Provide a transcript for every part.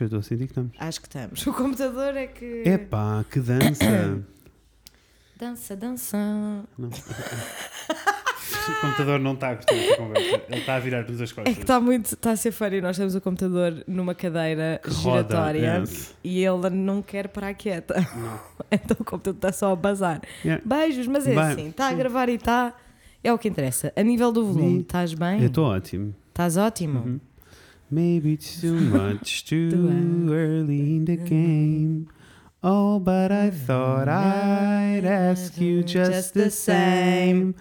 Eu estou a sentir que estamos. Acho que estamos. O computador é que. Epá, que dança! Dança, dança. Não. o computador não está a curtir esta conversa. Ele está a virar-nos as É costas. que está muito. Está a ser feio. Nós temos o computador numa cadeira Que roda, giratória yes. e ele não quer parar quieta. Não. Então o computador está só a bazar. Yeah. Beijos, mas é Bem, assim. Está a gravar e está. É o que interessa. A nível do volume, estás Eu bem? estou ótimo. Estás ótimo? Uhum. Maybe it's too much too early in the game. Oh, but I thought I'd ask you just the same.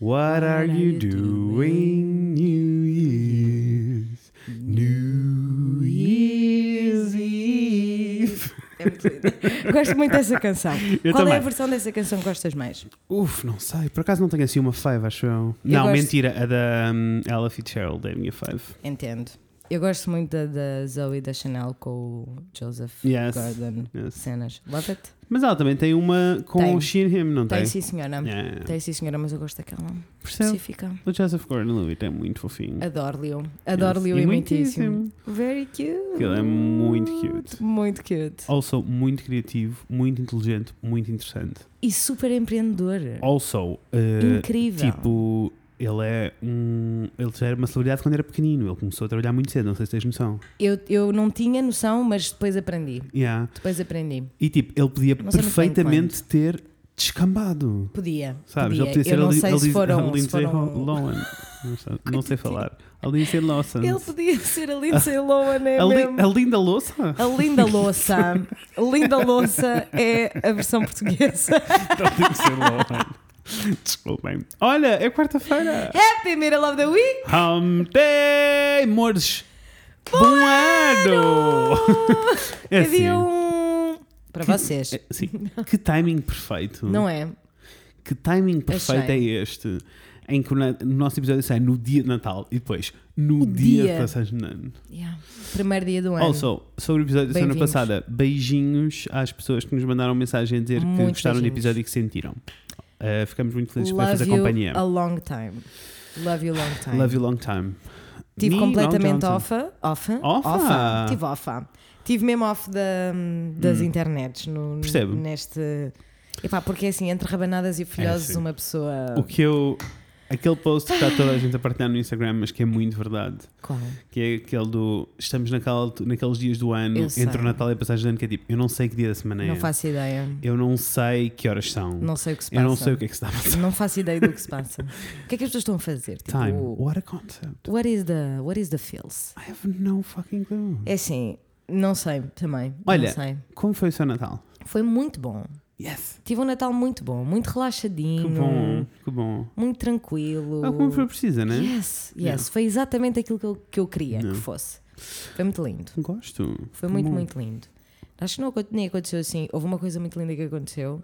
What are you doing, New Year's? New É muito. Gosto muito dessa canção. Eu Qual é também. a versão dessa canção que gostas mais? Uf, não sei. Por acaso não tenho assim uma fave, acho eu. Eu não, gosto- mentira. A da um, Ella Fitzgerald é a minha fave. Entendo. Eu gosto muito da, da Zoe da Chanel com o Joseph Yes. Gordon. Yes. Cenas. Love it? Mas ela também tem uma com Tem. o She and Him, não tem? Tem sim, senhora. Yeah. Tem sim, senhora, mas eu gosto daquela Percebe? específica. O Joseph Gordon-Levitt é muito fofinho. Adoro-lhe. Adoro-lhe Yes. E imentíssimo. Very cute. Ele é muito cute. Muito cute. Also, muito criativo, muito inteligente, muito interessante. E super empreendedor. Also, uh, Incrível. tipo, ele é um. Ele já era uma celebridade quando era pequenino. Ele começou a trabalhar muito cedo, não sei se tens noção. Eu, eu não tinha noção, mas depois aprendi. Yeah. Depois aprendi. E tipo, ele podia perfeitamente ter descambado. Podia. Sabes? podia. Ele podia ser eu não a sei a se a foram. se Lindsay. Lohan. Não sei, falar. A Lindsay Lohan. Ele podia ser a Lindsay Lohan, é A, mesmo? a linda louça? A linda louça. A linda louça é a versão portuguesa. A Lindsay Lohan. Desculpem. Olha, é quarta-feira. Happy Middle of the Week! Hump Day, amores. Bom ano! É assim. dia um... Para vocês. É, sim. Que timing perfeito. Não é? Que timing perfeito Achei. é este? Em que o nosso episódio sai no dia de Natal e depois no O dia, dia. de passagem de ano. Yeah. Primeiro dia do ano. Also, sobre o episódio da semana passada, beijinhos às pessoas que nos mandaram mensagem a dizer que gostaram do beijinhos. episódio e que sentiram. Uh, ficamos muito felizes por Love fazer you companhia. a long time. Love you long time. Love you long time. Estive Me, completamente off. Off? Ofa? Estive off. Estive mesmo off da, das Hum. internets. No, Percebo. Neste... Epá, porque assim, entre rabanadas e folhosos, sim. uma pessoa... O que eu. Aquele post que está toda a gente a partilhar no Instagram, mas que é muito verdade, Qual? que é aquele do. Estamos naquela, naqueles dias do ano, Eu entre sei. o Natal e a passagem de ano, que é tipo, eu não sei que dia da semana é. Não faço ideia. Eu não sei que horas são. Não sei o que se eu passa. não sei o que é que se está a passar. Não faço ideia do que se passa. O que é que as pessoas estão a fazer? Tipo, Time. What a concept. What is the, what is the feels? I have no fucking clue. É assim, não sei também. Olha. Sei. Como foi o seu Natal? Foi muito bom. Yes. Tive um Natal muito bom, muito relaxadinho, Que bom, que bom. muito tranquilo. Ah, como foi precisa, né? Yes, yes. Yeah. Foi exatamente aquilo que eu, que eu queria Yeah. que fosse. Foi muito lindo. Gosto. Foi Que muito, bom. muito lindo. Acho que não, nem aconteceu assim. Houve uma coisa muito linda que aconteceu,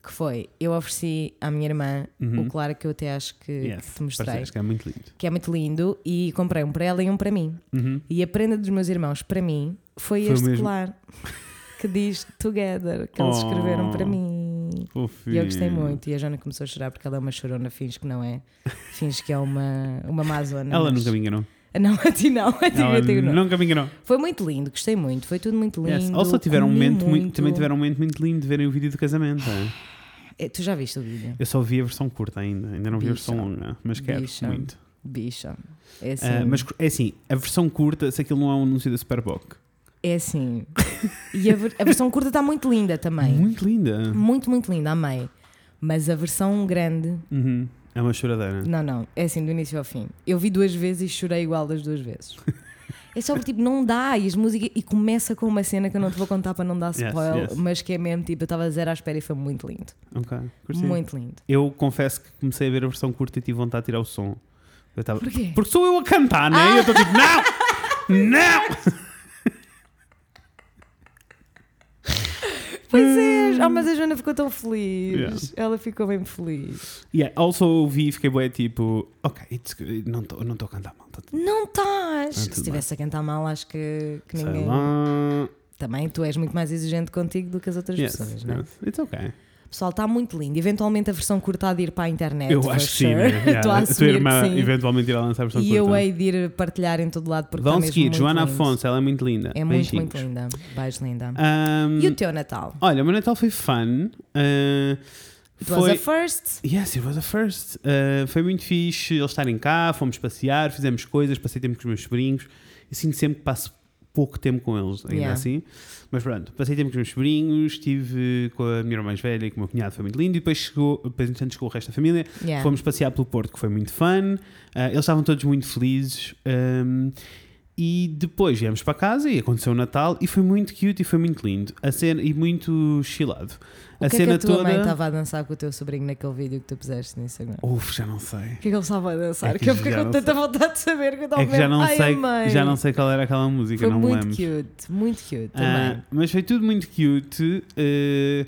que foi, eu ofereci à minha irmã Uhum. o colar que eu até acho que, Yes. que te mostrei, Parece que é muito lindo. que é muito lindo, e comprei um para ela e um para mim. Uhum. E a prenda dos meus irmãos para mim foi, Foi este mesmo. colar que diz Together, que eles escreveram Oh. para mim. Fofinho. E eu gostei muito. E a Joana começou a chorar porque ela é uma chorona, finge que não é. Finge que é uma, uma mazona. Ela mas- nunca me enganou. Não, a ti não, a ti, Ela a ti não. nunca me enganou. Foi muito lindo, gostei muito. Foi tudo muito lindo. Yes. Also tiveram um momento muito, muito. também tiveram um momento muito lindo de verem o vídeo do casamento. é. É, tu já viste o vídeo? Eu só vi a versão curta ainda, ainda não vi a Bicha. versão longa, mas quero Bicha. muito. Bicha. É assim. Ah, mas é assim, a versão curta, se aquilo não é um anúncio da Superboc. É assim. E a, ver- a versão curta está muito linda também. Muito linda. Muito, muito linda, amei. Mas a versão grande, Uhum. É uma choradeira. não, não, é assim, do início ao fim. Eu vi duas vezes e chorei igual das duas vezes. É só porque, tipo, não dá. E as músicas. E começa com uma cena que eu não te vou contar para não dar Yes, spoiler, yes. mas que é mesmo, tipo, eu estava a zero à espera e foi muito lindo. Ok, curti. Muito lindo. Eu confesso que comecei a ver a versão curta e tive vontade de tirar o som. Eu tava... Porquê? Porque sou eu a cantar, né? E eu estou tipo, não! Não! Pois é, oh, mas a Joana ficou tão feliz. Yeah. Ela ficou bem feliz. Yeah, also ouvi e fiquei bué tipo, ok, não estou não tô a cantar mal. Tá Não estás! Ah, tudo Se bem. estivesse a cantar mal, acho que, que ninguém. lá. Também tu és muito mais exigente contigo do que as outras Yes, pessoas, não é? yes, it's okay. Pessoal, está muito lindo. Eventualmente a versão curta há de ir para a internet. Eu acho que sim, né? Yeah, a a tua irmã eventualmente irá lançar a versão E eu curta. hei de ir partilhar em todo lado porque Vão mesmo seguir, Joana lindo. Afonso, ela é muito linda. É muito, Beijinhos. muito linda. Beijo, linda. Ahm, E o teu Natal? Olha, o meu Natal foi fun. Ah, It was foi... a first? Yes, it was a first. Uh, foi muito fixe eles estarem cá, fomos passear, fizemos coisas, passei tempo com os meus sobrinhos. Eu sinto sempre que passo pouco tempo com eles, ainda Yeah. assim. Mas pronto, passei tempo com os meus sobrinhos, estive com a minha irmã mais velha e com o meu cunhado, foi muito lindo. E depois chegou, depois entretanto chegou o resto da família. Yeah. Fomos passear pelo Porto, que foi muito fun. Uh, eles estavam todos muito felizes. um, e depois viemos para casa e aconteceu o Natal e foi muito cute e foi muito lindo. A cena, e muito chilado. O a que é que cena a tua mãe toda. estava a dançar com o teu sobrinho naquele vídeo que tu puseste no Instagram? Uf, já não sei. O que é que ele estava a dançar? É que que eu fiquei com tanta vontade de saber que eu estava É que já não, sei, mãe. já não sei qual era aquela música, Foi não me muito lembro. cute, muito cute Ah, também. mas foi tudo muito cute. eh,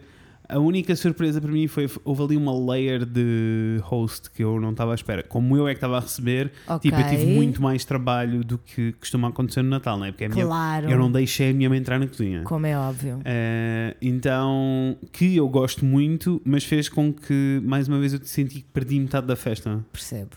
a única surpresa para mim foi houve ali uma layer de host que eu não estava à espera. Como eu é que estava a receber, ok. tipo, eu tive muito mais trabalho do que costuma acontecer no Natal, não é? Porque a minha- Claro, eu não deixei a minha mãe entrar na cozinha. como é óbvio. Eh, então, que eu gosto muito, mas fez com que mais uma vez eu senti que perdi metade da festa. Percebo.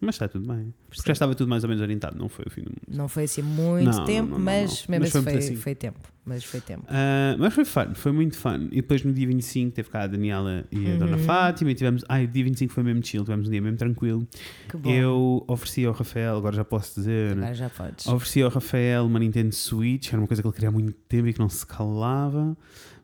Mas está tudo bem. Porque já estava tudo mais ou menos orientado, não foi o fim do mundo. Não foi assim muito Não, tempo, não, não, mas mesmo Mas foi assim foi, pedacinho. foi tempo. Mas foi tempo. Ah, mas foi fun, foi muito fun. E depois no dia 25 teve cá a Daniela e a Dona Uhum. Fátima e tivemos. Ai, o dia 25 foi mesmo chill, tivemos um dia mesmo tranquilo. Que bom. Eu ofereci ao Rafael, agora já posso dizer, Agora já podes. ofereci ao Rafael uma Nintendo Switch, era uma coisa que ele queria há muito tempo e que não se calava.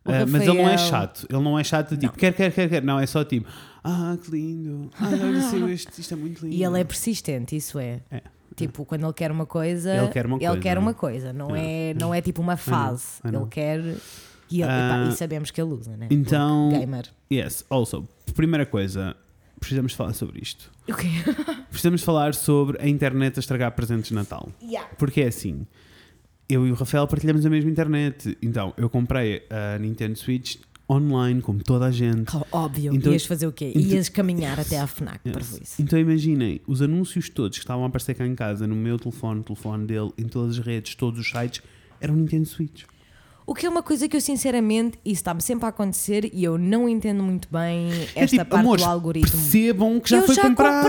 O Ah, mas ele não é Rafael- chato, ele não é chato, tipo, quer, quer, quer, quer. Não, é só tipo, ah, que lindo, ai, olha, este, isto é muito lindo. E ele é persistente, isso é. É. Tipo, quando ele quer uma coisa, Ele quer uma coisa. quer uma coisa, não, é, não é tipo uma fase. I know. Ele quer. E, ele, Ah, epá, e sabemos que ele usa, né? então- Porque Gamer. Yes, also, primeira coisa, precisamos falar sobre isto. O quê? Precisamos falar sobre a internet a estragar presentes de Natal. Yeah. Porque é assim, eu e o Rafael partilhamos a mesma internet. Então, eu comprei a Nintendo Switch online, como toda a gente. Oh, Óbvio. Então- Ias fazer o quê? então- Ias caminhar até à FNAC para Yes. isso. Então imaginem, os anúncios todos que estavam a aparecer cá em casa, no meu telefone, no telefone dele, em todas as redes, todos os sites, eram Nintendo Switch. O que é uma coisa que eu sinceramente, isso está-me sempre a acontecer e eu não entendo muito bem esta é tipo, parte amores, do algoritmo. percebam que já eu foi já comprado.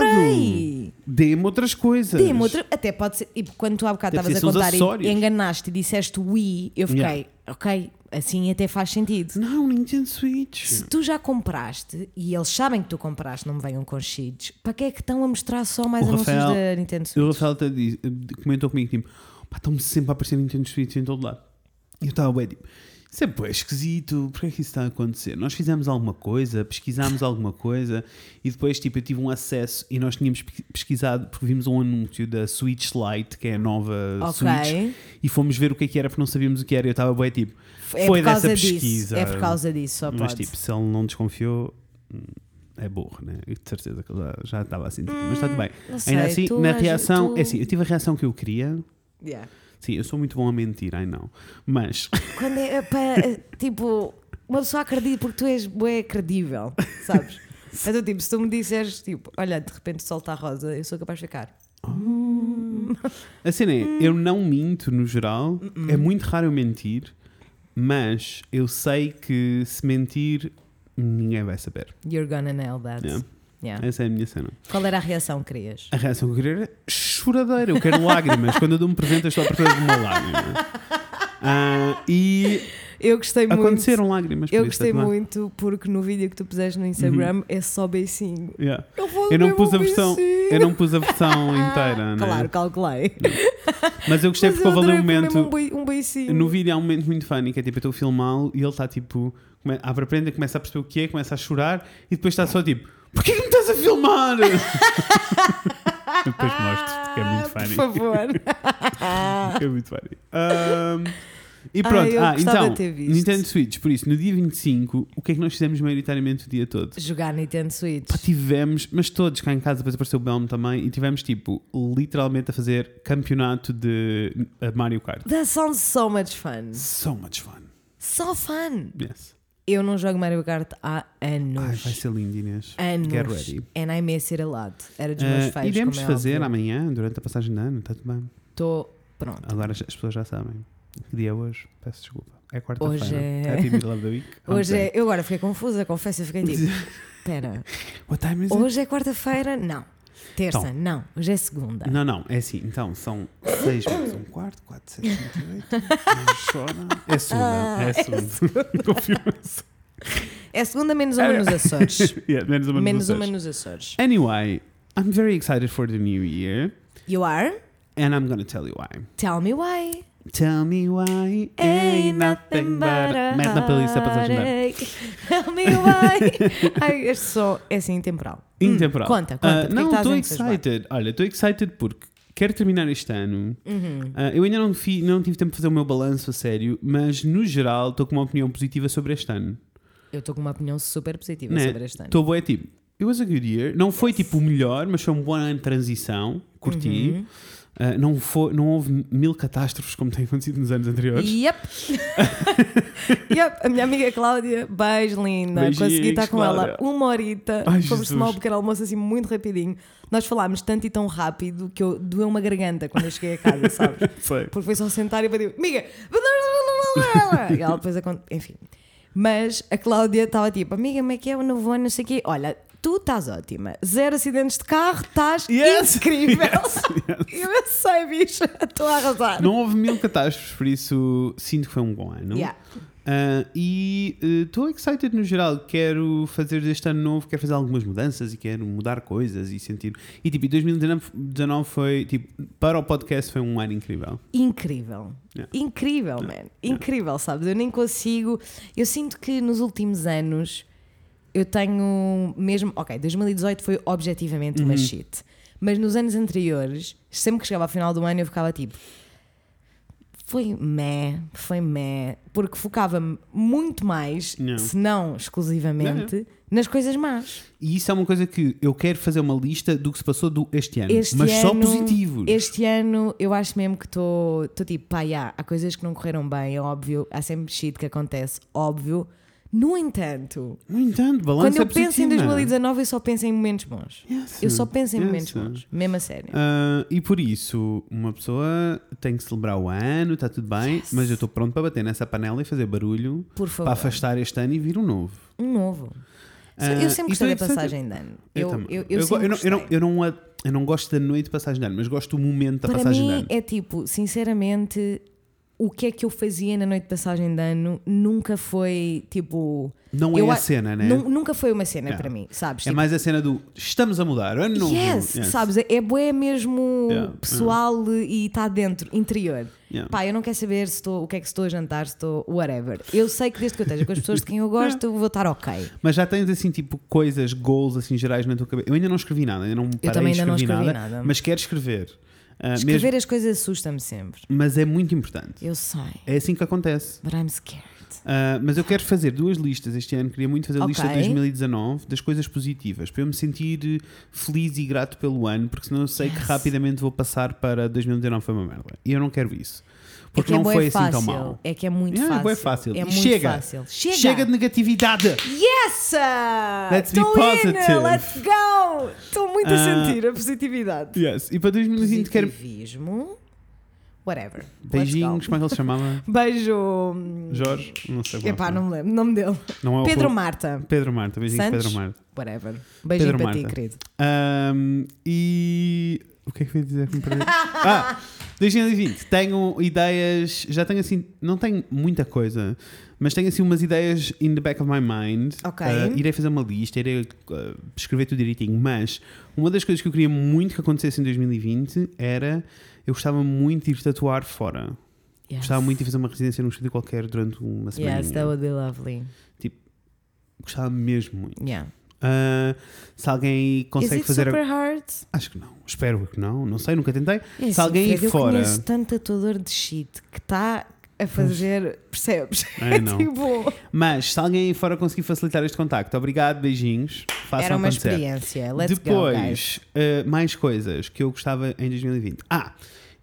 Dê-me outras coisas. Dê-me outra. Até pode ser. E quando tu há bocado estavas a contar e acessórios. enganaste e disseste Wii, eu fiquei, Yeah. ok, assim até faz sentido. Não, Nintendo Switch. Se tu já compraste e eles sabem que tu compraste, não me venham com cheats, para que é que estão a mostrar só mais O anúncios Rafael- da Nintendo E o Switch? Rafael até disse- comentou comigo, tipo, pá, estão-me sempre a aparecer Nintendo Switch em todo lado. E eu estava bem, tipo, isso é bué esquisito, porquê é que isso está a acontecer? Nós fizemos alguma coisa, pesquisámos alguma coisa e depois, tipo, eu tive um acesso e nós tínhamos pe- pesquisado porque vimos um anúncio da Switch Lite, que é a nova Switch, Ok. e fomos ver o que é que era porque não sabíamos o que era. E eu estava bem, tipo, É foi dessa disso. pesquisa. É por causa disso, só Mas, pode. tipo, se ele não desconfiou, hum, é burro, né? E de certeza que ele já, já estava assim, tipo, mas está tudo bem. Não sei, Ainda assim, na reação, tu- é assim, eu tive a reação que eu queria. Yeah. Sim, eu sou muito bom a mentir, ai não. Mas, Quando é para, tipo, uma pessoa acredita porque tu és bué credível, sabes? Então, tipo, se tu me disseres, tipo, olha, de repente o sol está rosa, eu sou capaz de ficar. a cena é, eu não minto no geral, é muito raro eu mentir, mas eu sei que se mentir, ninguém vai saber. You're gonna nail that. Yeah. Yeah. Essa é a minha cena. Qual era a reação que querias? A reação que eu queria era choradeira, eu quero lágrimas. Quando eu dou-me presente, eu estou à procura de uma lágrima. Ah, e Eu gostei muito. aconteceram lágrimas. por Eu gostei muito porque no vídeo que tu puseste no Instagram é só beicinho. Yeah. Eu, vou Eu não ver pus um a versão, beicinho. eu não pus a versão inteira, né? Claro, calculei. Mas eu gostei Mas porque eu houve ali um momento. um, um beicinho. No vídeo há um momento muito funny que é tipo, eu estou a filmá-lo e ele está tipo, abre a prenda, começa a perceber o que é, começa a chorar e depois está só tipo, porquê que me estás a filmar? depois mostro porque é muito Ah, funny. Por favor. é muito funny. Ahm, e pronto, eu ah, gostava então, de ter visto. Nintendo Switch, por isso, no dia 25, o que é que nós fizemos maioritariamente o dia todo? Jogar Nintendo Switch. Pá, tivemos, mas todos cá em casa, depois apareceu o Belmo também, e tivemos tipo, literalmente a fazer campeonato de uh, Mario Kart. That sounds so much fun. So much fun. So fun. Yes. Eu não jogo Mario Kart há anos. Ai, vai ser lindo, Inês. Anos. Get ready. And I miss it a lot. Era dos Uh, meus feios. iremos é fazer óbvio. amanhã, durante a passagem de ano, está tudo bem. Estou pronto. Agora as pessoas já sabem. Que dia é hoje? Peço desculpa. é quarta-feira. Hoje é- Happy middle of the week. Hoje é. Eu agora fiquei confusa, confesso, eu fiquei tipo. Espera, What time is it? hoje é quarta-feira? Não. Terça? Então. Não. Hoje é segunda. Não, não, é assim. Então, são 6 menos um quarto, 4, 7, 28. Chora. É segunda. Ah, é segunda. Confirma-se. É segunda menos uma nos Açores. Yeah, menos uma menos nos uma Açores. nos Açores. Anyway, I'm very excited for the new year. You are? And I'm gonna tell you why. Tell me why. Tell me why ain't nothing but a... Mete na playlist a passagem. Tell me why. Ai, este som é assim intemporal. Hum, Intemporal. conta, conta. É que não, estou excited. Olha, estou excited porque quero terminar este ano. Uhum. Ah, eu ainda não, fi, não tive tempo de fazer o meu balanço a sério, mas no geral estou com uma opinião positiva sobre este ano. Eu estou com uma opinião super positiva Né? sobre este ano. Estou boa, tipo, it was a good year. Não foi tipo o melhor, mas foi um bom ano de transição. Curti. Uhum. Ah, não, foi, não houve mil catástrofes como tem acontecido nos anos anteriores. Yep. yep. A minha amiga Cláudia, beijo linda. Beijinhos, Consegui estar com Cláudia. ela uma horita. Ai, Fomos tomar um pequeno almoço assim muito rapidinho. Nós falámos tanto e tão rápido que eu doeu uma garganta quando eu cheguei a casa, sabes? Foi. Porque foi só sentar e eu digo, amiga, e ela depois, acon- enfim. Mas a Cláudia estava tipo, amiga, como é que é o novo ano, não sei o quê. Olha, tu estás ótima. Zero acidentes de carro, estás Yes, incrível. yes, yes. Eu sei, bicha, estou a arrasar. Não houve mil catástrofes, por isso sinto que foi um bom ano. Yeah. Ah, e estou excited no geral. Quero fazer deste ano novo, quero fazer algumas mudanças e quero mudar coisas e sentir. E tipo, e 2019 19 foi, tipo, para o podcast foi um ano incrível. Incrível. Yeah. Incrível, man. Incrível, sabes? Eu nem consigo. Eu sinto que nos últimos anos eu tenho mesmo. Ok, 2018 foi objetivamente Uhum. uma shit. Mas nos anos anteriores, sempre que chegava ao final do ano, eu ficava tipo. Foi meh, foi meh, porque focava-me muito mais, Não. se não exclusivamente, nas coisas más. E isso é uma coisa que eu quero fazer uma lista do que se passou do este ano, Este mas só ano- positivos. Este ano eu acho mesmo que estou tipo, pá, já, há coisas que não correram bem, é óbvio, há sempre shit que acontece, óbvio. No entanto, No entanto, quando eu é penso em positivo, 2019, eu só penso em momentos bons. Yes, Eu só penso em yes. momentos bons, mesmo a sério. Ah, e por isso, uma pessoa tem que celebrar o ano, está tudo bem, Yes. mas eu estou pronto para bater nessa panela e fazer barulho para afastar este ano e vir um novo. Um novo. Ah, eu sempre gostei é da passagem de ano. Eu, eu, eu, sempre eu não, eu, não, eu, não, eu não gosto da noite de passagem de ano, mas gosto do momento da Para passagem de mim ano. é tipo, sinceramente, o que é que eu fazia na noite de passagem de ano nunca foi tipo. Não eu é a a- cena, né? nu- Nunca foi uma cena Yeah. para mim, sabes? É Tipo, mais a cena do estamos a mudar, ano novo. Yes, sabes? É bué mesmo Yeah, pessoal e está dentro, interior. Yeah. Pá, eu não quero saber se estou, o que é que estou a jantar, se estou whatever. Eu sei que desde que eu esteja com as pessoas de quem eu gosto, eu vou estar ok. Mas já tens assim, tipo, coisas, goals assim gerais na tua cabeça. Eu ainda não escrevi nada, ainda não parei também de ainda não escrevi nada, nada. mas quero escrever. Ah, Escrever mesmo- as coisas assusta-me sempre. mas é muito importante. Eu sei, É assim que acontece. but I'm scared. Ah, mas eu quero fazer duas listas este ano. Queria muito fazer a lista de Ok. 2019 das coisas positivas para eu me sentir feliz e grato pelo ano, porque senão eu sei que Yes. rapidamente vou passar para 2019 foi uma merda. E eu não quero isso. Porque é não é foi bué assim fácil. tão mal. É que é muito Yeah, é fácil. bué fácil. É E muito chega. fácil. Chega! Chega de negatividade! Yes! Let's be Estou in, positive. Let's go! Estou muito a Ah, sentir a positividade. Yes. E para 2020 quero. Positivismo. Whatever. Beijinhos, como é que ele se chamava? Beijo. Jorge? Não sei como é Epá, não me lembro. O nome dele. Não é Pedro Marta. Pedro Marta. Beijinhos, Santos? Pedro Marta. Whatever. Beijinho Pedro para ti, Marta. querido. Ahm, e. O que é que eu ia dizer me perdi? ah! 2020, tenho ideias, já tenho assim, não tenho muita coisa, mas tenho assim umas ideias in the back of my mind. Ok. Ah, irei fazer uma lista, irei ah, escrever tudo direitinho, mas uma das coisas que eu queria muito que acontecesse em 2020 era eu gostava muito de ir tatuar fora. Yes. Gostava muito de fazer uma residência num estúdio qualquer durante uma semana. Yes, that would be lovely. Gostava mesmo muito. Yeah. Ah, se alguém Is consegue it fazer. super hard? Acho que não. Espero que não. Não sei, nunca tentei. É Se assim, alguém aí fora- Eu conheço tanto tatuador de shit que está a fazer. Percebes? É, não. tipo. Mas se alguém aí fora conseguir facilitar este contacto, obrigado, beijinhos. Façam Era uma acontecer. experiência. Let's go, guys. Depois, eh, mais coisas que eu gostava em 2020. Ah,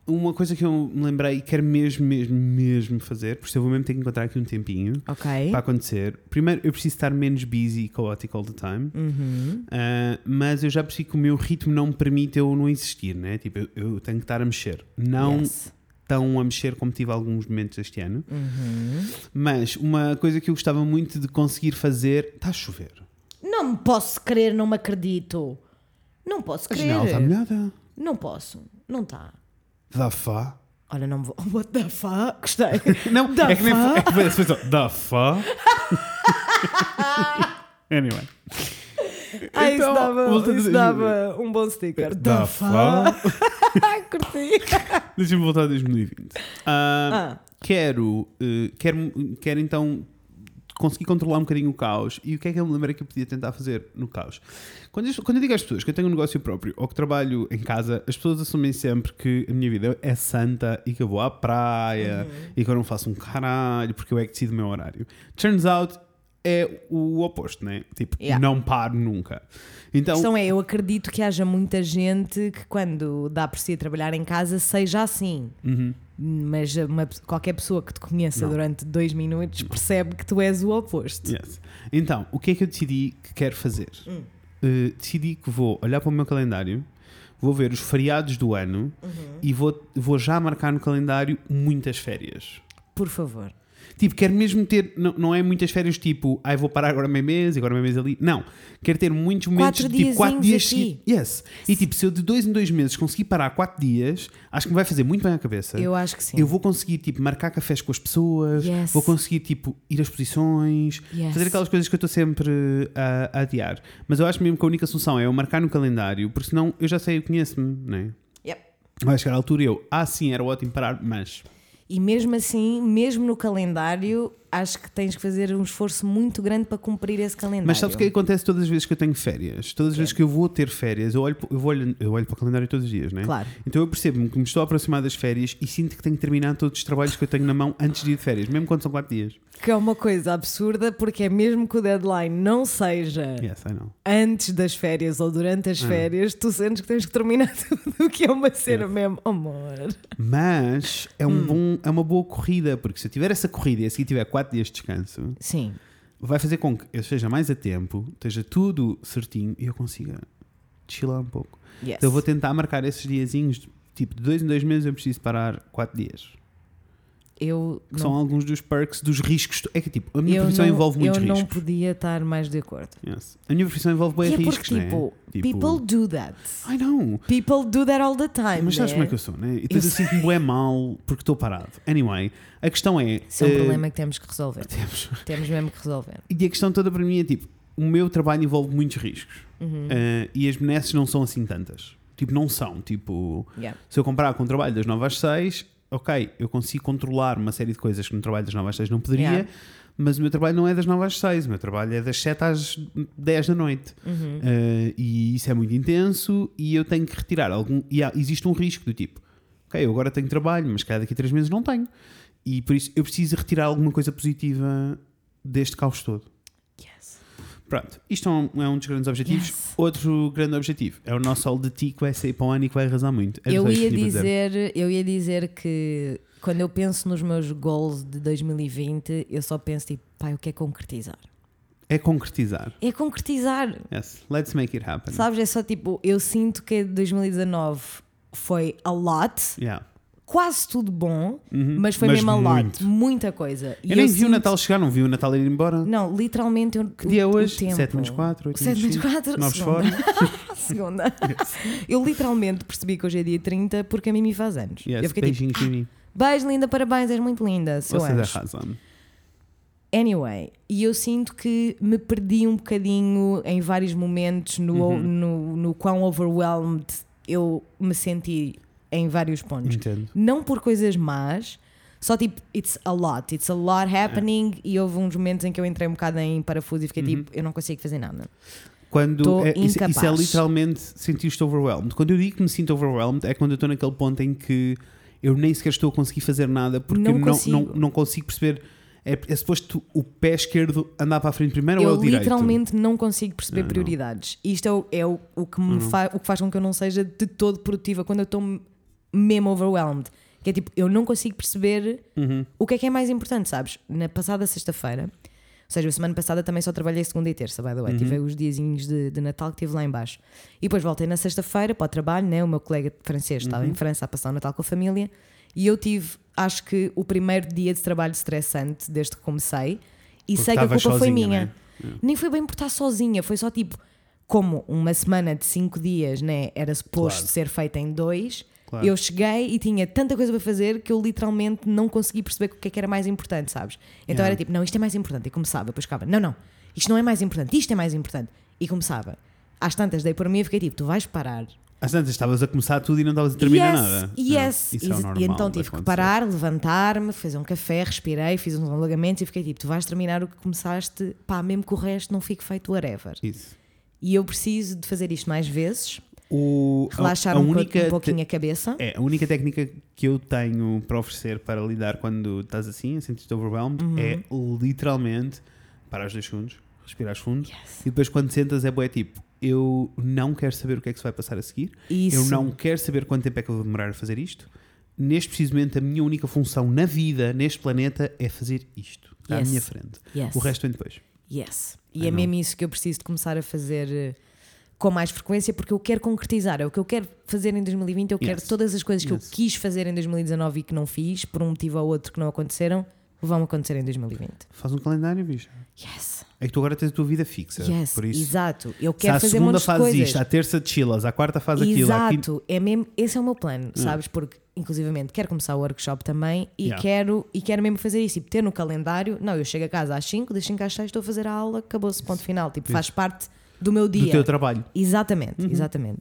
uma coisa que eu me lembrei e quero mesmo, mesmo, mesmo fazer, porque eu vou mesmo ter que encontrar aqui um tempinho Ok. para acontecer. Primeiro, eu preciso estar menos busy e chaotic all the time. Uhum. Ah, mas eu já percebi que o meu ritmo não me permite eu não insistir, né? Tipo, eu, eu tenho que estar a mexer. Não Yes. tão a mexer como tive alguns momentos este ano. Uhum. Mas uma coisa que eu gostava muito de conseguir fazer. Está a chover. Não me posso crer, não me acredito. Não posso A crer. janela está molhada. Não posso. Não está. Da fá. Olha, não vou. What the fuck? Gostei. Não, Da é que nem foi. É que foi, foi só. Da fá. anyway. Ah, Então, isso dava, isso dava um bom sticker. Da Da fá. Curti. Deixa-me voltar a 2020. Ah, Ah. Quero, eh, quero, quero então conseguir controlar um bocadinho o caos. E o que é que eu me lembrei que eu podia tentar fazer no caos? Quando eu, quando eu digo às pessoas que eu tenho um negócio próprio ou que trabalho em casa, as pessoas assumem sempre que a minha vida é santa e que eu vou à praia e que eu não faço um caralho porque eu é que decido o meu horário. Turns out é o oposto, né? Tipo, Yeah. não paro nunca. A Então, questão é, eu acredito que haja muita gente que quando dá por si a trabalhar em casa seja assim. Uhum. Mas uma qualquer pessoa que te conheça Não. durante dois minutos percebe que tu és o oposto. Yes. Então, o que é que eu decidi que quero fazer? Hum. Uh, decidi que vou olhar para o meu calendário, vou ver os feriados do ano Uhum. e vou, vou já marcar no calendário muitas férias. Por favor. Tipo, quero mesmo ter, não, não é muitas férias tipo, ai vou parar agora meio mês, agora meio mês ali. Não. Quero ter muitos momentos Quatro de tipo 4 dias seguidos. Yes. E tipo, se eu de dois em dois meses conseguir parar 4 dias, acho que me vai fazer muito bem à cabeça. Eu acho que sim. Eu vou conseguir, tipo, marcar cafés com as pessoas, Yes. vou conseguir, tipo, ir a exposições, Yes. fazer aquelas coisas que eu estou sempre a, a adiar. Mas eu acho mesmo que a única solução é eu marcar no calendário, porque senão eu já sei, eu conheço-me, né? Yep. Vai chegar a altura e eu, ah, sim, era ótimo parar, mas. E mesmo assim, mesmo no calendário, acho que tens que fazer um esforço muito grande para cumprir esse calendário. Mas sabes o que é acontece todas as vezes que eu tenho férias? Todas as vezes que eu vou ter férias, eu olho, eu, olhando- eu olho para o calendário todos os dias, né? Claro. Então eu percebo-me que me estou a aproximar das férias e sinto que tenho que terminar todos os trabalhos que eu tenho na mão antes de ir de férias, mesmo quando são 4 dias. Que é uma coisa absurda, porque é mesmo que o deadline não seja Yes, antes das férias ou durante as férias, tu sentes que tens que terminar tudo o que é uma cena mesmo. Amor. Mas é, Hum. um bom, é uma boa corrida, porque se eu tiver essa corrida e seguir tiver 4 dias de descanso, Sim. vai fazer com que eu esteja mais a tempo, esteja tudo certinho e eu consiga chilar um pouco. Yes. Então eu vou tentar marcar esses diazinhos, tipo de dois em dois meses eu preciso parar 4 dias. Eu são alguns dos perks, dos riscos. É que tipo, a minha profissão não, envolve muitos eu não riscos. podia estar mais de acordo. Yes. A minha profissão envolve bem é riscos, porque, né? tipo, Tipo- people do that. I know. People do that all the time. Mas sabes né? como é que eu sou, né? E depois Eu eu, sinto-me bué mal porque estou parado. Anyway, a questão é. Isso é um eh, problema que temos que resolver. temos. Temos mesmo que resolver. E a questão toda para mim é tipo: o meu trabalho envolve muitos riscos. Uhum. Eh, e as benesses não são assim tantas. Tipo, não são. Tipo, Yeah. se eu comparar com o trabalho das 9 às 6, ok, eu consigo controlar uma série de coisas que no trabalho das 9 às 6 não poderia. Yeah. Mas o meu trabalho não é das 9 às 6, o meu trabalho é das 7 às 10 da noite. Uhum. Eh, e isso é muito intenso e eu tenho que retirar algum. E há- existe um risco do tipo, ok, eu agora tenho trabalho, mas cada daqui a 3 meses não tenho. E por isso eu preciso retirar alguma coisa positiva deste caos todo. Pronto, isto é um, é um dos grandes objetivos. Yes. Outro grande objetivo é o nosso sol de ti que vai sair para o ano e que vai arrasar muito. Era Eu ia, dizer, eu ia dizer que quando eu penso nos meus goals de 2020, eu só penso tipo, pai, o que é concretizar? É concretizar. É concretizar. Yes, let's make it happen. Sabes? É só tipo, eu sinto que 2019 foi a lot, Yeah. Quase tudo bom, Uhum. mas foi Mas mesmo a lot, muita coisa. E Eu nem vi sinto- o Natal chegar, não vi o Natal ir embora. Não, literalmente eu, Que dia é hoje? tempo. 7 menos 4, 8 7 menos menos 5, 4, 9 segunda. fora. Segunda. Eu literalmente percebi que hoje é dia 30 porque a Mimi faz anos. Yes, eu fiquei tipo, beijinhos, Mimi. beijo linda, parabéns, és muito linda. Seu Você anjo. razão. Anyway, e eu sinto que me perdi um bocadinho em vários momentos no, Uhum. no, no quão overwhelmed eu me senti em vários pontos. Entendo. Não por coisas más, só tipo, it's a lot, it's a lot happening. E houve uns momentos em que eu entrei um bocado em parafuso e fiquei Uhum. tipo, eu não consigo fazer nada. Quando é, isso, isso é literalmente sentir-te overwhelmed. Quando eu digo que me sinto overwhelmed, é quando eu estou naquele ponto em que eu nem sequer estou a conseguir fazer nada porque Não não, não, consigo. não, consigo perceber. É, é suposto o pé esquerdo andar para a frente primeiro ou é eu o direito? literalmente não consigo perceber Não, não. prioridades. Isto é, o, é o, o que me fa- o que faz com que eu não seja de todo produtiva quando eu estou mesmo overwhelmed. Que é tipo, eu não consigo perceber Uhum. o que é que é mais importante, sabes? Na passada sexta-feira, ou seja, a semana passada também só trabalhei segunda e terça, by the way. Uhum. Tive os diazinhos de, de Natal que tive lá em baixo. E depois voltei na sexta-feira para o trabalho, né? O meu colega francês estava Uhum. em França a passar o Natal com a família. E eu tive, acho que, o primeiro dia de trabalho estressante desde que comecei. E Porque sei que a culpa estavas foi sozinha, minha. né? Nem foi bem por estar sozinha, foi só tipo, como uma semana de cinco dias né, era suposto Claro. ser feita em dois. Claro. Eu cheguei e tinha tanta coisa para fazer que eu literalmente não consegui perceber o que é que era mais importante, sabes? Então Yeah. era tipo, não, isto é mais importante. E começava, depois ficava, não, não, isto não é mais importante, isto é mais importante. E começava. Às tantas dei por mim e fiquei tipo, tu vais parar. Às tantas estavas a começar tudo e não estavas a terminar yes, nada. Yes. Isso é e, e então tive que parar, levantar-me, fazer um café, respirei, fiz uns alongamentos e fiquei tipo, tu vais terminar o que começaste, pá, mesmo que o resto não fique feito whatever. Isso. E eu preciso de fazer isto mais vezes, O, a- relaxar a, um, po- única um pouquinho a cabeça. É, a única técnica que eu tenho para oferecer para lidar quando estás assim, a sentir-te overwhelmed, Uhum. é literalmente parar os dois segundos, respirar fundo Yes. e depois quando sentas é bué tipo, eu não quero saber o que é que se vai passar a seguir, Isso. eu não quero saber quanto tempo é que eu vou demorar a fazer isto. Neste precisamente a minha única função na vida, neste planeta, é fazer isto. Está à Yes. minha frente. Yes. O resto vem depois. Yes. E I é know. mesmo isso que eu preciso de começar a fazer eh, com mais frequência, porque eu quero concretizar. É o que eu quero fazer em 2020. Eu quero Yes. todas as coisas que Yes. eu quis fazer em 2019 e que não fiz, por um motivo ou outro que não aconteceram, vão acontecer em 2020. Faz um calendário, bicho. Yes. É que tu agora tens a tua vida fixa. Yes. Por isso, Exato. Eu quero fazer segunda montes de fazes coisas. isto, à terça chilas, à quarta faz aquilo, quinta Exato, é mesmo, esse é o meu plano, sabes? Porque, inclusivamente, quero começar o workshop também e, Yeah. quero, e quero mesmo fazer isso. Tipo, ter no calendário, não, eu chego a casa às 5, das 5 às 6 estou a fazer a aula, acabou-se, ponto final. Tipo, faz parte do meu do dia. teu trabalho. Exatamente, exatamente.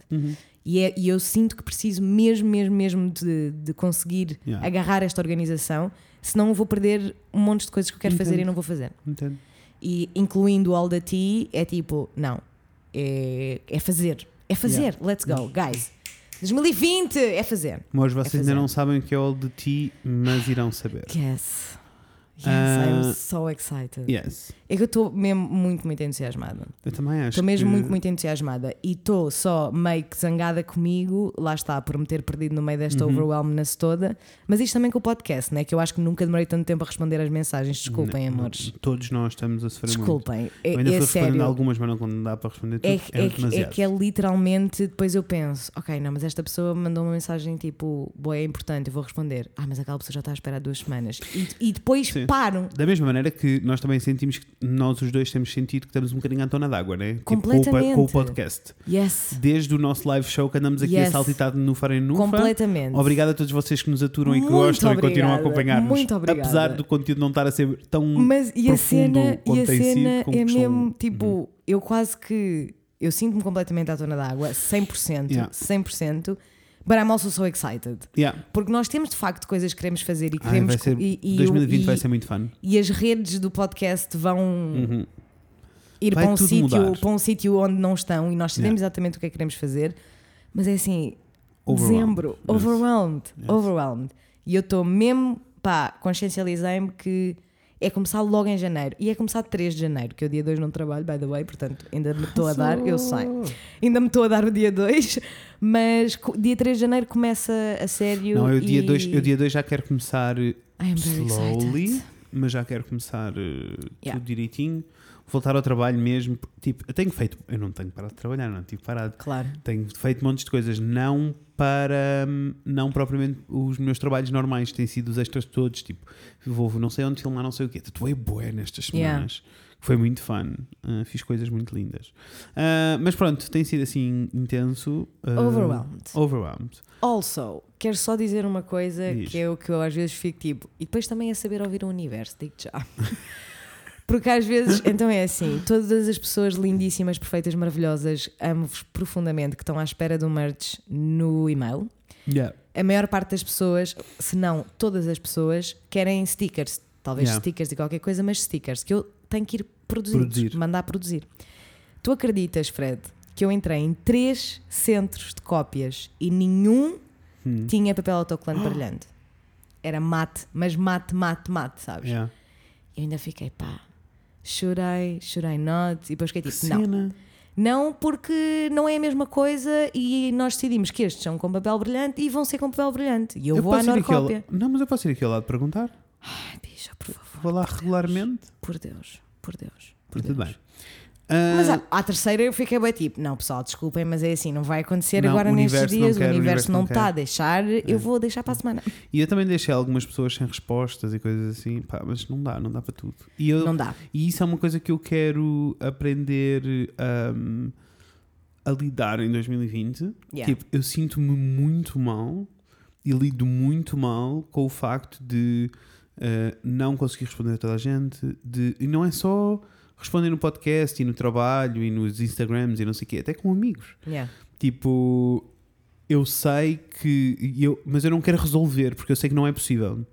E, é- e eu sinto que preciso mesmo, mesmo, mesmo de, de conseguir Yeah. agarrar esta organização, senão vou perder um monte de coisas que eu quero fazer e não vou fazer. Entendo. E incluindo o All the Tea, é tipo, não, é, é fazer. É fazer, let's go, guys. 2020 é fazer. Mas vocês fazer. ainda não sabem o que é all de ti, mas irão saber. Yes. Yes, Ah, I'm so excited. Yes. É que eu estou mesmo muito, muito entusiasmada. Eu também acho. Estou mesmo que... muito, muito entusiasmada. E estou só meio que zangada comigo, lá está, por me ter perdido no meio desta Uhum. overwhelmness toda. Mas isto também com o podcast, né? Que eu acho que nunca demorei tanto tempo a responder as mensagens. Desculpem, Não, amores. Todos nós estamos a sofrer muito. Desculpem. É, Eu ainda é respondendo sério. algumas, mas não quando dá para responder tudo. É, É, que- é, que- é demasiado. que é literalmente, depois eu penso, ok, não, mas esta pessoa mandou uma mensagem tipo, boa, é importante, eu vou responder. Ah, mas aquela pessoa já está a esperar duas semanas. E, e depois Sim. Param. Da mesma maneira que nós também sentimos que nós os dois temos sentido que estamos um bocadinho à tona d'água, né? Tipo, com o Completamente. com o podcast. Yes. Desde o nosso live show que andamos aqui Yes. a saltitar de nufa em nufa. Completamente. Obrigado a todos vocês que nos aturam e que Muito gostam e continuam a obrigada. acompanhar-nos. Muito obrigada. Apesar do conteúdo não estar a ser tão. Mas e a cena, e a cena é mesmo tipo, eu quase que eu sinto-me completamente à tona d'água, 100%, Yeah. 100%, but I'm also so excited. Yeah. Porque nós temos de facto coisas que queremos fazer e Ai, queremos vai ser, e, e, 2020 e, vai ser muito fun. e as redes do podcast vão Uhum. ir Vai para um sítio para um sítio onde não estão e nós sabemos exatamente o que é que queremos fazer, mas é assim, Overwhelmed. dezembro, Yes. overwhelmed, Yes. overwhelmed. E eu estou mesmo, pá, consciencializei-me que é começar logo em janeiro. E é começar 3 de janeiro, que eu dia 2 não trabalho, by the way, portanto ainda me estou a dar, eu sei. Ainda me estou a dar o dia 2, mas dia 3 de janeiro começa a sério. Não, eu dia e- 2 eu dia dois já quero começar I am very slowly, mas já quero começar uh, Yeah. tudo direitinho. Voltar ao trabalho mesmo. Tipo, eu tenho feito. Eu não tenho parado de trabalhar, não tive parado. Claro. Tenho feito montes de coisas, não para. hum, Não propriamente os meus trabalhos normais, têm sido os extras todos. Tipo, vou não sei onde filmar, não sei o quê. Tatuei bué nestas Yeah. semanas. Foi muito fun. Uh, fiz coisas muito lindas. Uh, mas pronto, tem sido assim intenso. uh, Overwhelmed. Overwhelmed. Also, quero só dizer uma coisa Diz. que é o que eu às vezes fico tipo. E depois também é saber ouvir o universo, digo já. Porque às vezes, então é assim: todas as pessoas lindíssimas, perfeitas, maravilhosas, amo-vos profundamente, que estão à espera do merch no e-mail. Yeah. A maior parte das pessoas, se não todas as pessoas, querem stickers. Talvez Yeah. stickers de qualquer coisa, mas stickers que eu tenho que ir produzir, Produzir. mandar produzir. Tu acreditas, Fred, que eu entrei em três centros de cópias e nenhum Hum. tinha papel autocolante brilhante? Era mate, mas mate, mate, mate, sabes? Yeah. Eu ainda fiquei, pá, should I, should I not? E depois fiquei tipo, não. Cena. Não, porque não é a mesma coisa e nós decidimos que estes são com papel brilhante e vão ser com papel brilhante. E eu, vou à Norcópia. Não, mas eu posso ir aqui ao lado perguntar. Ai, bicha, por favor. Vou lá regularmente. Por Deus, por Deus. Por Tudo Deus. bem. Ah, Mas à, à terceira eu fiquei bem tipo, não pessoal, desculpem, mas é assim, não vai acontecer Não, agora nestes universo dias, quer, o o universo universo não está a deixar, eu vou deixar para a semana. E eu também deixei algumas pessoas sem respostas e coisas assim, pá, mas não dá, não dá para tudo. E, eu, Não dá. e isso é uma coisa que eu quero aprender ahm, a lidar em 2020. Yeah. Tipo, eu sinto-me muito mal e lido muito mal com o facto de ah, não conseguir responder a toda a gente. De, e não é só responder no podcast e no trabalho e nos Instagrams e não sei o quê, até com amigos. Yeah. Tipo, eu sei que. Eu, mas eu não quero resolver porque eu sei que não é possível.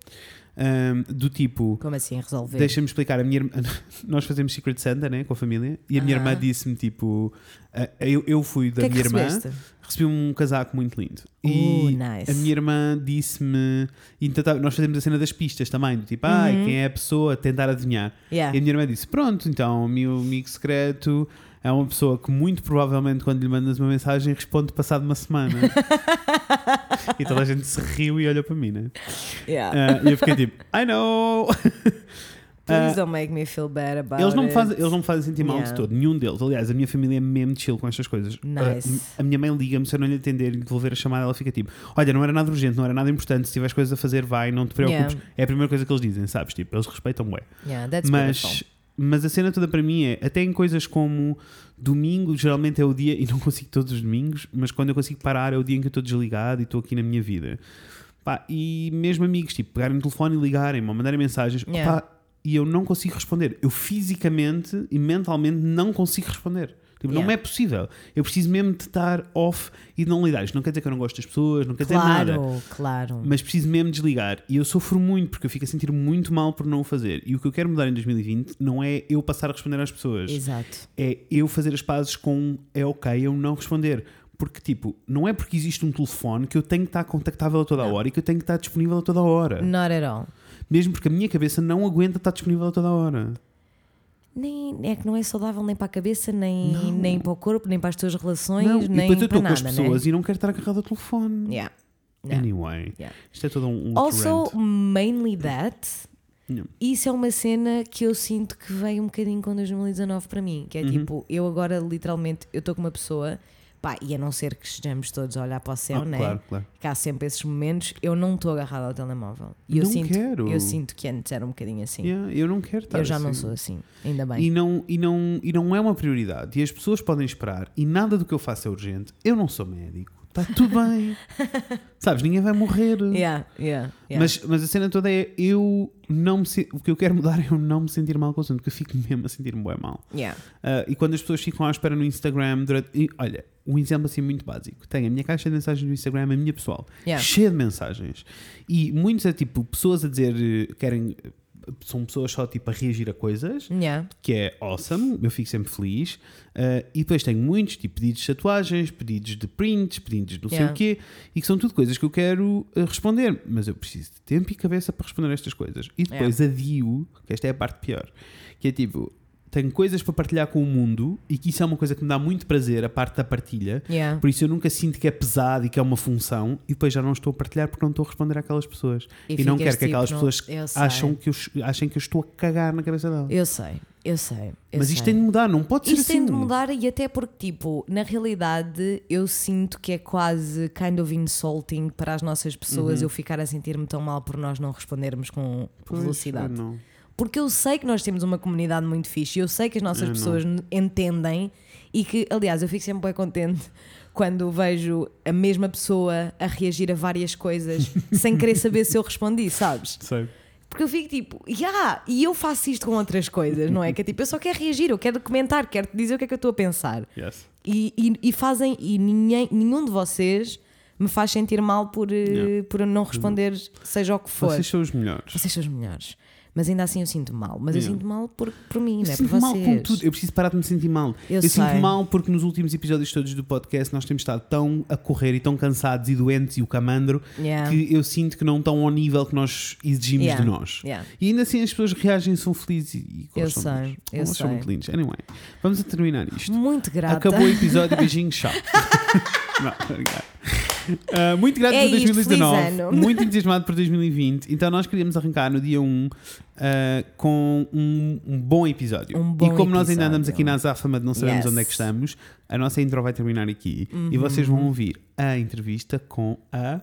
Ahm, do tipo, Como assim resolver? deixa-me explicar. A minha, irmã- nós fazemos Secret Santa né, com a família e a minha Aham. irmã disse-me tipo. ah, eu, eu fui da que é que minha irmã, recebeste? recebi um casaco muito lindo. Uh, E nice. a minha irmã disse-me. e Então, tá- nós fazemos a cena das pistas também, do tipo, ai, Uhum. quem é a pessoa, tentar adivinhar. Yeah. E a minha irmã disse: Pronto, então o meu amigo secreto é uma pessoa que, muito provavelmente, quando lhe mandas uma mensagem, responde passado uma semana. e toda a gente se riu e olhou para mim, né? Yeah. Ah, e eu fiquei tipo: I know! Please Ah, don't make me feel bad about eles, não me it. fazem, eles não me fazem sentir mal Yeah. de todo, nenhum deles. Aliás, a minha família é mesmo chill com estas coisas. Nice. Ah, a minha mãe liga-me, se eu não lhe atender e devolver a chamada, ela fica tipo: Olha, não era nada urgente, não era nada importante, se tiveres coisas a fazer, vai, não te preocupes. Yeah. É a primeira coisa que eles dizem, sabes? Tipo, eles respeitam bem. Yeah, that's Mas, beautiful. Mas a cena toda para mim é, até em coisas como domingo, geralmente é o dia, e não consigo todos os domingos, mas quando eu consigo parar é o dia em que eu estou desligado e estou aqui na minha vida. Pá, e mesmo amigos, tipo, pegarem no telefone e ligarem-me ou mandarem mensagens, Yeah. opá, e eu não consigo responder. Eu fisicamente e mentalmente não consigo responder. Tipo, Não Yeah. é possível. Eu preciso mesmo de estar off e de não lidar. Isto não quer dizer que eu não gosto das pessoas, não quer dizer nada. Claro, claro. Mas preciso mesmo desligar. E eu sofro muito porque eu fico a sentir muito mal por não o fazer. E o que eu quero mudar em 2020 não é eu passar a responder às pessoas. Exato. É eu fazer as pazes com é ok eu não responder. Porque, tipo, não é porque existe um telefone que eu tenho que estar contactável a toda a Não. hora e que eu tenho que estar disponível a toda a hora. Not at all. Mesmo porque a minha cabeça não aguenta estar disponível a toda a hora. Nem, é que não é saudável nem para a cabeça, nem, Não. nem para o corpo, nem para as tuas relações, Não, e nem depois eu para estou com as pessoas né? e não quero estar agarrado ao telefone. Yeah. Yeah. Anyway, Yeah. isto é todo um, um Also, rant. mainly that, Yeah. isso é uma cena que eu sinto que veio um bocadinho com 2019 para mim. Que é Uhum. tipo, eu agora literalmente, eu estou com uma pessoa, pá, e a não ser que estejamos todos a olhar para o céu, Ah, né? Claro, claro. Que há sempre esses momentos, eu não estou agarrada ao telemóvel. E eu Não sinto, quero. eu sinto que antes era um bocadinho assim. Yeah, eu não quero estar eu já não assim. sou assim, ainda bem. E não, e, não, e não é uma prioridade. E as pessoas podem esperar. E nada do que eu faço é urgente. Eu não sou médico. Está tudo bem. Sabes, ninguém vai morrer. Yeah, yeah, yeah. Mas, mas a cena toda é eu não me o que eu quero mudar é eu não me sentir mal com o assunto, porque eu fico mesmo a sentir-me bem mal. Yeah. Ah, e quando as pessoas ficam à espera no Instagram durante. e, olha, um exemplo assim muito básico. Tenho a minha caixa de mensagens no Instagram, a minha pessoal, Yeah. cheia de mensagens. E muitos é tipo pessoas a dizer eh, querem. São pessoas só tipo a reagir a coisas Yeah. que é awesome, eu fico sempre feliz. Uh, e depois tenho muitos, tipo pedidos de tatuagens, pedidos de prints, pedidos de não sei Yeah. o quê, e que são tudo coisas que eu quero uh, responder, mas eu preciso de tempo e cabeça para responder a estas coisas. E depois adio, que esta é a parte pior, que é tipo, tenho coisas para partilhar com o mundo e que isso é uma coisa que me dá muito prazer, a parte da partilha. Yeah. Por isso eu nunca sinto que é pesado e que é uma função e depois já não estou a partilhar porque não estou a responder àquelas pessoas. E E, não quero que tipo, aquelas não- pessoas acham que eu, achem que eu estou a cagar na cabeça delas. Eu sei, eu sei. eu Mas sei. isto tem de mudar, não pode ser Isto assim. tem de mudar e até porque, tipo, na realidade eu sinto que é quase kind of insulting para as nossas pessoas eu ficar a sentir-me tão mal por nós não respondermos com Uhum. Pois, velocidade. não. Porque eu sei que nós temos uma comunidade muito fixe, eu sei que as nossas Eu não. pessoas n- entendem e que, aliás, eu fico sempre bem contente quando vejo a mesma pessoa a reagir a várias coisas sem querer saber se eu respondi, sabes? Sei. Porque eu fico tipo, yeah, e eu faço isto com outras coisas, não é? Que é tipo, eu só quero reagir, eu quero comentar, quero te dizer o que é que eu estou a pensar. Yes. E, e, e fazem, e ninguém, nenhum de vocês me faz sentir mal por, eh, Yeah. por não responder, seja o que for. Vocês são os melhores. Vocês são os melhores. Mas ainda assim eu sinto mal. Mas eu Yeah. sinto mal por, por mim, Eu não é por sinto mal vocês. com tudo. Eu preciso parar de me sentir mal. Eu sinto sei. mal porque nos últimos episódios todos do podcast nós temos estado tão a correr e tão cansados e doentes e o camandro Yeah. que eu sinto que não estão ao nível que nós exigimos Yeah. de nós. Yeah. E ainda assim as pessoas reagem e são felizes e, e Eu sei, nós. eu Elas são sei. muito lindos. Anyway, vamos a terminar isto. Muito grata. Acabou o episódio, beijinho, tchau. não, obrigado. Ah, muito grato É por isto, 2019. feliz ano. Muito entusiasmado por 2020. Então nós queríamos arrancar no dia 1 ah, com um, um bom episódio. Um bom e como nós ainda episódio. andamos aqui na azáfama de não sabemos Yes. onde é que estamos, a nossa intro vai terminar aqui. E vocês vão ouvir a entrevista com a.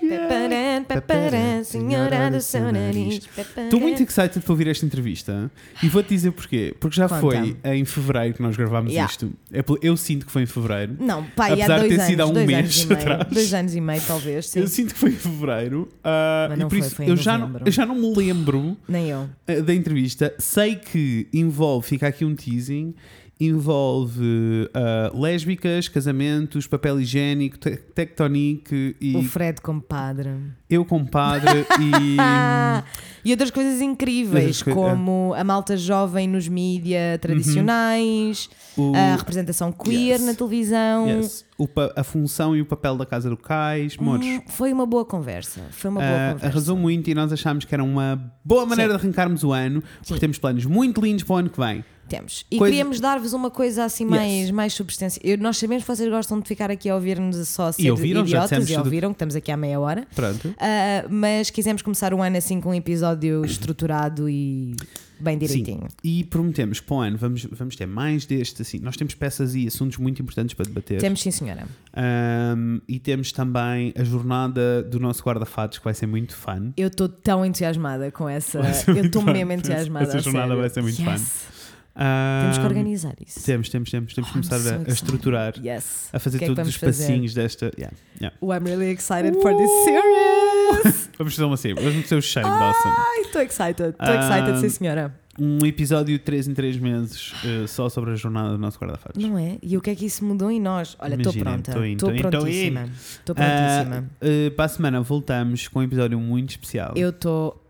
Peparan, peparan, senhora do seu nariz. Estou muito excited para ouvir esta entrevista e vou-te dizer porquê. Porque já Conta. foi em fevereiro que nós gravámos Yeah. isto. É Eu sinto que foi em fevereiro. Não, pai, Apesar há de dois ter anos, sido há um dois mês e meio. atrás. Dois anos e meio, talvez, sim. Eu sinto que foi em fevereiro. ah, Mas e não por foi, isso foi eu já, não, eu já não me lembro Nem eu. ah, da entrevista. Sei que envolve, fica aqui um teasing, envolve ah, lésbicas, casamentos, papel higiênico, te tectonique e O Fred compadre. eu com padre e. E outras coisas incríveis, Outras coi- como a malta jovem nos mídia tradicionais, o- a representação queer Yes. na televisão. yes, a função e o papel da Casa do Cais. Mores, Hum, foi uma boa conversa. Foi uma boa Ah, conversa. arrasou muito e nós achámos que era uma boa maneira de arrancarmos o ano, porque Sim. temos planos muito lindos para o ano que vem. Temos. E Coisa- queríamos dar-vos uma coisa assim Yes. mais, mais substancial. Eu- Nós sabemos que vocês gostam de ficar aqui a ouvir-nos só a ser ouviram, já idiotas e tudo. ouviram, que estamos aqui há meia hora. Pronto. Ah, mas quisemos começar o ano assim com um episódio estruturado e bem direitinho. Sim. E prometemos que para o ano vamos, vamos ter mais deste. Assim. Nós temos peças e assuntos muito importantes para debater. Temos sim, senhora. Ahm, e temos também a jornada do nosso guarda-fatos, que vai ser muito fun. Eu estou tão entusiasmada com essa. Eu estou mesmo entusiasmada. Essa jornada sério. vai ser muito Yes. Temos que organizar isso. Temos, temos, temos. Temos que Oh, I'm começar so a- a, excited. estruturar, Yes. a fazer que é todos vamos os fazer? passinhos desta. Yeah, yeah. Oh, I'm really excited for this series. Vamos fazer uma série. Vamos meter o Shane Dawson. Ai, estou excited. Estou excited, Ah, sim, senhora. Um episódio de 3 em 3 meses eh, só sobre a jornada do nosso guarda-fatos. Não é? E o que é que isso mudou em nós? Olha, estou pronta. Estou prontíssima. Estou prontíssima. Ah, eh, para a semana voltamos com um episódio muito especial. Eu estou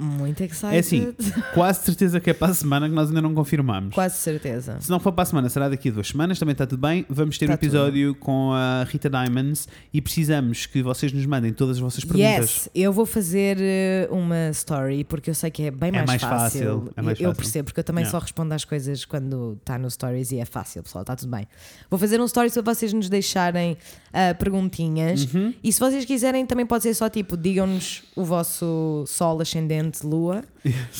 muito excited. É assim, quase certeza que é para a semana que nós ainda não confirmamos. Quase certeza. Se não for para a semana, será daqui a duas semanas, também está tudo bem. Vamos ter Tá um episódio com a Rita Diamonds e precisamos que vocês nos mandem todas as vossas perguntas. Yes, eu vou fazer eh, uma story porque eu sei que é bem É mais, mais fácil, é mais eu fácil. percebo, porque eu também Yeah. só respondo às coisas quando está no stories e é fácil, pessoal, está tudo bem. Vou fazer um story para vocês nos deixarem ah, perguntinhas. Uhum. E se vocês quiserem, também pode ser só tipo, digam-nos o vosso sol ascendente, lua,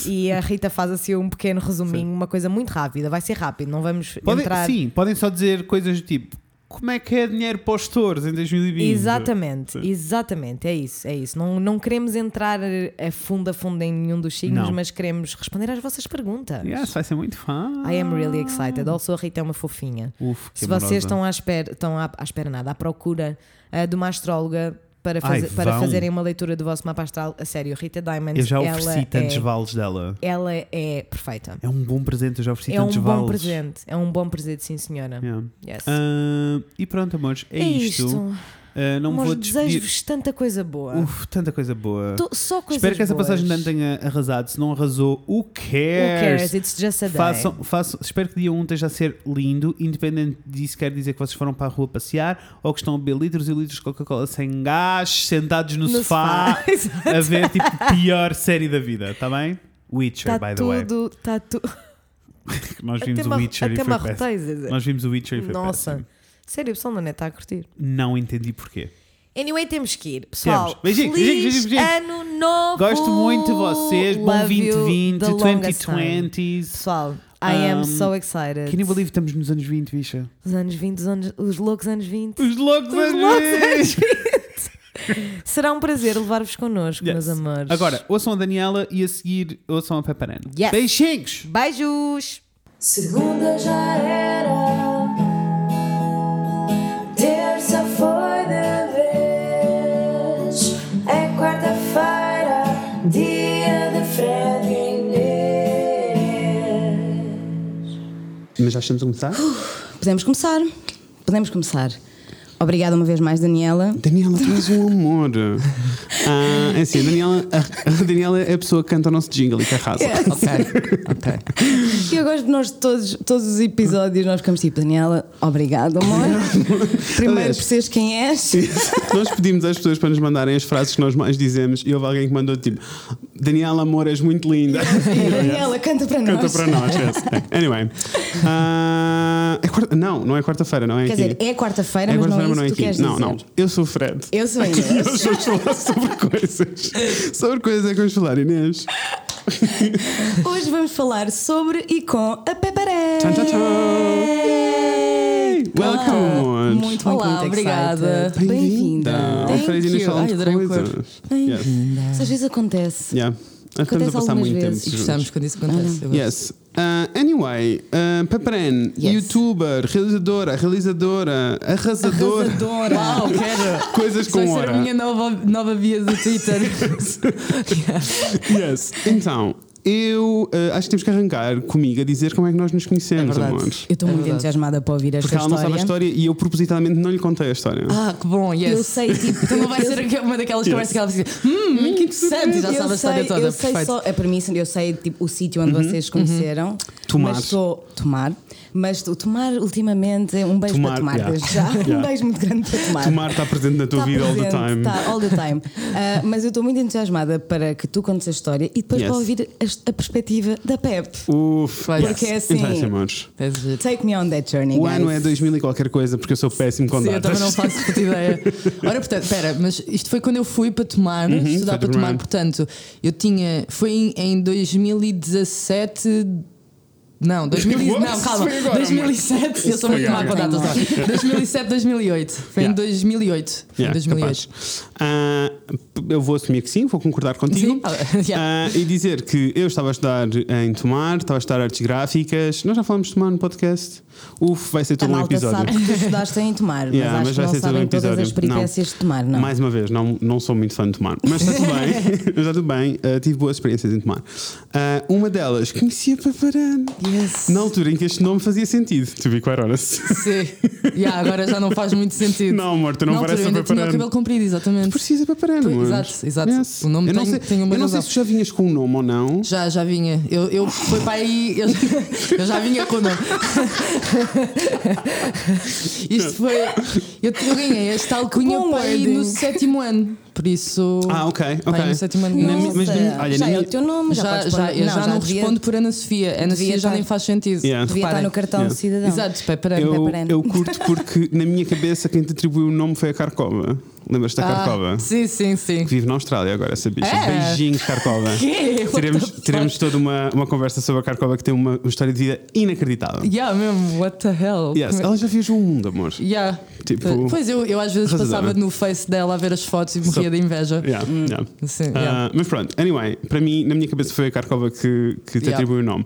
e a Rita faz assim um pequeno resuminho, uma coisa muito rápida, vai ser rápido, não vamos Podem, entrar. Sim, podem só dizer coisas do tipo como é que é dinheiro para os touros em 2020? Exatamente, Sim. exatamente, é isso, é isso. Não, não queremos entrar a fundo a fundo em nenhum dos signos, Não. mas queremos responder às vossas perguntas. Yes, vai ser muito fã. I am really excited. Also, a Rita é uma fofinha. Uf, Se amorosa. vocês estão à espera, estão à, à espera nada, à procura ah, de uma astróloga para, Ai, para fazerem uma leitura do vosso mapa astral, a sério, Rita Diamonds, Eu já ela, ofereci tantos é, vales dela. ela é perfeita. É um bom presente, eu já ofereci É um tantos bom vales. presente, é um bom presente, sim senhora. Yeah. Yes. Ah, e pronto, amores, é, é isto. isto. Ah, não Amores, vou desejo-vos tanta coisa boa. Uf, tanta coisa boa. Tô- só coisas Espero que essa boas. passagem ano tenha arrasado. Se não arrasou, who Who cares? cares? It's just a day. Façam, façam, espero que dia 1 esteja a ser lindo, independente disso quer dizer que vocês foram para a rua passear ou que estão a beber litros e litros de Coca-Cola sem gás, sentados no, No sofá, sofá. A ver tipo a pior série da vida, está bem? Witcher, Está by the way. tudo, está tudo. Nós vimos Até, o Witcher e até foi péssimo. Nós vimos o Witcher e foi Nossa. péssimo. Sério, o pessoal não está a curtir. Não entendi porquê. Anyway, temos que ir. Pessoal. Beijinhos, feliz beijinhos, beijinhos, beijinhos. ano novo! Gosto muito de vocês. Bom Love you 2020, the longest time. 2020s. Pessoal, I am Um, so excited. Can you believe estamos nos anos 20, bicha? Os anos 20, os, anos- os loucos anos 20. Os loucos Os anos loucos 20! anos 20. Será um prazer levar-vos connosco, Yes. meus amores. Agora, ouçam a Daniela e a seguir ouçam a Peparana. Yes. Beijinhos! Beijos! Segunda já era, Mas já estamos a começar? Podemos começar. Podemos começar. Obrigada uma vez mais, Daniela. Daniela, tu és um amor. Ah, é assim, a Daniela, a, a Daniela é a pessoa que canta o nosso jingle e que arrasa. Ok, ok. E eu gosto de nós todos, todos os episódios, nós ficamos tipo, Daniela, obrigada, amor. Primeiro Aliás, por seres quem és. Nós pedimos às pessoas para nos mandarem as frases que nós mais dizemos e houve alguém que mandou tipo Daniela Amor, és muito linda. Daniela, canta para nós. Canta para nós. yes. Anyway. Ah, é quarta- não, não é quarta-feira, não é Quer aqui. dizer, é quarta-feira, é mas não é quarta-feira, isso que tu Não, não. Eu sou o Fred. Eu sou a E Inês. hoje vamos falar sobre coisas. Sobre coisas é que vamos falar, Inês. Hoje vamos falar sobre e com a Peparé. Tchan, tchan, tchan. Welcome, amor. Muito, muito, Olá, muito obrigada. excited. Bem-vinda. Falando Ai, de adorei o coisas. cor. Yes. Isso às vezes acontece. Yeah. Nós Estamos a Acontece passar muito algumas tempo vezes. E gostamos quando isso acontece. gosto. Yes. Uh, anyway, uh, Paparan, Yes. youtuber, realizadora, realizadora, arrasadora. Arrasadora. Uau, quero! Coisas vai com ser a hora. minha nova, nova via do Twitter. Yes. Então, eu uh, acho que temos que arrancar comigo a dizer como é que nós nos conhecemos, É verdade. amor. Eu estou É muito verdade. entusiasmada para ouvir esta Porque ela não sabe a história. história e eu propositadamente não lhe contei a história. Ah, que bom, yes. Eu sei, tipo, Então não vai ser uma daquelas Yes. conversas que ela diz hum, que interessante, e já sabe a história sei, toda. Eu sei Perfeito. só a premissa, eu sei tipo, o sítio onde Uhum. vocês conheceram. Tomar. Mas sou tomar. Mas o tomar ultimamente, um beijo Tomar, para tomar yeah. desde já. Yeah. Um beijo muito grande para tomar. Tomar está presente na tua Está vida all the presente, time. Está all the time. Ah, mas eu estou muito entusiasmada para que tu contes a história e depois Yes. para ouvir a, a perspectiva da Pep. Uf. Porque é assim- Então, assim, amores. É. Take me on that journey. O guys. ano é 2000 e qualquer coisa, porque eu sou péssimo com Sim, eu datas. também não faço puta ideia. Ora, portanto, espera, mas isto foi quando eu fui para tomar, Uhum, estudar para tomar. tomar, portanto, eu tinha. Foi em, em 2017. Não, 2000, e- What? não, calma. Agora, 2007, eu sou foi muito má com datas. não. 2007, 2008. Foi Yeah. em 2008. Foi em Yeah, 2008. Eu vou assumir que sim, vou concordar contigo. Sim, yeah. Ah, e dizer que eu estava a estudar em Tomar, estava a estudar artes gráficas. Nós já falamos de Tomar no podcast. Uf, vai ser A todo um episódio. sabe que tu estudaste em tomar, Yeah, mas mas acho vai que ser não todo um sabem todas episódio. as peripécias de tomar, não. Mais uma vez, não, não sou muito fã de tomar. Mas está tudo bem. Mas está tudo bem. Ah, tive boas experiências em tomar. Ah, uma delas, conhecia Paparano. Yes. Na altura em que este nome fazia sentido, to be quite honest. Sim. Yeah, agora já não faz muito sentido. Não, amor, tu não Na altura pareces eu ainda tinha o Paparano. cabelo comprido, exatamente. Precisa Paparano, amor. Exato, exato. O nome eu não tem- sei, tem uma Eu não sei se já vinhas com um nome ou não. Já, já vinha. Eu, eu foi para aí. Eu, eu já vinha com o nome. Isto foi. Eu, eu ganhei esta alcunha bom para aí no sétimo ano. Por isso. Ah, ok, para aí ok. no sétimo ano. Mi- mas olha, já é o teu nome, já, já, podes já, pôr- eu já não devia- respondo por Ana Sofia. Ana Sofia já estar- nem faz sentido. Yeah. Devia estar Reparem. no cartão Yeah. de cidadão. Exato, Pepperano. Eu, eu curto porque na minha cabeça quem te atribuiu o nome foi a Carcova. Lembras-te da Carcova? Ah, sim, sim, sim. Que vive na Austrália agora, essa bicha. É? Beijinhos, Carcova. Teremos, teremos toda uma, uma conversa sobre a Carcova que tem uma, uma história de vida inacreditável. Yeah, mesmo, what the hell? Yes, ela já viajou o mundo, amor. Yeah. Tipo- pois eu, eu às vezes Arrasadora. passava no face dela a ver as fotos e morria Só- de inveja. Yeah, yeah. Sim, Ah, yeah. mas pronto, anyway, para mim, na minha cabeça foi a Carcova que, que te Yeah. atribuiu o nome.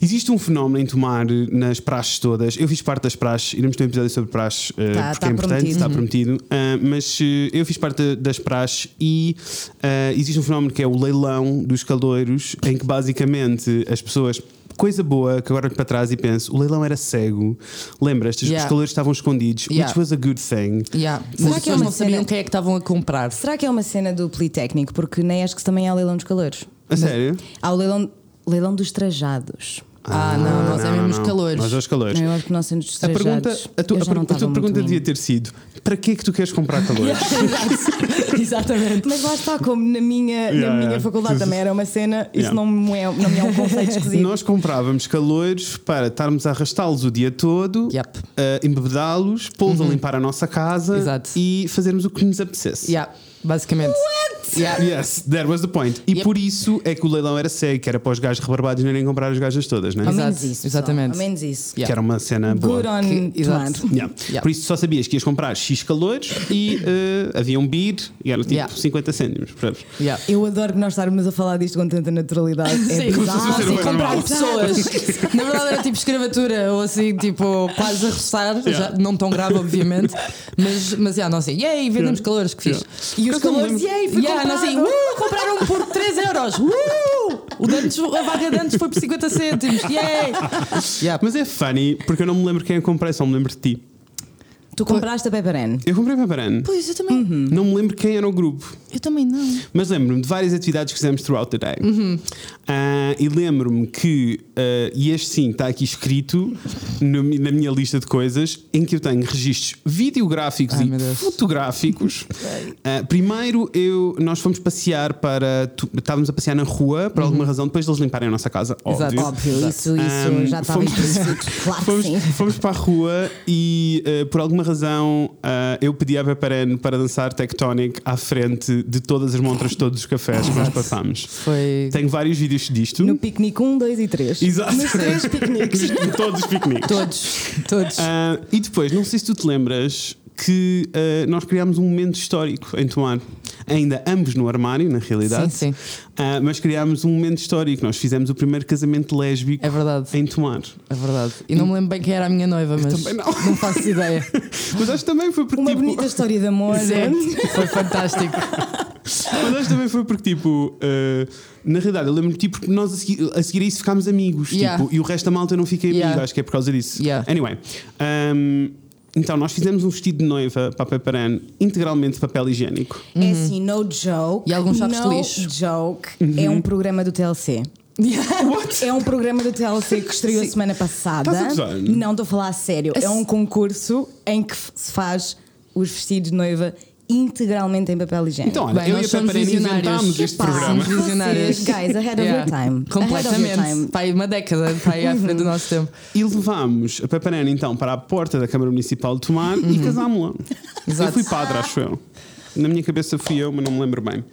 Existe um fenómeno em tomar nas praxes todas. Eu fiz parte das praxes, iremos ter um episódio sobre praxes, eh, Tá- porque tá é importante, prometido. está prometido. Ah, mas eu fiz parte das praxes e ah, existe um fenómeno que é o leilão dos caloiros, em que basicamente as pessoas. Coisa boa que agora olho para trás e penso: o leilão era cego. Lembras-te? Os Yeah. caloiros estavam escondidos, Yeah. which was a good thing. Yeah. Será as que é pessoas uma não sabiam cena- quem é que estavam a comprar. Será que é uma cena do Politécnico? Porque nem acho que também há leilão dos calores. A sério? Há o leilão, leilão dos trajados. Ah, não, nós é mesmo os calores. Nós é os calores. Não, eu acho que nós somos A pergunta, a tu- a per- não a tua pergunta devia ter sido: para que é que tu queres comprar calores? Exatamente. Mas lá está, como na minha, Yeah, na minha yeah. faculdade também era uma cena, isso Yeah. não, me é, não me é um conceito esquisito. Nós comprávamos calores para estarmos a arrastá-los o dia todo, Yep. a embebedá-los, pô-los a limpar a nossa casa Exato. e fazermos o que nos apetecesse. Yeah, basicamente. Yeah. Yes, that was the point. E Yep. por isso é que o leilão era cego, que era para os gajos rebarbados não irem comprar as gajas todas, né? Ao menos isso. exatamente. Ao menos isso. Yeah. Que era uma cena boa. Good on Que-. Yeah. Por isso só sabias que ias comprar X calores e eh, havia um bid e era tipo Yeah. 50 cêntimos. Eu adoro que nós estarmos a falar disto com tanta naturalidade. É Sim, bizarro. comprar pessoas. Na verdade era tipo escravatura, ou assim, tipo, quase a roçar, não tão grave, obviamente. Mas, mas yeah, nós assim, yay, vendemos Yeah. calores, que fixe. E calores, yay, foi Yeah, nós assim, uh, compraram por 3 euros. Uh! O de antes, a vaga de antes foi por 50 cêntimos. Yay! Yeah. Mas é funny porque eu não me lembro quem eu comprei, só me lembro de ti. Tu compraste a Pepper Ann. Eu comprei Paparan. Pois, eu também. Não me lembro quem era o grupo. Eu também não. Mas lembro-me de várias atividades que fizemos throughout the day. Uhum. Ah, e lembro-me que, ah, e este sim está aqui escrito no na minha lista de coisas, em que eu tenho registros videográficos Ai, e fotográficos. Ah, primeiro, eu, nós fomos passear para. tu- estávamos a passear na rua, por alguma razão, depois deles limparem a nossa casa. Exato. Óbvio. Isso, isso Um, já estava fomos-. Claro Fomos, fomos para a rua e uh, por alguma razão uh, eu pedi à Peparene para dançar Tectonic à frente de todas as montras de todos os cafés que nós passámos. Foi. Tenho vários vídeos disto. No piquenique 1, 2 e 3. Exato. Nos três piqueniques. Todos os piqueniques. Todos, todos. Ah, e depois, não sei se tu te lembras que ah, nós criámos um momento histórico em Tomar. Ainda ambos no armário, na realidade. Sim, sim. Ah, mas criámos um momento histórico. Nós fizemos o primeiro casamento lésbico É verdade. em Tomar. É verdade. E não me lembro bem quem era a minha noiva, mas também não. não faço ideia. Mas acho que também foi porque Uma tipo, bonita história de amor. Sim, foi fantástico. Mas acho que também foi porque, tipo, uh, na realidade, eu lembro-me, tipo, que nós a seguir, a seguir a isso ficámos amigos, Yeah. tipo, e o resto da malta eu não fiquei amigo, Yeah. acho que é por causa disso. Yeah. Anyway, um, então nós fizemos um vestido de noiva para a Peparan integralmente de papel higiênico. É assim, no joke. Uhum. E alguns sacos de no lixo. joke. É um programa do TLC. What? É um programa do TLC que estreou semana passada. Estás a gozar? Não estou a falar a sério. É um concurso em que se faz os vestidos de noiva integralmente em papel higiênico. Então, olha, Bem, eu e a visionários. inventámos este Epá, programa. Vocês, guys, ahead of your time. Your Completamente. time. Pai, uma década pai, à frente do nosso tempo. E levámos a Peparan então para a porta da Câmara Municipal de Tomar e casámos-la. Eu Uhum. Fui padre, acho eu. Na minha cabeça fui eu, mas não me lembro bem.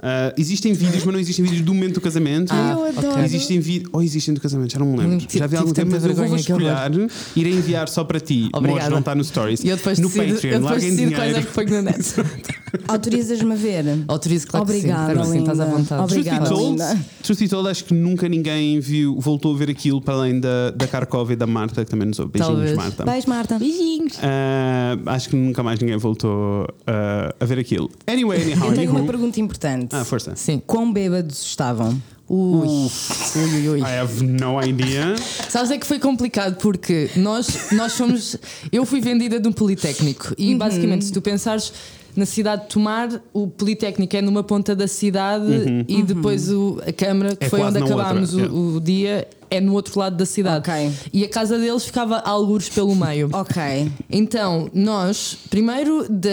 Ah, existem vídeos, mas não existem vídeos do momento do casamento. Ah, Eu adoro. ok. Existem vídeos. Ou existem do casamento, já não me lembro. Tive- já vi há algum tive tempo, mas eu vou vasculhar, irei enviar só para ti. Obrigada. Mas não está no Stories. E eu depois no decido, Patreon, eu depois larguem decido quais é dinheiro. que foi na net. Autorizas-me a ver? Autorizo, claro que sim. Obrigada, que sim, estás à linda. vontade. Truth Obrigada, told, linda. truth be told, acho que nunca ninguém viu, voltou a ver aquilo para além da, da Karkov e da Marta, que também nos ouve. Beijinhos, Talvez. Marta. Beijo, Marta. Beijinhos. Ah, acho que nunca mais ninguém voltou ah, a ver aquilo. Anyway, anyhow, Eu tenho uma pergunta importante. Ah, força. Sim. Quão bêbados estavam? Ui. Ui, ui, ui. I have no idea. Sabes é que foi complicado porque nós, nós fomos. Eu fui vendida de um Politécnico e Uhum. basicamente, se tu pensares na cidade de Tomar, o Politécnico é numa ponta da cidade e depois o, a Câmara, que Uhum. É foi onde acabámos o- yeah. o, dia, é no outro lado da cidade. Ok. E a casa deles ficava a algures pelo meio. Ok. Então, nós, primeiro da,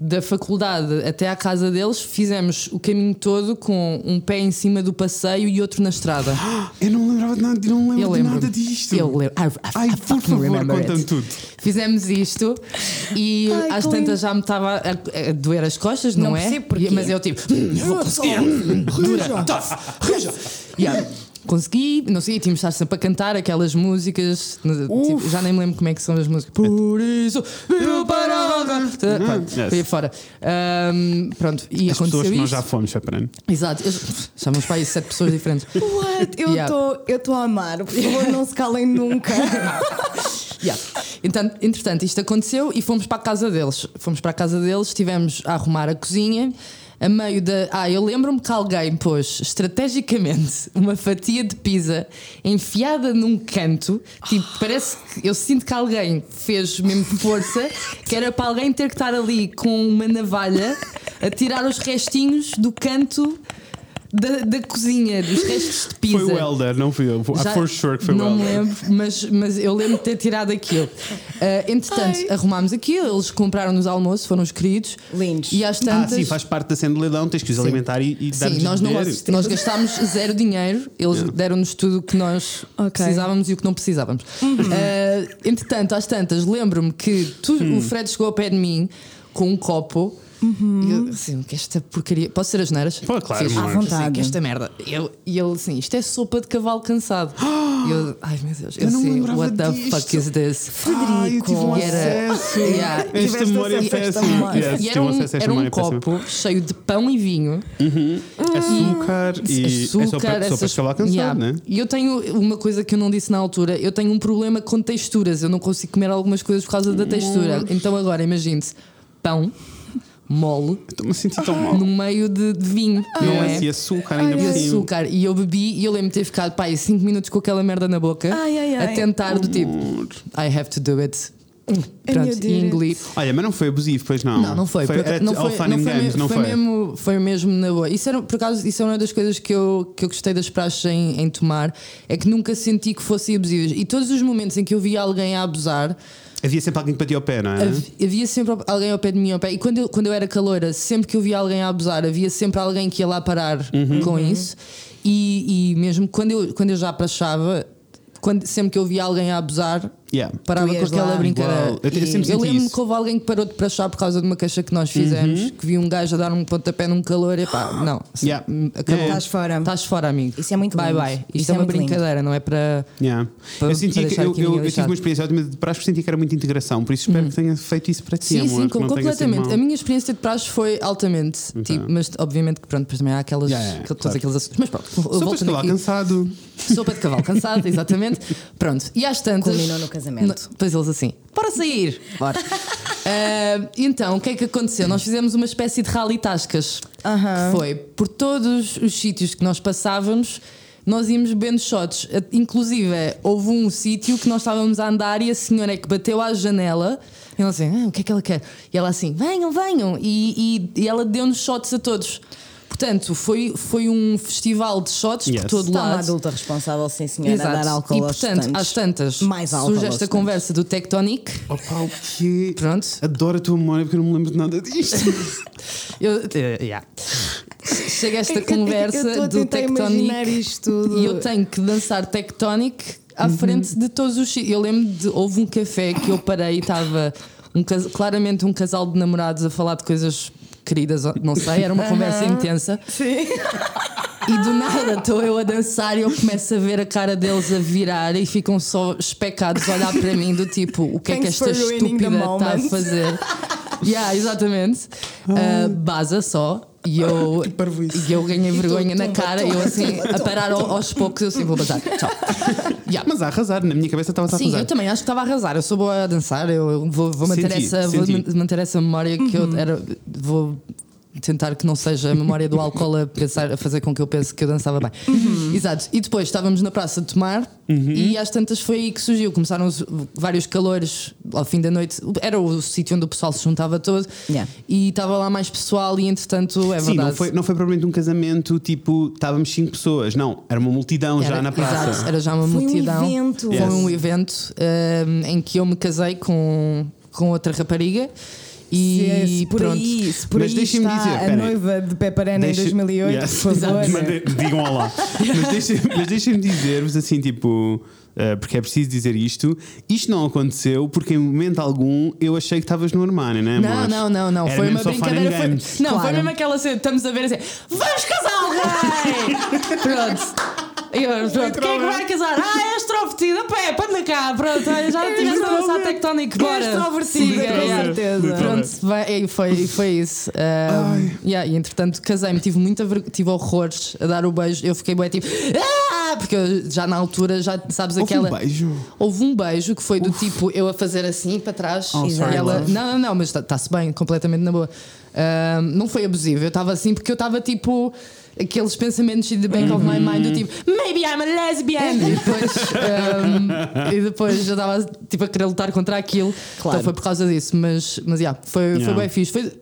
da faculdade até à casa deles, fizemos o caminho todo com um pé em cima do passeio e outro na estrada. Eu não lembrava de nada, eu não lembro Eu de lembro. nada disto. Eu lembro. I, I, Ai, I por favor, conta-me tudo. Fizemos isto e Ai, às que lindo. tantas já me estava a, a doer as costas, não, Não é? Mas eu tipo, "Hum, vou conseguir. Tough, rija. Yeah. Consegui, não sei, tínhamos de estar sempre a cantar aquelas músicas. tipo, já nem me lembro como é que são as músicas. Por isso, eu. Pronto, Yes. Foi fora. Ahm, pronto, e As pessoas que nós já fomos, Chaparano. Exato, eu, chamamos para aí sete pessoas diferentes. What? Eu Yeah. estou a amar. Por favor, não se calem nunca. Yeah. Então, entretanto, isto aconteceu e fomos para a casa deles. Fomos para a casa deles, estivemos a arrumar a cozinha. A meio da. Ah, eu lembro-me que alguém pôs estrategicamente uma fatia de pizza enfiada num canto. Tipo, parece que eu sinto que alguém fez mesmo força, que era para alguém ter que estar ali com uma navalha a tirar os restinhos do canto da, da cozinha, dos restos de pizza. Foi o Elder, não fui eu. Já- Ah, for sure que foi não o me Elder. lembro, mas, mas eu lembro de ter tirado aquilo. Ah, entretanto, arrumámos aquilo, eles compraram-nos almoço, foram os queridos. Lindos. E às Ah, tantas. sim, faz parte da cena do leilão, tens que os alimentar e, e dar-lhes Sim, nós, não, nós gastámos zero dinheiro, eles deram-nos tudo o que nós Ok. precisávamos e o que não precisávamos. Ah, entretanto, às tantas, lembro-me que tu- o Fred chegou ao pé de mim com um copo. E eu, assim, que esta porcaria. Posso ser as neiras? Pô, claro, Fiz. À vontade. Assim, que esta merda. Eu, e ele assim, isto é sopa de cavalo cansado. e eu, ai meu Deus, eu, Eu assim, what the disto. fuck is this? Ai, eu tive um E era- acesso. Yeah. Esta memória é péssima. Yes, E era um, era um copo cheio de pão e vinho. Açúcar e é sopa, sopa de essas- cavalo cansado, Yeah. né? E eu tenho uma coisa que eu não disse na altura: eu tenho um problema com texturas. Eu não consigo comer algumas coisas por causa da textura. Então agora imagine-se pão mole Estou-me a sentir tão mal. no meio de, de vinho, não Yes, é? E açúcar ainda E cima. açúcar. E eu bebi e eu lembro de ter ficado pai 5 minutos com aquela merda na boca Ai, ai, ai. a tentar do tipo I have to do it. Pronto, e engoli. Olha, mas não foi abusivo, pois não? Não, não foi. acaso- era não foi, fun não foi, games, me- não foi foi? mesmo, foi mesmo na boa. Isso era, por acaso, isso é uma das coisas que eu, que eu gostei das praxes em, em tomar, é que nunca senti que fossem abusivas. E todos os momentos em que eu via alguém a abusar, Havia sempre alguém que batia o pé, não é? hav- havia sempre alguém ao pé de mim ao pé. E quando eu, quando eu era caloira, sempre que eu via alguém a abusar, havia sempre alguém que ia lá parar Uhum. com isso. E, e mesmo quando eu, quando eu já praxava, quando, sempre que eu via alguém a abusar, Yeah. parava com aquela lá. brincadeira. Uau, eu eu E lembro-me que houve alguém que parou de praxar por causa de uma queixa que nós fizemos, que viu um gajo a dar um pontapé num calor e pá, não, Yeah. acabou. Yeah. Estás fora. Estás fora, amigo. Isso é muito Bye lindo. bye. Isto Isso é, é uma muito lindo. brincadeira, não é para. Yeah. Para- eu senti para que eu, eu, eu tive uma experiência ótima de praxe, senti que era muita integração, por isso espero que tenha feito isso para ti, Sim, amor. sim, com- completamente. A minha experiência de praxe foi altamente. Tipo, mas obviamente que pronto, depois também há aquelas. Yeah, yeah, todos claro. aqueles assuntos. Mas pronto, Sopas de cavalo cansado. Sopa de cavalo cansado, exatamente. Pronto, e às tantas. Culminou no casamento. Depois eles assim, bora sair! Bora. Ah, então, o que é que aconteceu? Nós fizemos uma espécie de rally tascas. Que foi por todos os sítios que nós passávamos. Nós íamos bebendo shots. Ah, Inclusive, houve um sítio que nós estávamos a andar e a senhora é que bateu à janela. E ela assim, ah, o que é que ela quer? E ela assim, venham, venham. E, e- e ela deu-nos shots a todos. Portanto, foi, foi um festival de shots Yes. por todo Está uma lado. adulta responsável, sim senhora, Exato. a dar álcool e portanto, às tantas, Mais álcool surge esta conversa do Tectonic. Opa, o quê? Pronto. Adoro a tua memória porque eu não me lembro de nada disto. Eu, yeah. Chega esta conversa eu do Tectonic isto tudo. e eu tenho que dançar Tectonic à frente de todos os. Eu lembro de houve um café que eu parei e estava um claramente um casal de namorados a falar de coisas queridas, não sei, era uma conversa intensa. Sim. E do nada estou eu a dançar e eu começo a ver a cara deles a virar e ficam só especados a olhar para mim do tipo o que é que Thanks esta estúpida está a moment." fazer. yeah, exatamente. Uh, baza só. E eu, e eu ganhei vergonha na cara e eu assim, a parar ao- aos poucos, eu assim, vou bazar. Tchau. Mas a arrasar, na minha cabeça estava a Sim, arrasar. eu também acho que estava a arrasar. Eu sou boa a dançar, eu vou, vou manter, essa, vou manter essa memória que eu era. Vou tentar que não seja a memória do álcool a, pensar, a fazer com que eu pense que eu dançava bem. Exato. E depois estávamos na praça de tomar e às tantas foi aí que surgiu. Começaram os- vários calores ao fim da noite. Era o sítio onde o pessoal se juntava todo Yeah. e estava lá mais pessoal. E entretanto, é Sim, verdade. não foi, não foi propriamente um casamento tipo, estávamos cinco pessoas, não, era uma multidão já Era- na praça. Exato, era já uma Foi um multidão. evento. Foi Yes. um evento um, em que eu me casei com, com outra rapariga. E se, se por pronto. aí, por Mas aí deixem-me dizer, a noiva de Peparena em Deixa- 2008, Yes. por favor. Digam olá. mas deixem- deixem-me dizer-vos assim, tipo. eh, porque é preciso dizer isto. Isto não aconteceu porque em momento algum eu achei que estavas no armário, não é? Não, não, não. Era foi uma brincadeira. Foi, não, foi Claro. mesmo aquela cena. Estamos a ver assim: vamos casar alguém! Pronto. E eu, pronto, quem é que vai casar? Ah, é extrovertida, pé, anda cá, pronto, já tiveste a dançar tectónico, bora. extrovertida, com yeah. certeza. Pronto, vai, e foi, foi isso. Um, yeah, e entretanto casei-me, tive muita tive horrores a dar o beijo. Eu fiquei bem tipo, ah! porque eu já na altura já sabes Houve aquela. um beijo. Houve um beijo que foi do tipo eu a fazer assim para trás Oh, e ela. Não, não, não, mas está-se bem, completamente na boa. Ahm, não foi abusivo, eu estava assim porque eu estava tipo. Aqueles pensamentos in the back of my mind do tipo Maybe I'm a lesbian E depois, ahm, e depois já estava tipo, a querer lutar contra aquilo Claro. Então foi por causa disso Mas, mas yeah, foi, Yeah. foi bem fixe foi,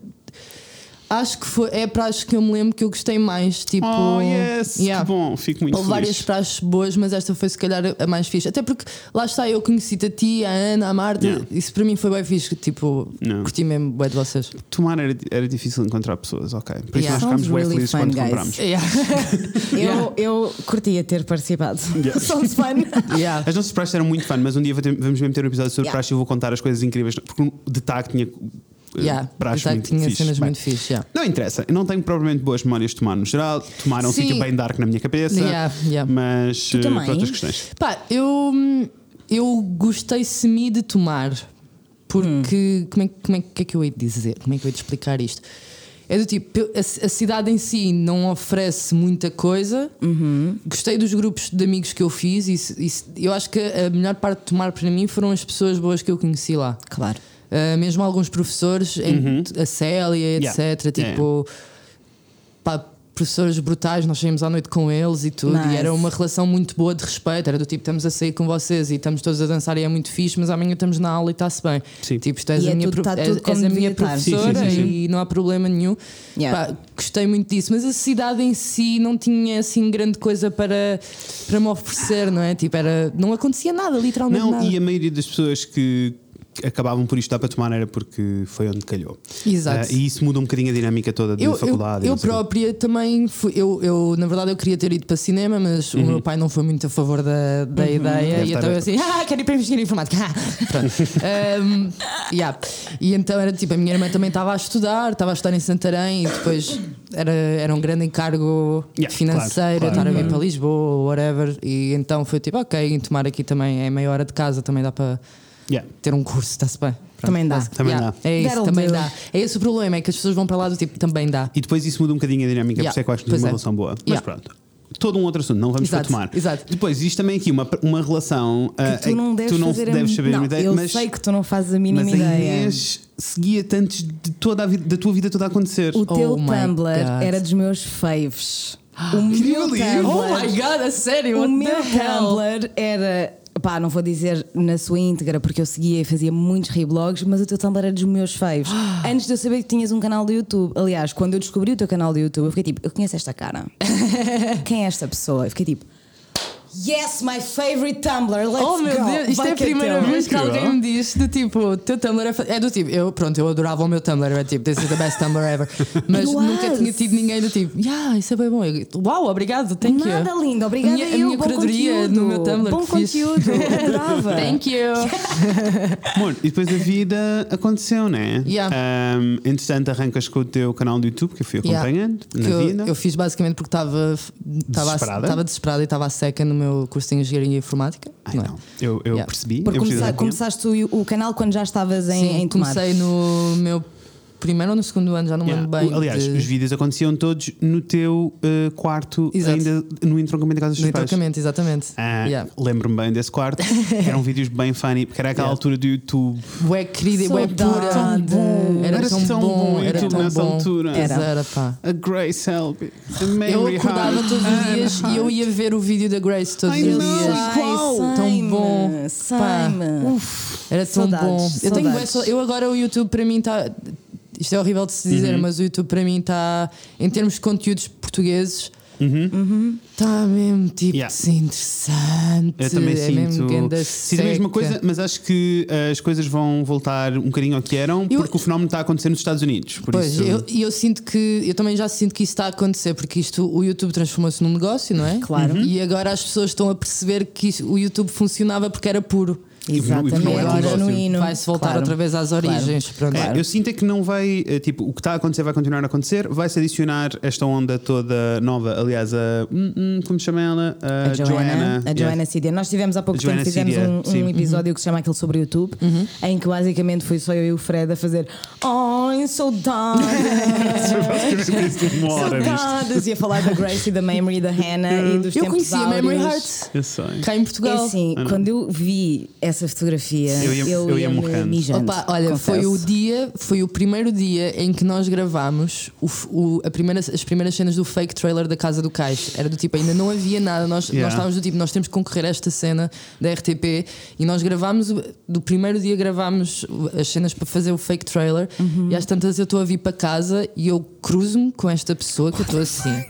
Acho que foi, é praxe que eu me lembro que eu gostei mais Tipo, Oh, yes! yeah. Que bom, fico muito Houve feliz. várias praxes boas, mas esta foi se calhar a mais fixe. Até porque lá está, eu conheci-te a ti, a Ana, a Marta. Yeah. Isso para mim foi bem fixe. Tipo, Não. curti mesmo bem de vocês. Tomar era, era difícil encontrar pessoas, ok. Por isso Yeah. nós ficámos bem really felizes fun, quando guys. compramos. Yeah. Eu, eu curtia ter participado. Yeah. Sounds fun. Yeah. As nossas praxes eram muito fun, mas um dia vamos mesmo ter um episódio sobre Yeah. praxe e eu vou contar as coisas incríveis. Porque um de TAC tinha Yeah. praxe Tá, muito tinha fixe. cenas Bem, muito fixe. Yeah. Não interessa, eu não tenho propriamente boas memórias de tomar no geral. Tomar é um Sim. sítio bem dark na minha cabeça, Yeah, yeah. mas Tu uh, também? por outras questões. Pá, eu, eu gostei semi de tomar. Porque, como, é, como é que é que eu hei de dizer? Como é que eu hei de explicar isto? É do tipo, a, a cidade em si não oferece muita coisa. Gostei dos grupos de amigos que eu fiz. E, isso- eu acho que a melhor parte de tomar para mim foram as pessoas boas que eu conheci lá. Claro. Uh, mesmo alguns professores, em- a Célia, Yeah. etc. Tipo, pá, professores brutais, nós saímos à noite com eles e tudo, Nice. e era uma relação muito boa de respeito. Era do tipo, estamos a sair com vocês e estamos todos a dançar e é muito fixe, mas amanhã estamos na aula e está-se bem. Sim. Tipo, tu és E a é minha, tudo- pro- tá és- a minha estar. Sim, sim, professora sim, sim. e não há problema nenhum. Yeah. Pá, gostei muito disso, mas a cidade em si não tinha assim grande coisa para, para me oferecer, não é? Tipo, era, não acontecia nada, literalmente Não, nada. e a maioria das pessoas que acabavam por isto dar para tomar era porque foi onde calhou. Exato. Ah, e isso muda um bocadinho a dinâmica toda da Eu, faculdade. eu, eu própria também fui, eu, eu, na verdade, eu queria ter ido para cinema, mas o meu pai não foi muito a favor da, da ideia. Deve E então eu assim, ah, quero ir para engenharia informática. Ah, Pronto. Um, yeah. E então era tipo, a minha irmã também estava a estudar, estava a estudar em Santarém e depois era, era um grande encargo Yeah, financeiro, claro, claro, estar a vir claro. para Lisboa, whatever. E então foi tipo, ok, em tomar aqui também é meia hora de casa, também dá para Yeah. ter um curso, está-se bem. Pronto, Também dá. Também yeah, dá. É isso, That'll também do. dá. É esse o problema, é que as pessoas vão para lá do tipo, também dá. E depois isso muda um bocadinho a dinâmica, Yeah, por isso é que eu acho que é uma é. relação boa. Mas pronto. Todo um outro assunto, não vamos Exato, retomar. exato. Depois, isto também aqui, uma, uma relação Que tu não deves tu não fazer deves a saber a não, ideia, Eu mas, sei que tu não fazes a mínima mas a ideia. Inês seguia-te antes de toda a vida, da tua vida toda a acontecer. O teu Oh Tumblr era dos meus faves. O meu! Tumblr. Oh my god, a sério? O meu? Tumblr era. Pá, não vou dizer na sua íntegra porque eu seguia e fazia muitos reblogs, mas o teu Tumblr era dos meus faves. Antes de eu saber que tinhas um canal do YouTube. Aliás, quando eu descobri o teu canal do YouTube, eu fiquei tipo, eu conheço esta cara. Quem é esta pessoa? Eu fiquei tipo, yes, my favorite Tumblr, let's Oh meu go. Deus, isto Vai é a é primeira teu. vez que alguém me diz do tipo, o teu Tumblr é, é do tipo, eu pronto, eu adorava o meu Tumblr, é tipo, this is the best Tumblr ever. Mas nunca tinha tido ninguém do tipo, yeah, isso é bem bom. Eu, Uau, obrigado, thank you. Nada lindo, obrigada A minha- a eu, minha bom curadoria conteúdo. no meu Tumblr Bom conteúdo, adorava. Thank you. Amor, e depois a vida aconteceu, né? Yeah. Um, entretanto, arrancas com o teu canal do YouTube, que eu fui Yeah. acompanhando Que na eu, vida. eu fiz basicamente porque estava Desesperada? estava desesperada e estava a seca no meu curso de engenharia informática. Ai, não é? não. Eu, eu Yeah. percebi. Porque eu começa- percebi. começaste o, o canal quando já estavas em, Sim, em tomar. comecei no meu primeiro ou no segundo ano, já não me Yeah. lembro bem. O- Aliás, de- os vídeos aconteciam todos no teu uh, quarto, Exato. ainda no entroncamento da casa dos no pais. entroncamento, exatamente. Ah, Yeah. Lembro-me bem desse quarto. Eram vídeos bem funny, porque era aquela Yeah. altura do YouTube. Bué querida, Saudade. pura. Tão bom. Era, Era tão, tão bom, bom era tão nessa bom. altura. Era. era, pá. A Grace Helbig. A Eu acordava Hart. todos os dias e eu ia ver o vídeo da Grace todos Ai, os não. dias. Qual? Tão bom. Pá. Sai-me. Era tão Saudades, bom. Eu tenho Eu agora o YouTube para mim está. Isto é horrível de se dizer, Uhum. mas o YouTube para mim está, em termos de conteúdos portugueses, está mesmo tipo Uhum. Yeah. assim, interessante. Eu também é mesmo sinto, ganda sinto a mesma coisa, mas acho que uh, as coisas vão voltar um bocadinho ao que eram, Eu- porque o fenómeno está a acontecer nos Estados Unidos. Por Pois, isso, eu, e eu sinto que eu também já sinto que isso está a acontecer, porque isto o YouTube transformou-se num negócio, não é? Claro. E agora as pessoas estão a perceber que isso- o YouTube funcionava porque era puro. E não- e não Exatamente. é um Agora negócio. genuíno. vai-se voltar Claro. outra vez às origens. Pronto. É, eu sinto é que não vai, eh, tipo, o que está a acontecer vai continuar a acontecer, vai-se adicionar esta onda toda nova, aliás, a, hum, hum, como se chama ela? A Joana, a Joana yes. Cidia. Nós tivemos há pouco A Joana tempo, fizemos um, um episódio que se chama aquele sobre o YouTube, em que basicamente foi só eu e o Fred a fazer! Uma hora nisto. saudades! E a falar da Grace e da Memory e da Hannah e dos Eu tempos conheci a Memory. Heart Eu sei. cá em É Portugal. assim, quando eu vi essa fotografia, Eu ia- eu ia me morrendo. mijando, Opa, olha, confesso. foi o dia, foi o primeiro dia em que nós gravámos o, o- a primeira, as primeiras cenas do fake trailer da Casa do Cais. Era do tipo, ainda não havia nada. Nós, Yeah. nós estávamos do tipo, nós temos que concorrer a esta cena da RTP e nós gravámos, do primeiro dia gravámos as cenas para fazer o fake trailer Uhum. e às tantas eu estou a vir para casa e eu cruzo-me com esta pessoa que eu estou assim.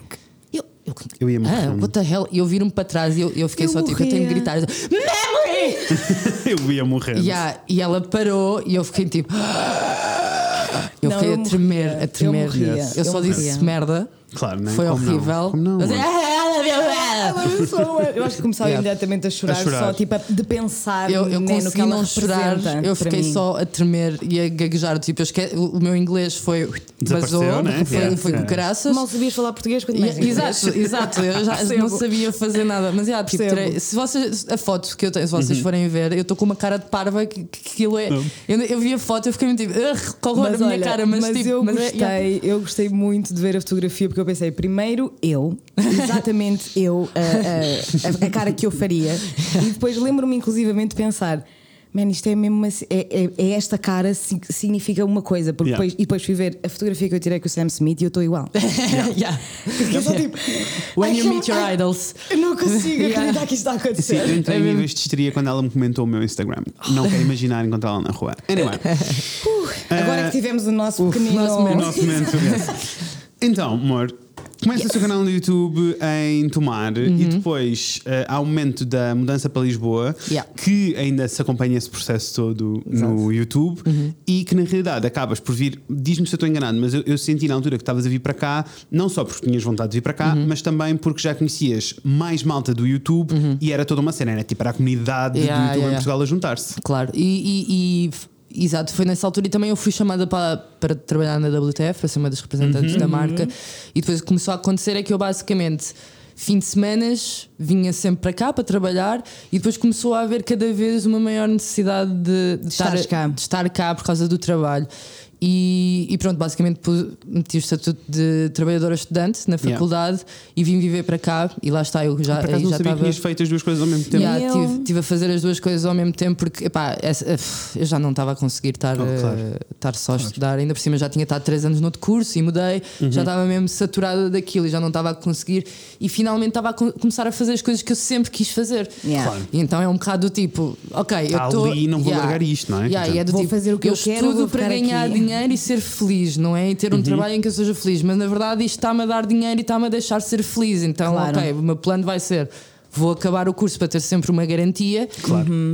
Eu, eu, Eu ia ah, morrer. what the hell? E eu viro-me para trás e eu, eu fiquei Eu só tipo, eu tenho que morria. gritar. Memory! Eu ia morrer. Yeah, e ela parou e eu fiquei tipo. Eu Não, fiquei eu a tremer, morria. a tremer. Eu Eu só eu disse merda. Claro, né? Foi Como não? horrível. Como não? Eu Eu acho que começava Yeah. imediatamente a chorar, A chorar. só tipo a- de pensar Eu, eu né, no que não chorar, eu fiquei mim. só a tremer e a gaguejar. Tipo, eu esque... o meu inglês foi. Vazou, né? foi, Yeah. foi com Yeah. caraças. Mal sabias falar português quando mais exato, exato. Eu já não sabia fazer nada. Mas yeah, tipo, terei- se vocês, a foto que eu tenho, se Uhum. vocês forem ver, eu estou com uma cara de parva que, que aquilo é. Eu, eu vi a foto e eu fiquei muito tipo, "Ugh, que horror Mas na minha olha, cara, mas, tipo, eu mas é- gostei, yeah. eu gostei muito de ver a fotografia porque eu pensei, primeiro eu, exatamente eu, a, a- a- cara que eu faria, e depois lembro-me inclusivamente de pensar. Man, isto é mesmo uma, é, é- é esta cara si- significa uma coisa, porque Yeah. depois, e depois fui ver a fotografia que eu tirei com o Sam Smith e eu estou igual. yeah. Porque eu sou tipo. When ai, you meet your ai, idols. Eu não consigo Yeah. acreditar que isto está a Sim, acontecer. eu entrei É em mesmo. níveis de histeria quando ela me comentou o meu Instagram. Não quero imaginar encontrá-la na rua. Anyway. Agora que tivemos o nosso pequenino. nosso O momento. nosso momento. yes. Então, amor, começa o seu canal no YouTube em Tomar e depois eh, há o momento da mudança para Lisboa Yeah. que ainda se acompanha esse processo todo no YouTube e que na realidade acabas por vir, diz-me se eu estou enganado, mas eu, eu senti na altura que estavas a vir para cá, não só porque tinhas vontade de vir para cá, mas também porque já conhecias mais malta do YouTube e era toda uma cena, era tipo era a comunidade Yeah, do YouTube yeah, em. Portugal a juntar-se. Claro, e, e- e- exato, foi nessa altura e também eu fui chamada para, para trabalhar na WTF, para ser uma das representantes Uhum. da marca, e depois o que começou a acontecer é que eu basicamente. Fim de semanas vinha sempre para cá para trabalhar e depois começou a haver cada vez uma maior necessidade de, de estares cá. de estar cá por causa do trabalho. E, e pronto, basicamente meti o estatuto de trabalhadora estudante na Yeah. faculdade e vim viver para cá. E lá está, eu já, Por acaso não já sabia que estava. tinhas feito as duas coisas ao mesmo tempo. Yeah, Eu- tive, tive a fazer as duas coisas ao mesmo tempo porque epá, essa- uf, eu já não estava a conseguir estar, Oh, claro. eh, estar só a estudar. Ainda por cima já tinha estado três anos no outro curso e mudei, Uhum. já estava mesmo saturada daquilo e já não estava a conseguir. E finalmente estava a co- começar a fazer as coisas que eu sempre quis fazer. Yeah. Claro. E então é um bocado do tipo, ok, Tá eu estou. ali e não vou largar isto, não é? Yeah, e é do Vou tipo, fazer o que eu quero, estudo para ganhar aqui. Dinheiro e ser feliz, não é? E ter um trabalho em que eu seja feliz. Mas na verdade isto está-me a dar dinheiro e está-me a deixar ser feliz. Então, Claro. ok, o meu plano vai ser. Vou acabar o curso para ter sempre uma garantia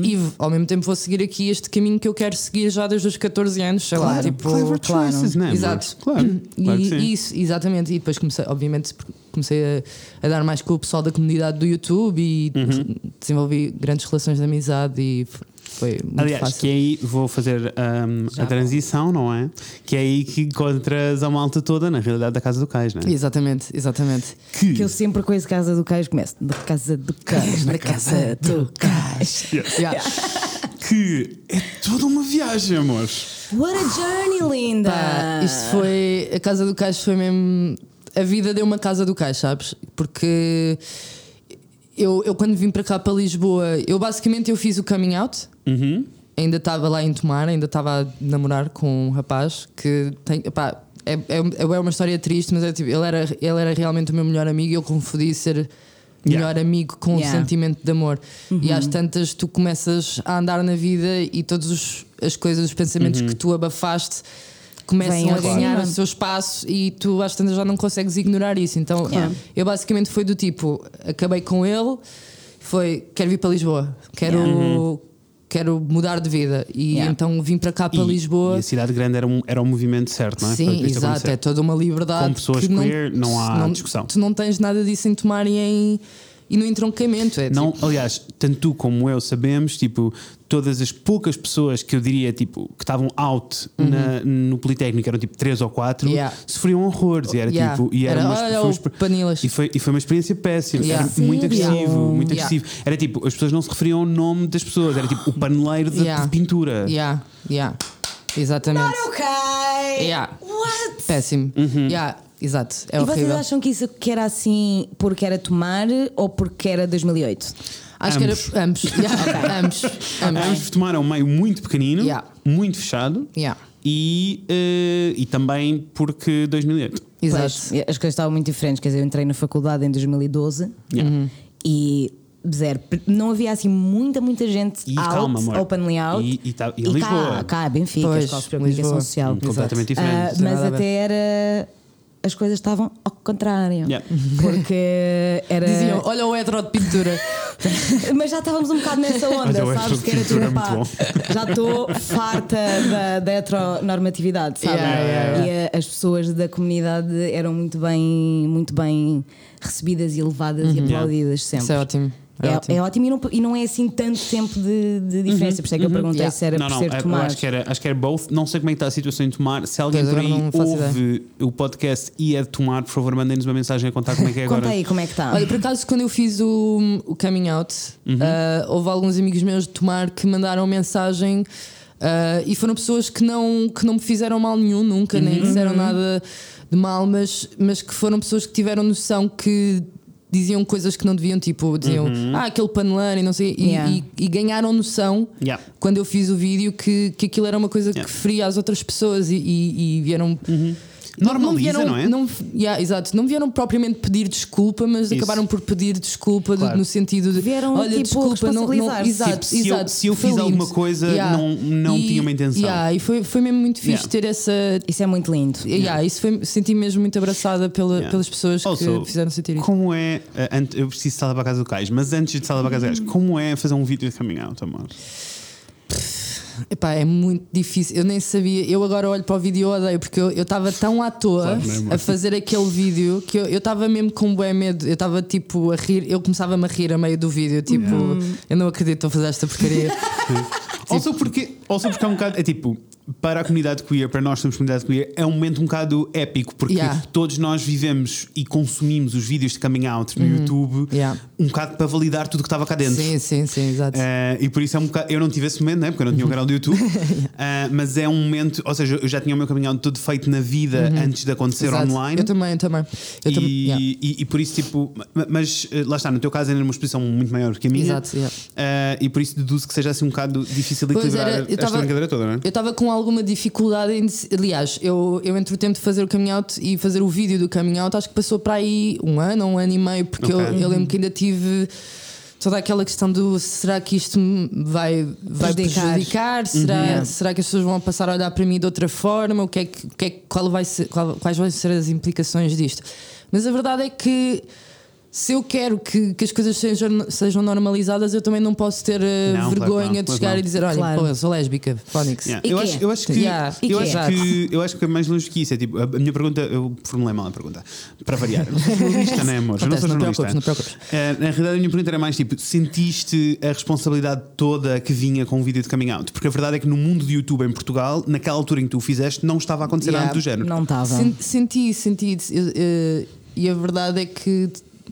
e ao mesmo tempo vou seguir aqui este caminho que eu quero seguir já desde os 14 anos. Sei lá, Claro. tipo, Clever claro. choices, né? Exato. Claro. claro que e sim. isso, exatamente. E depois comecei, obviamente, comecei a, a dar mais com o pessoal da comunidade do YouTube e Uhum. desenvolvi grandes relações de amizade e foi muito Aliás, fácil. que é aí vou fazer um, a transição, não é? Que é aí que encontras a malta toda na realidade da casa do cais, não é? Exatamente, exatamente. Que, Que eu sempre com esse casa do cais começo. Da casa do cais, da casa do cais. Yeah. que é toda uma viagem, amor. What a journey, linda! Pá, isto foi. A casa do cais foi mesmo. A vida deu uma casa do cais, sabes? Porque eu, eu quando vim para cá para Lisboa, eu basicamente eu fiz o coming out. Uhum. Ainda estava lá em Tomar, ainda estava a namorar com um rapaz que tem. Epá, é, é, é uma história triste, mas é tipo, ele, era, ele era realmente o meu melhor amigo e eu confodi ser Yeah. melhor amigo com Yeah. o sentimento de amor. E às tantas tu começas a andar na vida e todas as coisas, os pensamentos que tu abafaste começam a ganhar cima. o seu espaço e tu às tantas já não consegues ignorar isso. Então Yeah. eu basicamente foi do tipo, acabei com ele, foi quero vir para Lisboa, quero, quero mudar de vida. E Yeah. então vim para cá para E- Lisboa. E a cidade grande era um, era um movimento certo, não é? Sim, exato, acontecer. é toda uma liberdade. Com pessoas que queer, não há discussão. Tu não tens nada disso em tomar e, em, e no entroncamento. É Não, tipo, aliás, tanto tu como eu sabemos, tipo, todas as poucas pessoas que eu diria, tipo, que estavam out na- no Politécnico, eram tipo três ou quatro, Uhum. Yeah. sofriam horrores. E era Yeah. tipo, e era, Era, uma, olha, foi Panilas. E foi, e foi uma experiência péssima. Yeah. Era muito agressivo, muito Yeah. agressivo. Era tipo, as pessoas não se referiam ao nome das pessoas, era tipo o paneleiro de, Yeah. de pintura. Yeah, yeah, exatamente. Ok! Yeah. What? Péssimo. Uhum. Yeah, exato, é e vocês horrível. acham que isso que era assim porque era tomar ou porque era 2008? Acho Ambos. que era ambos. Yeah, ambos. ambos. Ambos tomaram um meio muito pequenino, Yeah. muito fechado. Yeah. E, eh, e também porque 2008. Exato. Pois, as coisas estavam muito diferentes. Quer dizer, eu entrei na faculdade em 2012 Yeah. e zero. Não havia assim muita, muita gente E out, calma, amor. openly out. E- e tá- e cá, Lisboa. cá, Benfica, Pois, escolas para a comunicação social. Completamente Ah, diferente. tem mas até era. As coisas estavam ao contrário. Yeah. Porque era. Diziam, olha o hetero de pintura. Mas já estávamos um bocado nessa onda, Olha, o sabes? Que era tipo, é já estou farta da, da heteronormatividade, sabe? Yeah, yeah, E a- as pessoas da comunidade eram muito bem, muito bem recebidas e levadas e aplaudidas sempre. Isso é ótimo. É, É, ótimo. é ótimo e não, e não é assim tanto tempo de, de diferença. Por isso é que eu perguntei Yeah. se era não, por não, ser é- tomar. acho que, era, acho que era both. Não sei como é que está a situação em tomar. Se alguém por aí ouve o podcast e é de tomar, por favor, mandem-nos uma mensagem a contar como é que é Conta agora. aí como é que está. Olha, por acaso, quando eu fiz o, o coming out, Uhum. ah, houve alguns amigos meus de tomar que mandaram mensagem ah, e foram pessoas que não, que não me fizeram mal nenhum, nunca, nem Uhum. disseram nada de mal, mas, mas que foram pessoas que tiveram noção que diziam coisas que não deviam, tipo, diziam, ah, aquele panelano e não sei, e, Yeah. e- e ganharam noção Yeah. quando eu fiz o vídeo que, que aquilo era uma coisa que feria às outras pessoas e, e- e vieram. Normaliza, não é? Não, yeah, exato, não vieram propriamente pedir desculpa, mas Isso. acabaram por pedir desculpa de- Claro. no sentido de Vieram, olha, tipo, desculpa, não, não, exato, Tipo, se eu- exato, se eu fiz alguma coisa, não- não E- tinha uma intenção. yeah, e foi, foi mesmo muito fixe Yeah. ter essa. Isso é muito lindo. Yeah, isso foi, senti mesmo muito abraçada pela- Yeah. pelas pessoas Also, que fizeram sentir isso. Como é. eh, eu preciso de sala para a casa do Cais, mas antes de sala para a casa do Cais, como é fazer um vídeo de coming out, amor? Epá, é muito difícil. Eu nem sabia. Eu agora olho para o vídeo e odeio, porque eu eu estava tão à toa Claro, é, a fazer aquele vídeo que eu estava mesmo com bem medo. Eu estava tipo a rir, eu começava-me a rir a meio do vídeo. Tipo, eu não acredito que estou a fazer esta porcaria. Also porque, also porque é um bocado. É tipo. Para a comunidade queer, para nós que somos comunidade queer, é um momento um bocado épico, porque Yeah. todos nós vivemos e consumimos os vídeos de coming out no YouTube Uhum. Yeah. um bocado para validar tudo o que estava cá dentro. sim, sim, sim, exato. Eh, e por isso é um bocado. Eu não tive esse momento, né? porque eu não tinha um canal do YouTube, Eh, mas é um momento. Ou seja, eu já tinha o meu coming out todo feito na vida antes de acontecer Uhum. Exato. online. Eu também, eu também. Eu e, tam- e- e por isso, tipo, ma- mas eh, lá está, no teu caso ainda numa exposição muito maior que a minha, Exato. Eh, e por isso deduzo que seja assim um bocado difícil equilibrar era, esta tava- brincadeira toda, não é? Eu estava com alguma dificuldade em. Aliás, eu, eu entre o tempo de fazer o coming out e fazer o vídeo do coming out, acho que passou para aí um ano, um ano e meio, porque eu, Ok. eu lembro que ainda tive toda aquela questão do será que isto me vai, vai Prejudicar. prejudicar? Será, Uhum. será que as pessoas vão passar a olhar para mim de outra forma? O que é que, o que é qual vai ser, qual- quais vão ser as implicações disto? Mas a verdade é que. Se eu quero que, que as coisas sejam, sejam normalizadas, eu também não posso ter eh, Não, claro vergonha não, de claro chegar não. e dizer: olha, Claro. pô, eu sou lésbica, Phonics. Yeah. Eu, acho, eu acho que Yeah. eu acho que eu acho que é mais longe que isso. É tipo, a minha pergunta, eu formulei mal a pergunta. Para variar. Não sou jornalista, não é, amor? Eu não sou não jornalista. preocupes, não preocupes. Eh, na realidade, a minha pergunta era mais tipo: sentiste a responsabilidade toda que vinha com o vídeo de coming out? Porque a verdade é que no mundo de YouTube em Portugal, naquela altura em que tu o fizeste, não estava a acontecer Yeah. nada do género. Não estava. Sen- Senti, senti. eu, eh, e a verdade é que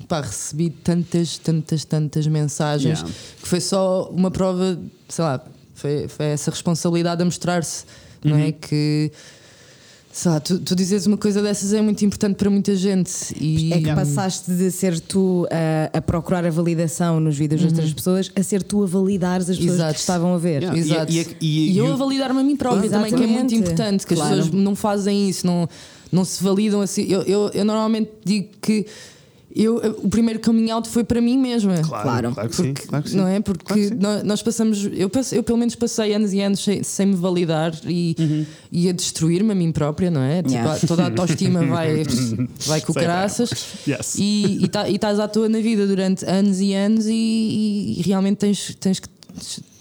pá, recebi tantas, tantas, tantas mensagens Yeah. que foi só uma prova, sei lá, foi, foi essa responsabilidade a mostrar-se, não Uhum. é? Que. Sei lá, tu, tu dizes uma coisa dessas é muito importante para muita gente. E, É que passaste de ser tu a, a procurar a validação nos vídeos das outras pessoas a ser tu a validares as pessoas Uhum. Exato. que estavam a ver. Yeah. Exato. E- E, e- e- e eu a validar-me a mim própria também, que é muito Exatamente. importante, que as Claro. pessoas não fazem isso, não, não se validam assim. Eu, eu, eu normalmente digo que eu, o primeiro coming out foi para mim mesma. Claro, Claro. claro que sim. Claro que sim. Não é? Porque Claro nós, nós passamos, eu, passe- eu pelo menos passei anos e anos sem, sem me validar e, Uhum. e a destruir-me a mim própria, não é? Tipo, Yeah. a- toda a autoestima vai, vai com Sei caraças Yes. e, tá- estás à toa na vida durante anos e anos e, e- e realmente tens, tens que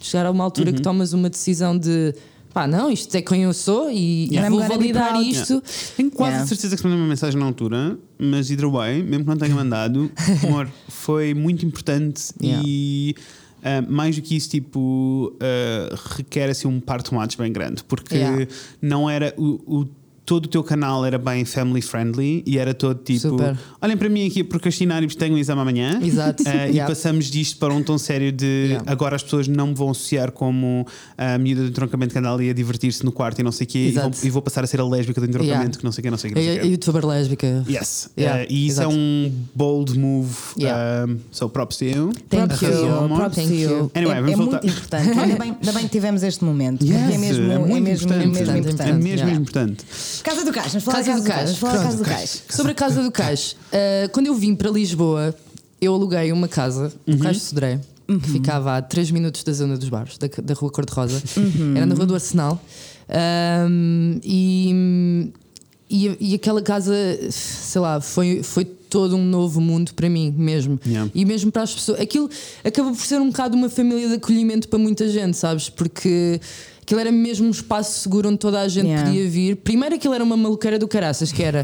chegar a uma altura Uhum. que tomas uma decisão de pá, não, isto é quem eu sou e, e Yeah. vou gonna be validar isto. Tenho quase Yeah. certeza que mandei uma mensagem na altura, mas either way, mesmo que não tenha mandado, amor, foi muito importante Yeah. e ah, mais do que isso, tipo, ah, requer assim um par de tomates bem grande, porque Yeah. não era o. o- Todo o teu canal era bem family friendly e era todo tipo: Super. olhem para mim aqui a procrastinar e tenho um exame amanhã. Exato. E Yeah. passamos disto para um tom sério de Yeah. agora as pessoas não me vão associar como a miúda do entroncamento que anda ali a divertir-se no quarto e não sei o quê, e vou, e vou passar a ser a lésbica do entroncamento Yeah. que não sei o quê, não sei o quê. A, Não sei quê. youtuber lésbica. Yes. Yeah, Uh, e isso exato. é um bold move. Yeah. Um, so props to you. Thank Arrasou, you. amor. Props to Thank you. Anyway, é, vamos é voltar. muito importante. ainda, bem, ainda bem que tivemos este momento. porque Yes, é mesmo, é é muito mesmo, importante. mesmo É importante. É mesmo, Yeah. mesmo importante. Casa do Cais, vamos falar Casa do Cais. Vamos falar da Casa do Cais. Sobre a Casa do Cais, uh, quando eu vim para Lisboa, eu aluguei uma casa no Uhum. Cais de Sodré, que ficava a 3 minutos da zona dos bares, da, da Rua Cor-de-Rosa. Uhum. Era na Rua do Arsenal. Um, e, e, e aquela casa, sei lá, foi, foi todo um novo mundo para mim mesmo. Yeah. E mesmo para as pessoas. Aquilo acaba por ser um bocado uma família de acolhimento para muita gente, sabes? Porque. Aquilo era mesmo um espaço seguro onde toda a gente Yeah. podia vir. Primeiro aquilo era uma maluqueira do caraças, que era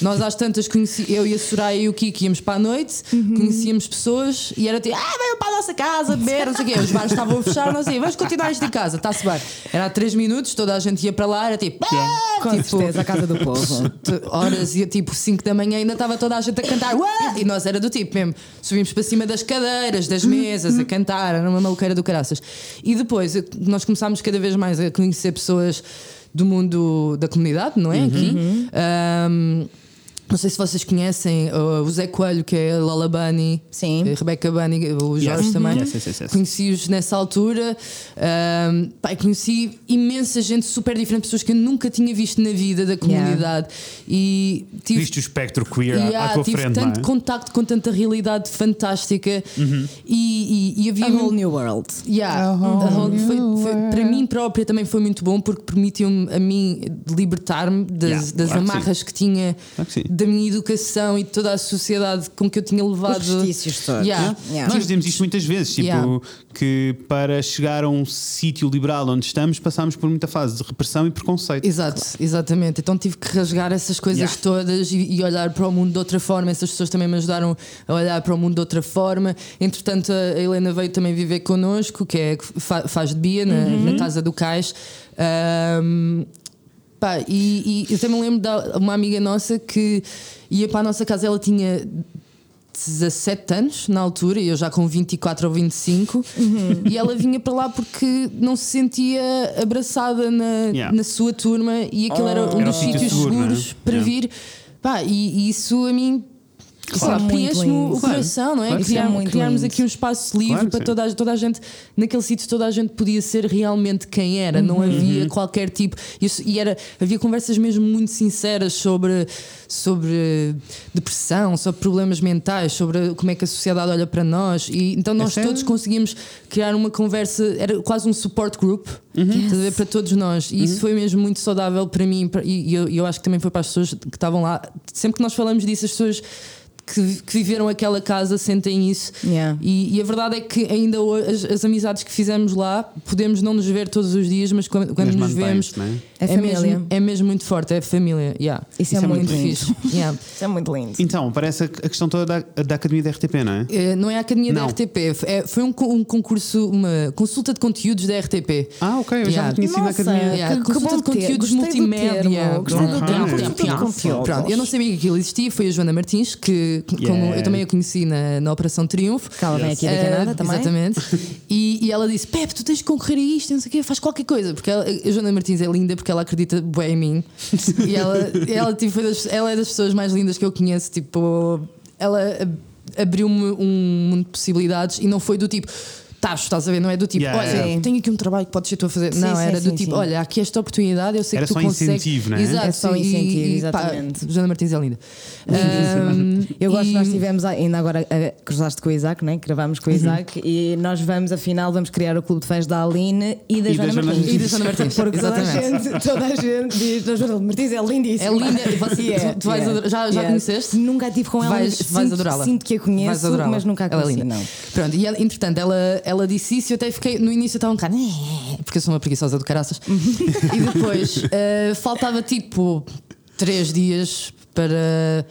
nós às tantas conheci, eu e a Soraya e o Kiki íamos para a noite, conhecíamos pessoas e era tipo, ah, venham para a nossa casa, beber, não sei o quê. Os bares estavam a fechar, nós assim, vamos continuar isto em casa, está-se bem. Era há 3 minutos, toda a gente ia para lá, era tipo, ah, Com tipo, certeza, a Casa do Povo. horas e tipo 5 da manhã ainda estava toda a gente a cantar Ué! e nós era do tipo mesmo subimos para cima das cadeiras, das mesas a cantar, era uma maluqueira do caraças e depois nós começámos cada vez mais a conhecer pessoas do mundo da comunidade, não é? Aqui Ahm, Não sei se vocês conhecem uh, o Zé Coelho, que é a Lola Bunny, Sim. a Rebecca Bunny, o Jorge Yes. também. Yes, yes, yes, yes. Conheci-os nessa altura. Um, pá, conheci imensa gente super diferente, pessoas que eu nunca tinha visto na vida da comunidade. E tive, Viste o espectro queer à- Yeah, à tua tive frente, tanto é? Uhum. contacto com tanta realidade fantástica e, e, e havia A um- whole new world. Yeah, a whole- foi- foi- para mim própria também foi muito bom porque permitiu-me a mim libertar-me das, Yeah, das claro que amarras que, tinha Claro que sim. Da minha educação e de toda a sociedade com que eu tinha levado. Os vestícios todos. Yeah. Yeah. Nós dizemos isto muitas vezes, tipo, Yeah. que para chegar a um sítio liberal onde estamos, passámos por muita fase de repressão e preconceito. Exato, exatamente. Então tive que rasgar essas coisas Yeah. todas e, e olhar para o mundo de outra forma. Essas pessoas também me ajudaram a olhar para o mundo de outra forma. Entretanto, a Helena veio também viver connosco, que é fa- faz de Bia na, Uhum. na casa do Cais. Ahm, pá, e, e eu também me lembro de uma amiga nossa que ia para a nossa casa, ela tinha 17 anos na altura, e eu já com 24 ou 25, e ela vinha para lá porque não se sentia abraçada na, Yeah. na sua turma e aquilo era um Era dos um sítio sítios seguro, é? seguros para Yeah. vir. Pá, e, e isso a mim. Lá, é muito preenche-me o lindo. coração, não é? Claro Criar- criarmos lindo. aqui um espaço livre Claro para toda a, toda a gente, naquele sítio, toda a gente podia ser realmente quem era, não havia qualquer tipo. Isso, e era, havia conversas mesmo muito sinceras sobre, sobre depressão, sobre problemas mentais, sobre como é que a sociedade olha para nós. E, então nós Essa é- todos conseguimos criar uma conversa, era quase um support group a ver, para todos nós. E isso foi mesmo muito saudável para mim para- e, e eu, e eu acho que também foi para as pessoas que estavam lá. Sempre que nós falamos disso, as pessoas que, que viveram aquela casa sentem isso. Yeah. E, e a verdade é que ainda hoje, as, as amizades que fizemos lá, podemos não nos ver todos os dias, mas quando, quando nos vemos, não é? É família. mesmo, é mesmo muito forte, é família. Yeah. Isso, é, muito lindo. fixe. Yeah. Isso é muito lindo. Então, parece a questão toda da, da Academia da RTP, não é? Eh, Não é a Academia Não. da RTP, é- foi um, um concurso, uma consulta de conteúdos da RTP. Ah, ok, eu já Yeah. tinha sido na Nossa, Academia. Yeah, que- que consulta bom de conteúdos gostei do multimédia. termo, gostei do termo. Pronto, eu não sabia que aquilo existia, foi a Joana Martins, que como Yeah. eu também a conheci na, na Operação Triunfo. Que ela vem aqui da Eh, Canadá também. Exatamente. E, e ela disse: Pepe, tu tens de concorrer a isto, não sei o quê, faz qualquer coisa. Porque ela- a Joana Martins é linda porque ela acredita bem em mim. E ela, ela, tipo, ela é das pessoas mais lindas que eu conheço. Tipo, ela ab- abriu-me um mundo de possibilidades e não foi do tipo. Tacho, estás a ver? Não é do tipo, Yeah, olha, yeah. tenho aqui um trabalho que podes ser tu a fazer. Sim, não, sim, era do sim, tipo, sim. olha, há aqui esta oportunidade, eu sei Era que tu só consegues. incentivo, não é? Exato, É só incentivo, e, pá, exatamente. Joana Martins é linda. Ahm, Eu gosto, e- nós tivemos ainda agora, eh, cruzaste com o Isaac, né? gravámos com o Isaac e nós vamos, afinal, vamos criar o clube de fãs da Aline e da E da Joana Joana Martins. E da Joana Martins, Porque toda a, exatamente. gente, toda a gente diz, a Joana Martins é lindíssima. É linda, e você- tu- tu vais yeah, adorar- já- já yeah. conheceste? Nunca tive com ela, vais, sinto, vais adorá-la. Sinto que a conheço, adorá-la. mas nunca a ela é conheci, linda. não. Pronto, e ela, entretanto, ela, ela disse isso e eu até fiquei. No início eu estava um bocado. Porque eu sou uma preguiçosa do caraças. e depois eh, faltava tipo três dias para.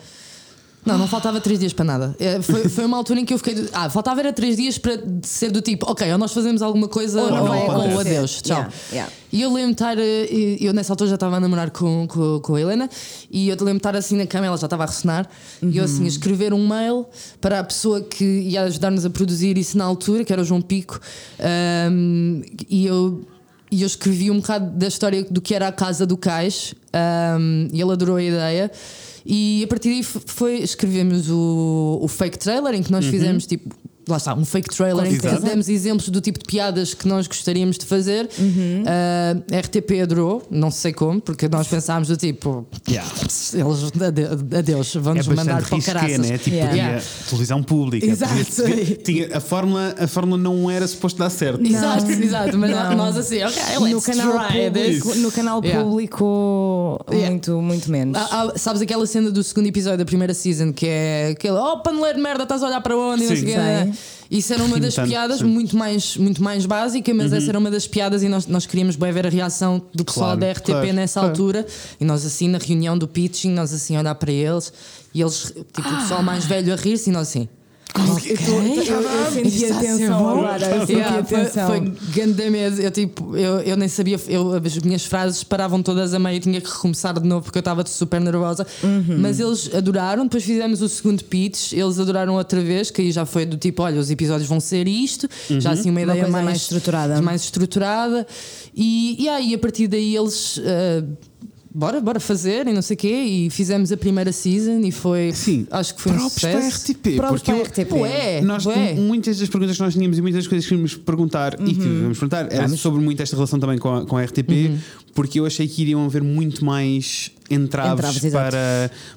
Não, não faltava três dias para nada. Eh, Foi, foi uma altura em que eu fiquei. Ah, faltava era três dias para ser do tipo, ok, ou nós fazemos alguma coisa Ou ou, ou acontecer. adeus, tchau. Yeah, yeah. E eu lembro estar, eh, eu nessa altura já estava a namorar com, com, com a Helena e eu lembro estar assim na cama, ela já estava a ressonar, e eu assim a escrever um mail para a pessoa que ia ajudar-nos a produzir isso na altura, que era o João Pico, ahm, e eu. E eu escrevi um bocado da história do que era a casa do Cais ahm, e ele adorou a ideia. E a partir daí foi, escrevemos o, o fake trailer em que nós fizemos tipo. Lá está, um fake trailer em que demos exemplos do tipo de piadas que nós gostaríamos de fazer. Ah, a RTP adorou, não sei como, porque nós pensámos do tipo, Yeah. eles, ade- adeus, É vão-nos mandar bastante para o caraças. né? Tipo, Yeah. podia- Yeah. televisão pública. Exato. podia- tinha, a, fórmula, a fórmula não era suposto dar certo. Exato, exato, mas Não. nós assim, ok, No let's canal, try this. público, no canal Yeah. público, Yeah. muito, muito menos. Ah, ah, sabes aquela cena do segundo episódio da primeira season que é aquele oh paneleiro de merda, estás a olhar para onde? E não Sim. sei o quê. Sei. Isso era uma das tanto, piadas, sim. Uhum. muito mais, muito mais básica, mas essa era uma das piadas e nós, nós queríamos bem ver a reação do pessoal Claro, da RTP claro, nessa claro. altura. E nós assim, na reunião do pitching, nós assim a olhar para eles e eles, tipo, o pessoal mais velho a rir-se e nós assim. Eu, tô- eu, eu senti atenção agora. Eu senti Yeah, foi, atenção. foi grande medo. Eu, tipo, eu, eu nem sabia, eu, as minhas frases paravam todas a meio, eu tinha que recomeçar de novo porque eu estava super nervosa. Uhum. Mas eles adoraram. Depois fizemos o segundo pitch, eles adoraram outra vez, que aí já foi do tipo: olha, os episódios vão ser isto, já assim uma ideia coisa mais, mais estruturada. mais estruturada. E, e aí, a partir daí, eles. ah, bora, bora fazer e não sei o quê. E fizemos a primeira season e foi. Sim, acho que foi um sucesso. RTP. Props porque para RTP. Ué, Nós, ué. muitas das perguntas que nós tínhamos e muitas das coisas que queríamos perguntar e que vamos perguntar era sobre muito esta relação também com a, com a RTP, porque eu achei que iriam haver muito mais entraves, Entraves, para,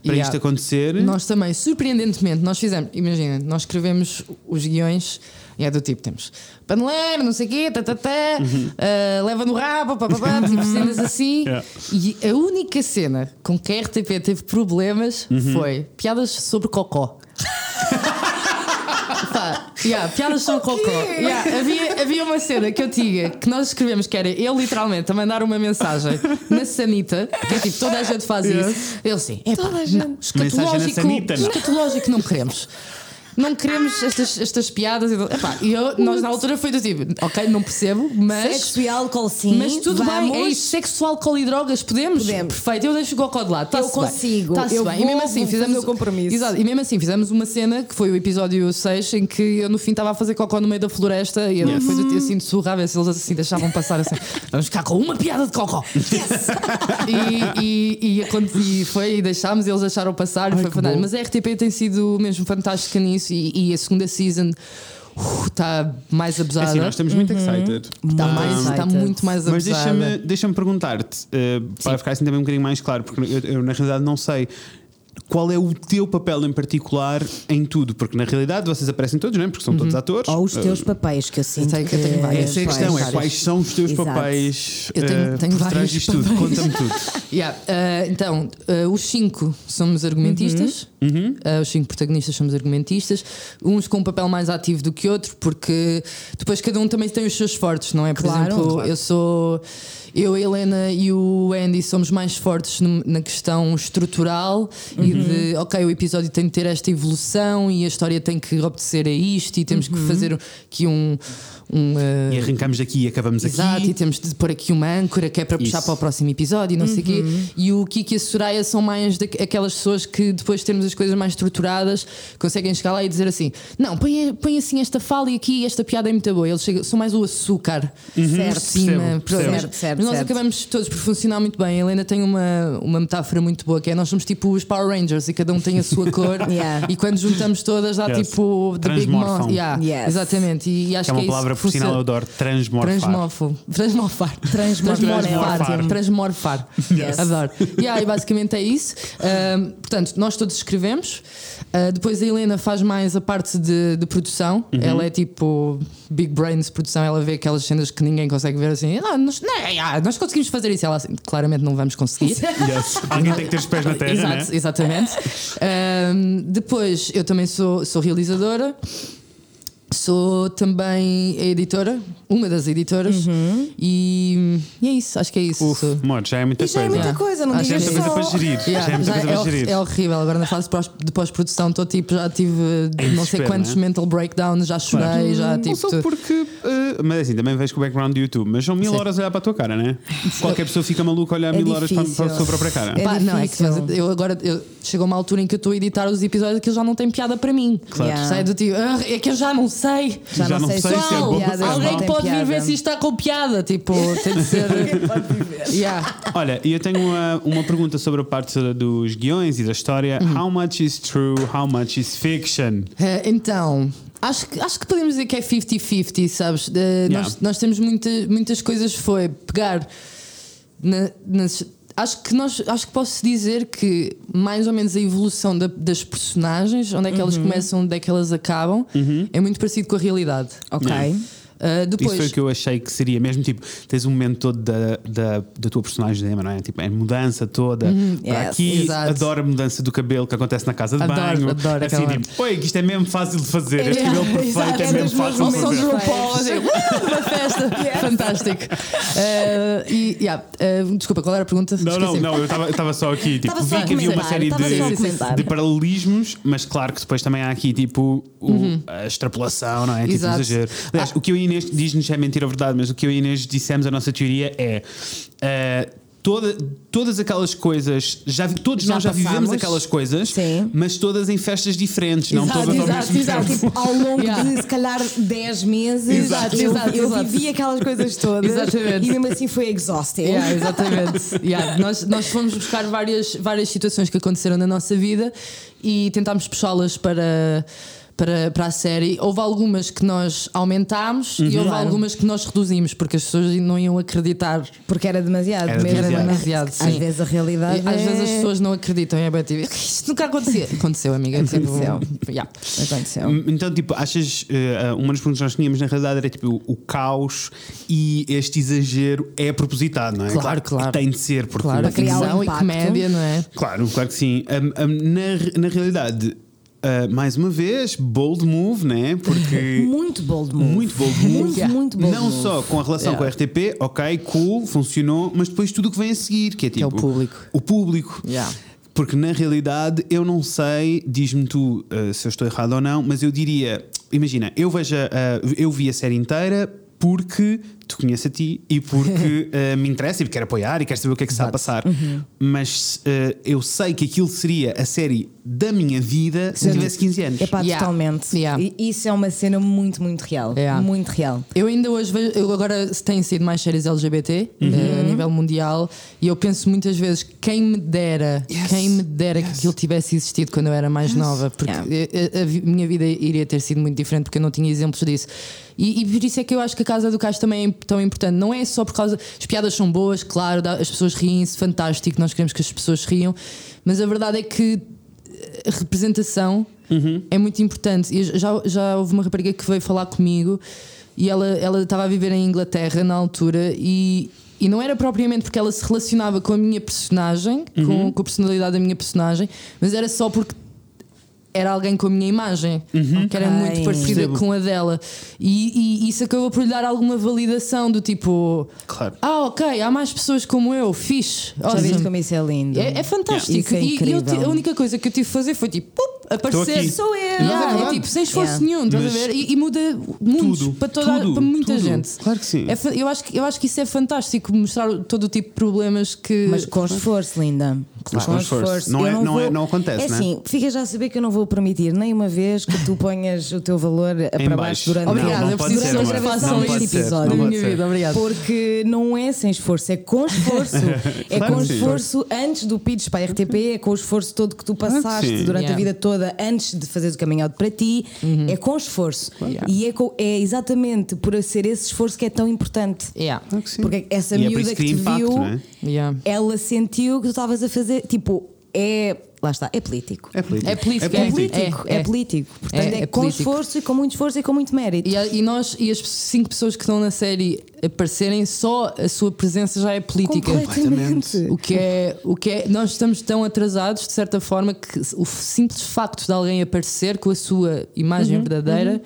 para Yeah. isto acontecer. Nós também, surpreendentemente, nós fizemos, imagina, nós escrevemos os guiões e é do tipo: temos paneleiro, não sei o quê, tá, tá, tá, ah, leva no rabo, pá, pá, pá, tipo cenas assim. Yeah. E a única cena com que a RTP teve problemas foi piadas sobre cocó. Pá, yeah, piadas sobre cocó. Yeah, havia, havia uma cena que eu tinha que nós escrevemos que era eu literalmente a mandar uma mensagem na sanita, que é tipo toda a gente faz isso. Eu assim, é pá, não, na sanita, não. escatológico não queremos. Não queremos estas, estas piadas. E epá, e eu, nós na altura foi do tipo, ok, não percebo, mas. Sexo e álcool, sim. Mas tudo vamos. bem, é isso. Sexo, álcool e drogas, podemos? Podemos. Perfeito, eu deixo o cocó de lado. Tá-se Eu bem. consigo, Tá-se eu bem. e vou- mesmo assim fizemos o compromisso. Exato, e mesmo assim fizemos uma cena que foi o episódio 6 em que eu no fim estava a fazer cocó no meio da floresta e eu Yes. depois eu assim de surra a ver se eles assim deixavam passar assim. Vamos ficar com uma piada de cocó. e, e, e, aconte- e foi, e deixámos, e eles deixaram passar e foi fantástico. Mas a RTP tem sido mesmo fantástica nisso e, e a segunda season está mais É abusada. assim, nós estamos muito Uhum. excited. Está Ah, mais, está excited. muito mais Mas abusada. deixa-me deixa perguntar-te, eh, para ficar assim também um bocadinho mais claro, porque eu, eu, na realidade não sei qual é o teu papel em particular em tudo, porque na realidade vocês aparecem todos, não é? Porque são todos atores. Ou os teus Eh, papéis, que eu sinto tenho- que... eu tenho várias. Essa é a questão, é quais são os teus Exato. papéis Eu tenho- eh, tenho por trás vários tudo. Conta-me tudo. Yeah, uh, então, uh, os cinco somos argumentistas, Uhum. Uh, os cinco protagonistas somos argumentistas, uns com um papel mais ativo do que outro, porque depois cada um também tem os seus fortes, não é? Por Claro, exemplo, claro. eu sou. Eu, a Helena e o Andy somos mais fortes na questão estrutural e Uhum. de, ok, o episódio tem de ter esta evolução e a história tem que obedecer a isto e temos Uhum. que fazer aqui um. um uh, E arrancamos aqui e acabamos Exato, aqui. e temos de pôr aqui uma âncora que é para puxar Isso. para o próximo episódio e não sei o quê. Uhum. E o Kiki e a Soraya são mais aquelas pessoas que depois de termos as coisas mais estruturadas conseguem chegar lá e dizer assim: não, põe, põe assim esta fala e aqui esta piada é muito boa. Eles chegam, são mais o açúcar por Certo. cima. Percebo, percebo. Certo, certo, nós certo. acabamos todos por funcionar muito bem. A Helena tem uma, uma metáfora muito boa que é: nós somos tipo os Power Rangers e cada um tem a sua cor. Yeah. E quando juntamos todas dá Yes. tipo The Big Transmorfam. Mouth. Yeah, Yes. Exatamente. E, e acho Que é uma que é palavra isso por que sinal eu adoro, transmorfar. Transmorfo. Transmorfar. Transmorfar. Transmorfar. Transmorfar. Yes. Adoro. Yeah, e basicamente é isso. Portanto, nós todos escrevemos. Ah, depois a Helena faz mais a parte de, de produção. Uhum. Ela é tipo big brains de produção. Ela vê aquelas cenas que ninguém consegue ver assim. Ah, nós, não, ah, nós conseguimos fazer isso. Ela assim, claramente não vamos conseguir. Yes. Alguém tem que ter os pés na terra, Exato, né? exatamente. Ahm, depois, eu também sou, sou realizadora. Sou também editora, uma das editoras, e, e é isso, acho que é isso. Uf, já é muita E já é coisa. muita coisa, não Acho Já é muita coisa para gerir. Yeah, já é muita já coisa é, para gerir. é horrível. Agora na fase de pós-produção estou tipo, já tive É não sei quantos não é? mental breakdowns, já chorei, já Não tipo. só porque. eh, mas assim, também vejo com o background do YouTube, mas são mil Sim. horas a olhar para a tua cara, né? Qualquer pessoa fica maluca a olhar É mil horas para, para a sua própria cara. É Pá, não, é que eu agora eu, chegou uma altura em que eu estou a editar os episódios que já não tem piada para mim. Claro. Yeah. Sai do tipo, "Ah, é que eu já não sei. Já, Já não não sei sei se é bom é Alguém mau. Pode vir piada. ver se isto está com piada. Tipo, tem de ser. yeah. Olha, e eu tenho uma, uma pergunta sobre a parte dos guiões e da história. Uhum. How much is true? How much is fiction? Eh, então, acho que, acho que podemos dizer que é 50-50, sabes? Eh, Yeah. nós, nós temos muita, muitas coisas. Foi pegar. na- nas, acho que nós acho que posso dizer que mais ou menos a evolução da- das personagens, onde é que Uhum. elas começam, onde é que elas acabam, é muito parecido com a realidade. Ok. Yeah. Eh, depois, Isso foi o que eu achei que seria mesmo tipo, tens um momento todo da, da, da tua personagem, Emma, não é? Tipo, é mudança toda. para yes, aqui, exato. adoro a mudança do cabelo que acontece na casa de Adoro, banho. adoro assim, aquela- tipo, oi, que isto é mesmo fácil de fazer. Este Yeah, cabelo perfeito exato, é é mesmo fácil de são fazer. de RuPaul, "Uh, uma festa, fantástico. Eh, e, yeah, eh, desculpa, qual era a pergunta? Não, não, não, eu estava só aqui, tipo, vi que havia uma série de, de paralelismos, mas claro que depois também há aqui tipo o- a extrapolação, não é? Tipo, Uhum. Exato. exagero. Aliás, o que eu e a Inês diz-nos é mentira ou verdade, mas o que eu e Inês dissemos, a nossa teoria é. eh, toda, todas aquelas coisas, já, todos Já nós já vivemos passámos. aquelas coisas, Sim. mas todas em festas diferentes, não Exato, todas ao exato, mesmo exato. tempo. Tipo, ao longo Yeah. de se calhar 10 meses, Exato. eu, Exato, eu vivi aquelas coisas todas Exatamente. e mesmo assim foi exhausting. Yeah, exatamente. Yeah, Nós, nós fomos buscar várias, várias situações que aconteceram na nossa vida e tentámos puxá-las para. Para, para a série, houve algumas que nós aumentámos e houve algumas que nós reduzimos porque as pessoas não iam acreditar. Porque era demasiado. Era mesmo. demasiado. demasiado, Às sim. vezes a realidade. E às vezes as é- pessoas não acreditam é bem tipo, isto nunca acontecia. Aconteceu, amiga. tipo, Aconteceu. yeah. Aconteceu. Então, tipo, achas. eh, uma das perguntas que nós tínhamos na realidade era tipo o, o caos e este exagero é propositado, não é? Claro, que claro. tem de ser, porque. Claro, Para criar um ficção e impacto. comédia, não é? Claro, claro que sim. Um, um, na, na realidade, uh, mais uma vez, bold move, né? Porque. Muito bold move. Muito bold move. Muito, Yeah. muito bold Não move. só com a relação Yeah. com a RTP, ok, cool, funcionou, mas depois tudo o que vem a seguir, que é tipo. é o público. O público. Yeah. Porque na realidade eu não sei, diz-me tu uh, se eu estou errado ou não, mas eu diria: imagina, eu vejo, uh, eu vi a série inteira porque te conheço a ti e porque uh, me interessa e porque quero apoiar e quero saber o que é que se está a passar. Mas uh, eu sei que aquilo seria a série da minha vida se eu tivesse 15 anos. É pá, Yeah. totalmente. Yeah. E isso é uma cena muito, muito real. Yeah. Muito real. Eu ainda hoje vejo, eu agora tenho sido mais séries LGBT eh, a nível mundial e eu penso muitas vezes quem me dera, Yes. quem me dera que Yes. aquilo tivesse existido quando eu era mais nova, porque Yeah. a, a- a minha vida iria ter sido muito diferente porque eu não tinha exemplos disso. E, e por isso é que eu acho que a Casa do Cais também é tão importante. Não é só por causa. As piadas são boas, claro, as pessoas riem-se, fantástico, nós queremos que as pessoas riam, mas a verdade é que a representação é muito importante. E já, já houve uma rapariga que veio falar comigo e ela ela estava a viver em Inglaterra na altura e, e não era propriamente porque ela se relacionava com a minha personagem, com, com a personalidade da minha personagem, mas era só porque era alguém com a minha imagem, que era muito parecida Percebo. com a dela. E, e isso acabou por lhe dar alguma validação do tipo: Claro. Ah, ok, há mais pessoas como eu, fixe. Já awesome." viste como isso é lindo? É, é fantástico. Isso é e e eu a única coisa que eu tive de fazer foi tipo, pup, aparecer. Sou eu. Yeah, é é tipo, sem esforço Yeah. nenhum, estás a ver? E, e muda muito tudo, para, toda, tudo, para muita tudo. gente. Claro que sim. É eu, acho que, eu acho que isso é fantástico, mostrar todo o tipo de problemas que. Mas com esforço, linda. Mas com esforço. Não é- não é- não acontece, É não é? assim, fica já a saber que eu não vou permitir nem uma vez que tu ponhas o teu valor para baixo durante Obrigada, Não, eu preciso ser, pessoas não é? façam Não pode este ser, episódio não vida. Obrigado. Porque não é sem esforço, é com esforço. é Claro com esforço antes do pitch para a RTP, é com o esforço todo que tu Claro passaste durante Yeah. a vida toda antes de fazeres o caminho out para ti. É com esforço. Yeah. E é, co- é exatamente por ser esse esforço que é tão importante. Yeah. Que. Porque essa E é por miúda isso que, que te impacto, viu, é? Yeah. ela sentiu que tu estavas a fazer. Tipo, é. Lá está, é político. É político. É político, É é. político, é, é. político. Portanto, É- é, é com político. esforço e com muito esforço e com muito mérito. E, a- e nós e as cinco pessoas que estão na série aparecerem, só a sua presença já é política. Completamente. O que é, o que é, nós estamos tão atrasados de certa forma que o simples facto de alguém aparecer com a sua imagem verdadeira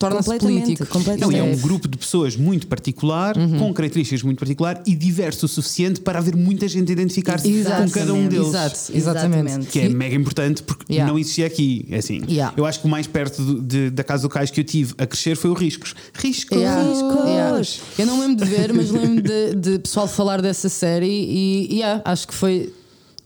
torna-se político. completamente. Não, e é um Isso grupo de pessoas muito particular, com características muito particular e diverso o suficiente para haver muita gente a identificar-se com cada um deles. Exato, exatamente. Que é mega importante porque Yeah. não existia aqui. É assim. Yeah. Eu acho que o mais perto do- de- da casa do cais que eu tive a crescer foi o Riscos. Riscos! Yeah, Riscos. yeah. Eu não lembro de ver, mas lembro de, de pessoal falar dessa série e yeah, acho que foi.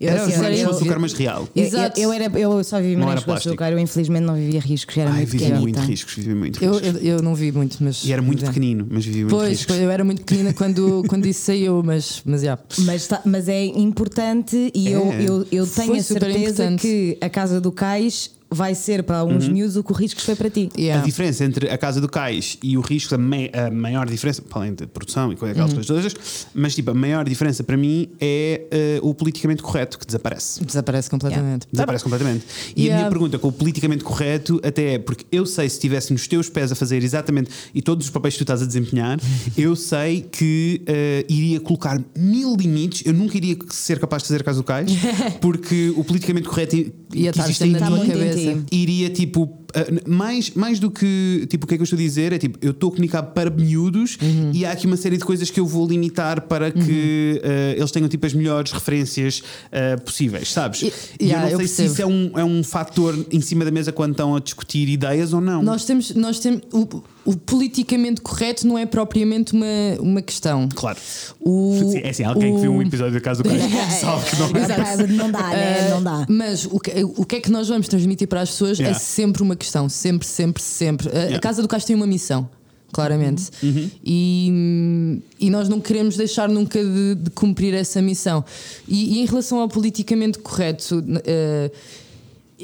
Era Eu- os morangos eu- com açúcar, mas real. Eu, Exato. eu, eu era, eu só vivi morangos era com açúcar, eu infelizmente não vivia riscos, era Ai, muito vivi muito riscos, vivi muito Eu, riscos. eu, eu não vi muito, mas. E era muito mas é. pequenino, mas vivi muito Pois, riscos. eu era muito pequenina quando, quando isso saiu, mas, mas yeah. Mas, tá- mas é importante e eu, É. eu, eu Foi tenho a super certeza que a Casa do Cais vai ser para uns miúdos o que o Riscos foi para ti. Yeah. A diferença entre a Casa do Cais e o Risco, a, mai- a maior diferença, para além de produção e com aquelas Uhum. coisas todas, mas tipo, a maior diferença para mim é eh, o politicamente correto que desaparece. Desaparece completamente. Desaparece completamente. E a Yeah. minha pergunta com o politicamente correto até é porque eu sei se estivesse nos teus pés a fazer exatamente e todos os papéis que tu estás a desempenhar, eu sei que eh, iria colocar mil limites. Eu nunca iria ser capaz de fazer a casa do cais, porque o politicamente correto Ia que estar em na tua em cabeça. Iria tipo mais, mais do que tipo o que é que eu estou a dizer? É tipo eu estou a comunicar para miúdos Uhum. e há aqui uma série de coisas que eu vou limitar para que uh, eles tenham tipo as melhores referências uh, possíveis sabes? E- e yeah, eu não eu sei se percebo. isso é um, é um fator em cima da mesa quando estão a discutir ideias ou não. Nós temos, nós temos o, o politicamente correto não é propriamente uma, uma questão. Claro. O, Sim, é assim, alguém que viu um o- episódio da Casa do Castro sabe que não é. Exato. Não dá, né? Não dá. Mas o que, o que é que nós vamos transmitir para as pessoas Yeah. é sempre uma questão. Sempre, sempre, sempre. A- A, Yeah. Casa do Castro tem uma missão. Claramente. Uhum. E, e nós não queremos deixar nunca de, de cumprir essa missão. E, e em relação ao politicamente correto, eh,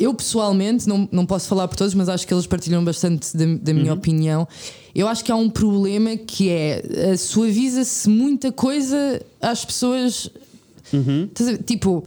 eu pessoalmente, não, não posso falar por todos, mas acho que eles partilham bastante da, da minha opinião. Eu acho que há um problema que é eh, suaviza-se muita coisa às pessoas. Ver? Tipo,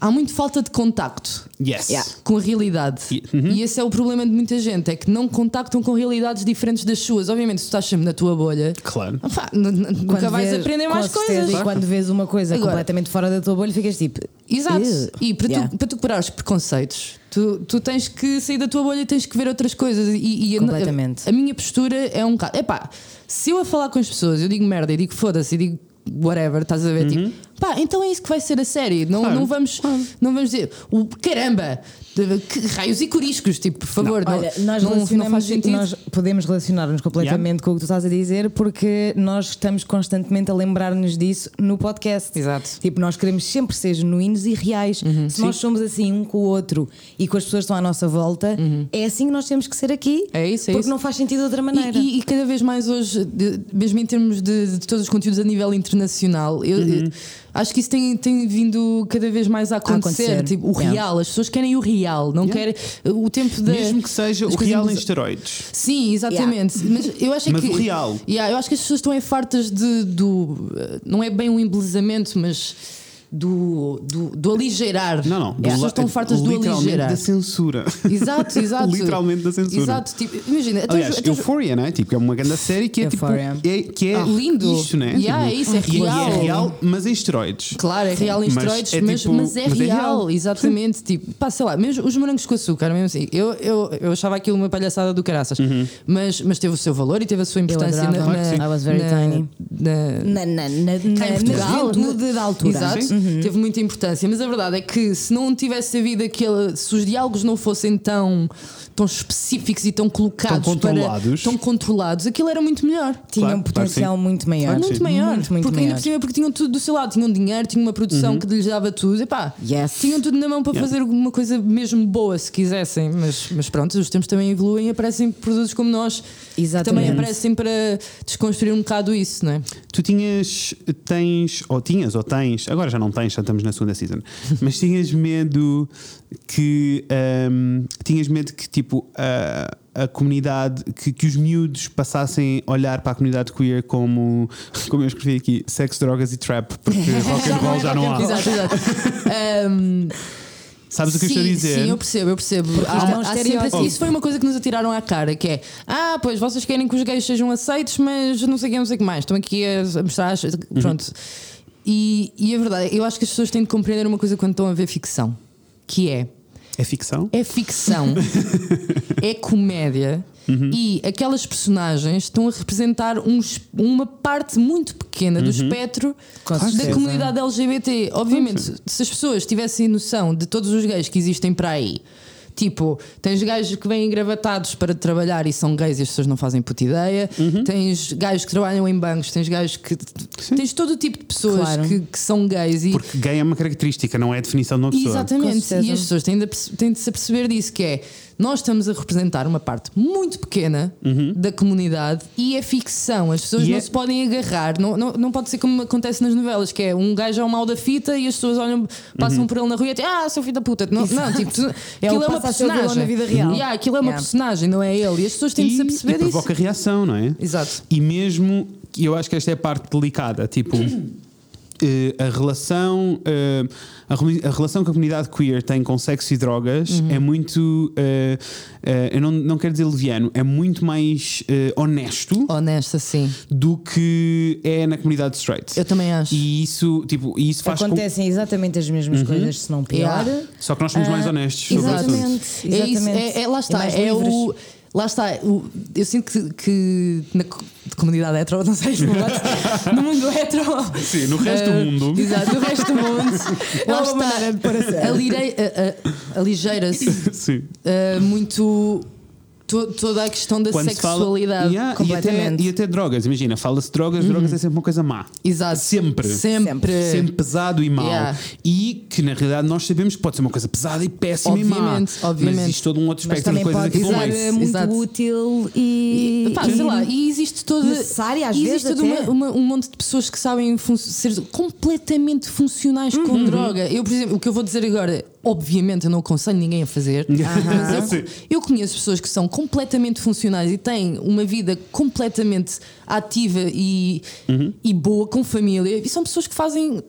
há muito falta de contacto Yes. Yeah. com a realidade. E- uhum. E esse é o problema de muita gente, é que não contactam com realidades diferentes das suas. Obviamente, se tu estás sempre na tua bolha, Claro. n- nunca Quando vais vês- aprender mais certeza, coisas. E quando vês uma coisa Agora- completamente fora da tua bolha, ficas tipo. Exato. "Ugh." E para, Yeah. tu, para tu quebrares preconceitos, tu, tu tens que sair da tua bolha e tens que ver outras coisas. E, e a- Completamente. A, a minha postura é um bocado. Epá, se eu a falar com as pessoas, eu digo merda, eu digo foda-se, eu digo whatever, estás a ver? Tipo, pá, então é isso que vai ser a série. Não, Uhum. Claro, não, vamos, não vamos dizer, o caramba, que raios e coriscos, tipo, por favor, não, Olha, nós, não, não faz sentido. nós podemos relacionar-nos completamente com o que tu estás a dizer porque nós estamos constantemente a lembrar-nos disso no podcast. Exato. Tipo, nós queremos sempre ser genuínos e reais. Se nós somos assim um com o outro e com as pessoas que estão à nossa volta, é assim que nós temos que ser aqui. É isso, é porque isso. não faz sentido de outra maneira. E, e- e cada vez mais hoje, de- mesmo em termos de, de todos os conteúdos a nível internacional, eu, Uhum. eu acho que isso tem, tem vindo cada vez mais a acontecer. acontecer. Tipo, o Yeah. real, as pessoas querem o real, não querem o tempo da. Mesmo que seja o coisas real em esteroides. Sim, exatamente. Mas eu acho é Mas que. o real. Yeah, eu acho que as pessoas estão é fartas de, do. eh, Não é bem um embelezamento, mas. Do, do, do aligeirar. Não, não. As pessoas estão fartas do aligeirar. da censura. Exato, exato. Literalmente da censura. Exato. Tipo, imagina, até Aliás, até Euphoria, não é? Tipo, é uma grande série que é tipo. Euphoria. É, que é Ah, lindo. isto, né? Yeah, tipo, é isso, é e- E é real. real, mas em esteroides. Claro, é real em Mas esteroides, é mas, tipo- mas é mas é real, real. exatamente. Tipo, pá, sei lá, mesmo os morangos com açúcar, mesmo assim, eu, eu, eu achava aquilo uma palhaçada do caraças, Uhum. mas, mas teve o seu valor e teve a sua importância na, adorava. na, Claro que sim. I was very na- tiny. na- Na, na, na, cá em na, na Portugal, juventude da altura. Exato, Sim. teve muita importância. Mas a verdade é que se não tivesse havido aquele. Se os diálogos não fossem tão, tão específicos e tão colocados. Tão controlados. Para, tão controlados, aquilo era muito melhor. Tinha Claro, um claro que potencial muito maior. muito maior. Muito, muito porque ainda maior. por cima porque tinham tudo do seu lado, tinham dinheiro, tinham uma produção que lhes dava tudo. Epá, Yes. tinham tudo na mão para Yeah. fazer uma coisa mesmo boa se quisessem. Mas, mas pronto, os tempos também evoluem e aparecem produtos como nós que Exatamente. também aparecem para desconstruir um bocado isso, não é? Tu tinhas, tens, ou tinhas, ou tens, agora já não tens, já estamos na segunda season, mas tinhas medo que, ahm, tinhas medo que, tipo, a, a comunidade, que, que os miúdos passassem a olhar para a comunidade queer como, como eu escrevi aqui, sexo, drogas e trap, porque rock and roll já não há. Exato, exato. Ahm, Sabes o que eu estou a sim, dizer? Sim, eu percebo, eu percebo. é um Há- há sempre- estereótipo. isso foi uma coisa que nos atiraram à cara, que é ah, pois vocês querem que os gays sejam aceitos, mas não sei o que, não sei o que mais. Estão aqui a, mostrar. as- Pronto. E, e a verdade, eu acho que as pessoas têm de compreender uma coisa quando estão a ver ficção, que é É ficção? é ficção, é comédia e aquelas personagens estão a representar um uma parte muito pequena do espectro da certeza. comunidade LGBT. Obviamente, se as pessoas tivessem noção de todos os gays que existem para aí. Tipo, tens gajos que vêm engravatados para trabalhar e são gays e as pessoas não fazem puta ideia. Tens gajos que trabalham em bancos, tens gajos que. Tens todo o tipo de pessoas Claro. que, que são gays e, Porque gay é uma característica, não é a definição de uma pessoa. Exatamente, e as pessoas têm de, têm de se aperceber disso, que é nós estamos a representar uma parte muito pequena da comunidade e é ficção. As pessoas E não é- se podem agarrar, não, não, não pode ser como acontece nas novelas, que é um gajo é o mal da fita e as pessoas olham, passam por ele na rua e dizem, ah, seu filho da puta. Não, não tipo, tu- aquilo é uma personagem. na vida real. Yeah, aquilo é uma Yeah. personagem, não é ele. E as pessoas têm de se e, aperceber e provoca reação, não é? Exato. E mesmo, e eu acho que esta é a parte delicada, tipo, a relação eh, a, rela- a relação que a comunidade queer tem com sexo e drogas Uhum. é muito eh, eh, eu não, não quero dizer leviano, é muito mais eh, honesto Honesta, sim. do que é na comunidade straight. Eu também acho. E isso, tipo, e isso faz com, Acontecem exatamente as mesmas coisas, se não pior. Yeah. Só que nós somos mais honestos sobre o assunto. Exatamente. É isso, exatamente. é, é- lá está, é, livres. o. Lá está, o- eu sinto que, que na co- comunidade hetero, não sei no mundo hetero. Sim, no resto do eh, mundo. Exato, no resto do mundo. lá está, pôr a sério. alirei- a- a- aligeira-se Sim. eh, muito to- toda a questão da Quando se fala- sexualidade. Yeah, e, até, completamente. e até drogas, imagina, fala-se de drogas, drogas é sempre uma coisa má. Exato. Sempre. Sempre. Sempre pesado e mau. Yeah. E que na realidade nós sabemos que pode ser uma coisa pesada e péssima e má. Obviamente, obviamente. Mas existe todo um outro espectro de coisas do Exato. meio. muito Exato. útil e. E, pá, sei lá, e existe toda. Necessária, às e vezes, existe uma- uma- um monte de pessoas que sabem ser completamente funcionais Uhum. com droga. Eu, por exemplo, o que eu vou dizer agora, obviamente, eu não aconselho ninguém a fazer. Mas eu, eu conheço pessoas que são completamente funcionais e têm uma vida completamente ativa e, Uhum. e boa com família. E são pessoas que fazem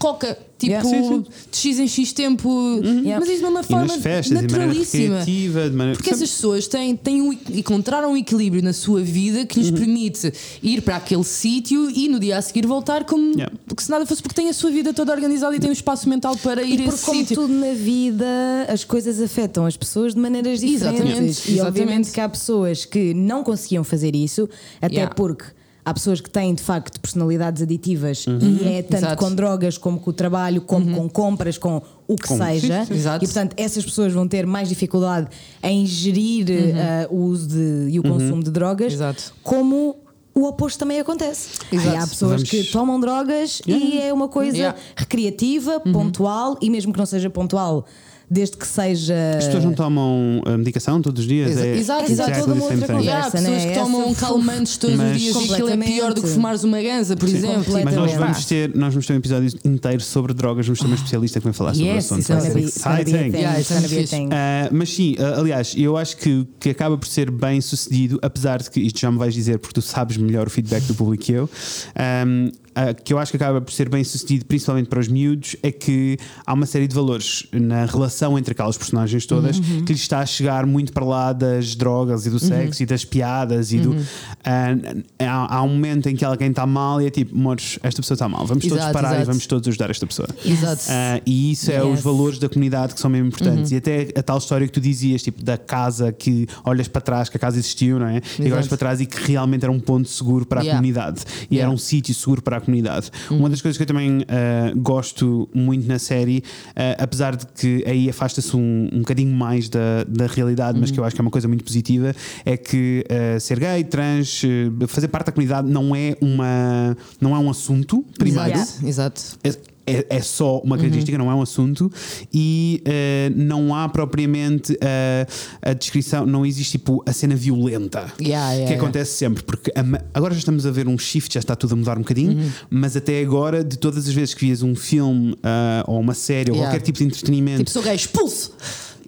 coca, tipo, Yeah. Sim, sim. de X em X tempo, Yeah. mas isso de uma forma festas, de maneira naturalíssima. de maneira. Porque essas pessoas têm, têm um, encontraram um equilíbrio na sua vida que lhes Uhum. permite ir para aquele sítio e no dia a seguir voltar como Yeah. que se nada fosse, porque têm a sua vida toda organizada e têm um espaço mental para ir E a porque, esse como sítio. tudo na vida, as coisas afetam as pessoas de maneiras diferentes. Exatamente, E exatamente. obviamente que há pessoas que não conseguiam fazer isso, até Yeah. porque. Há pessoas que têm de facto personalidades aditivas e é tanto Exato. com drogas como com o trabalho, como com compras, com o que Com- seja. sim, sim. Exato. E portanto essas pessoas vão ter mais dificuldade em gerir eh, o uso de- e o consumo de drogas, Exato. como o oposto também acontece. Exato. E há pessoas Vamos- que tomam drogas e é uma coisa Yeah. recreativa, pontual e mesmo que não seja pontual, desde que seja. As pessoas não tomam a medicação todos os dias. Exa- é exato, exato, toda uma outra. E há conversa, pessoas né? que tomam Essa- calmantes todos Mas- os dias e aquilo é pior do que fumares uma ganza, por exemplo. Completamente. Mas nós vamos, ter, nós vamos ter um episódio inteiro sobre drogas, vamos ter uma especialista que vai falar sobre Yes, o assunto. é é. Ah, mas sim, ah, aliás, eu acho que, que acaba por ser bem sucedido, apesar de que isto já me vais dizer porque tu sabes melhor o feedback do público que eu. ahm, ah, que eu acho que acaba por ser bem sucedido, principalmente para os miúdos, é que há uma série de valores na relação entre aquelas personagens todas Uhum. que lhes está a chegar muito para lá das drogas e do sexo e das piadas e do. Uhum. ah, há, há um momento em que alguém está mal e é tipo, mores, esta pessoa está mal, vamos todos Exato, parar e exato. vamos todos ajudar esta pessoa. Exato. Ah, e isso é os Yes. valores da comunidade que são mesmo importantes. E até a tal história que tu dizias, tipo, da casa que olhas para trás, que a casa existiu, não é? E olhas para trás e que realmente era um ponto seguro para a Yeah. comunidade. E era Yeah. um sítio seguro para a comunidade. Uma das coisas que eu também ah, gosto muito na série, ah, apesar de que aí afasta-se um, um bocadinho mais da, da realidade, mas que eu acho que é uma coisa muito positiva, é que ah, ser gay, trans, fazer parte da comunidade não é, uma, não é um assunto, primeiro. Exato. Exato. É- é, só uma característica, não é um assunto, e eh, não há propriamente eh, a descrição, não existe tipo a cena violenta Yeah, yeah, que yeah. acontece sempre, porque a agora já estamos a ver um shift, já está tudo a mudar um bocadinho, Uhum. mas até agora, de todas as vezes que vias um filme ah, ou uma série ou qualquer tipo de entretenimento. Tipo, sou gay, expulso!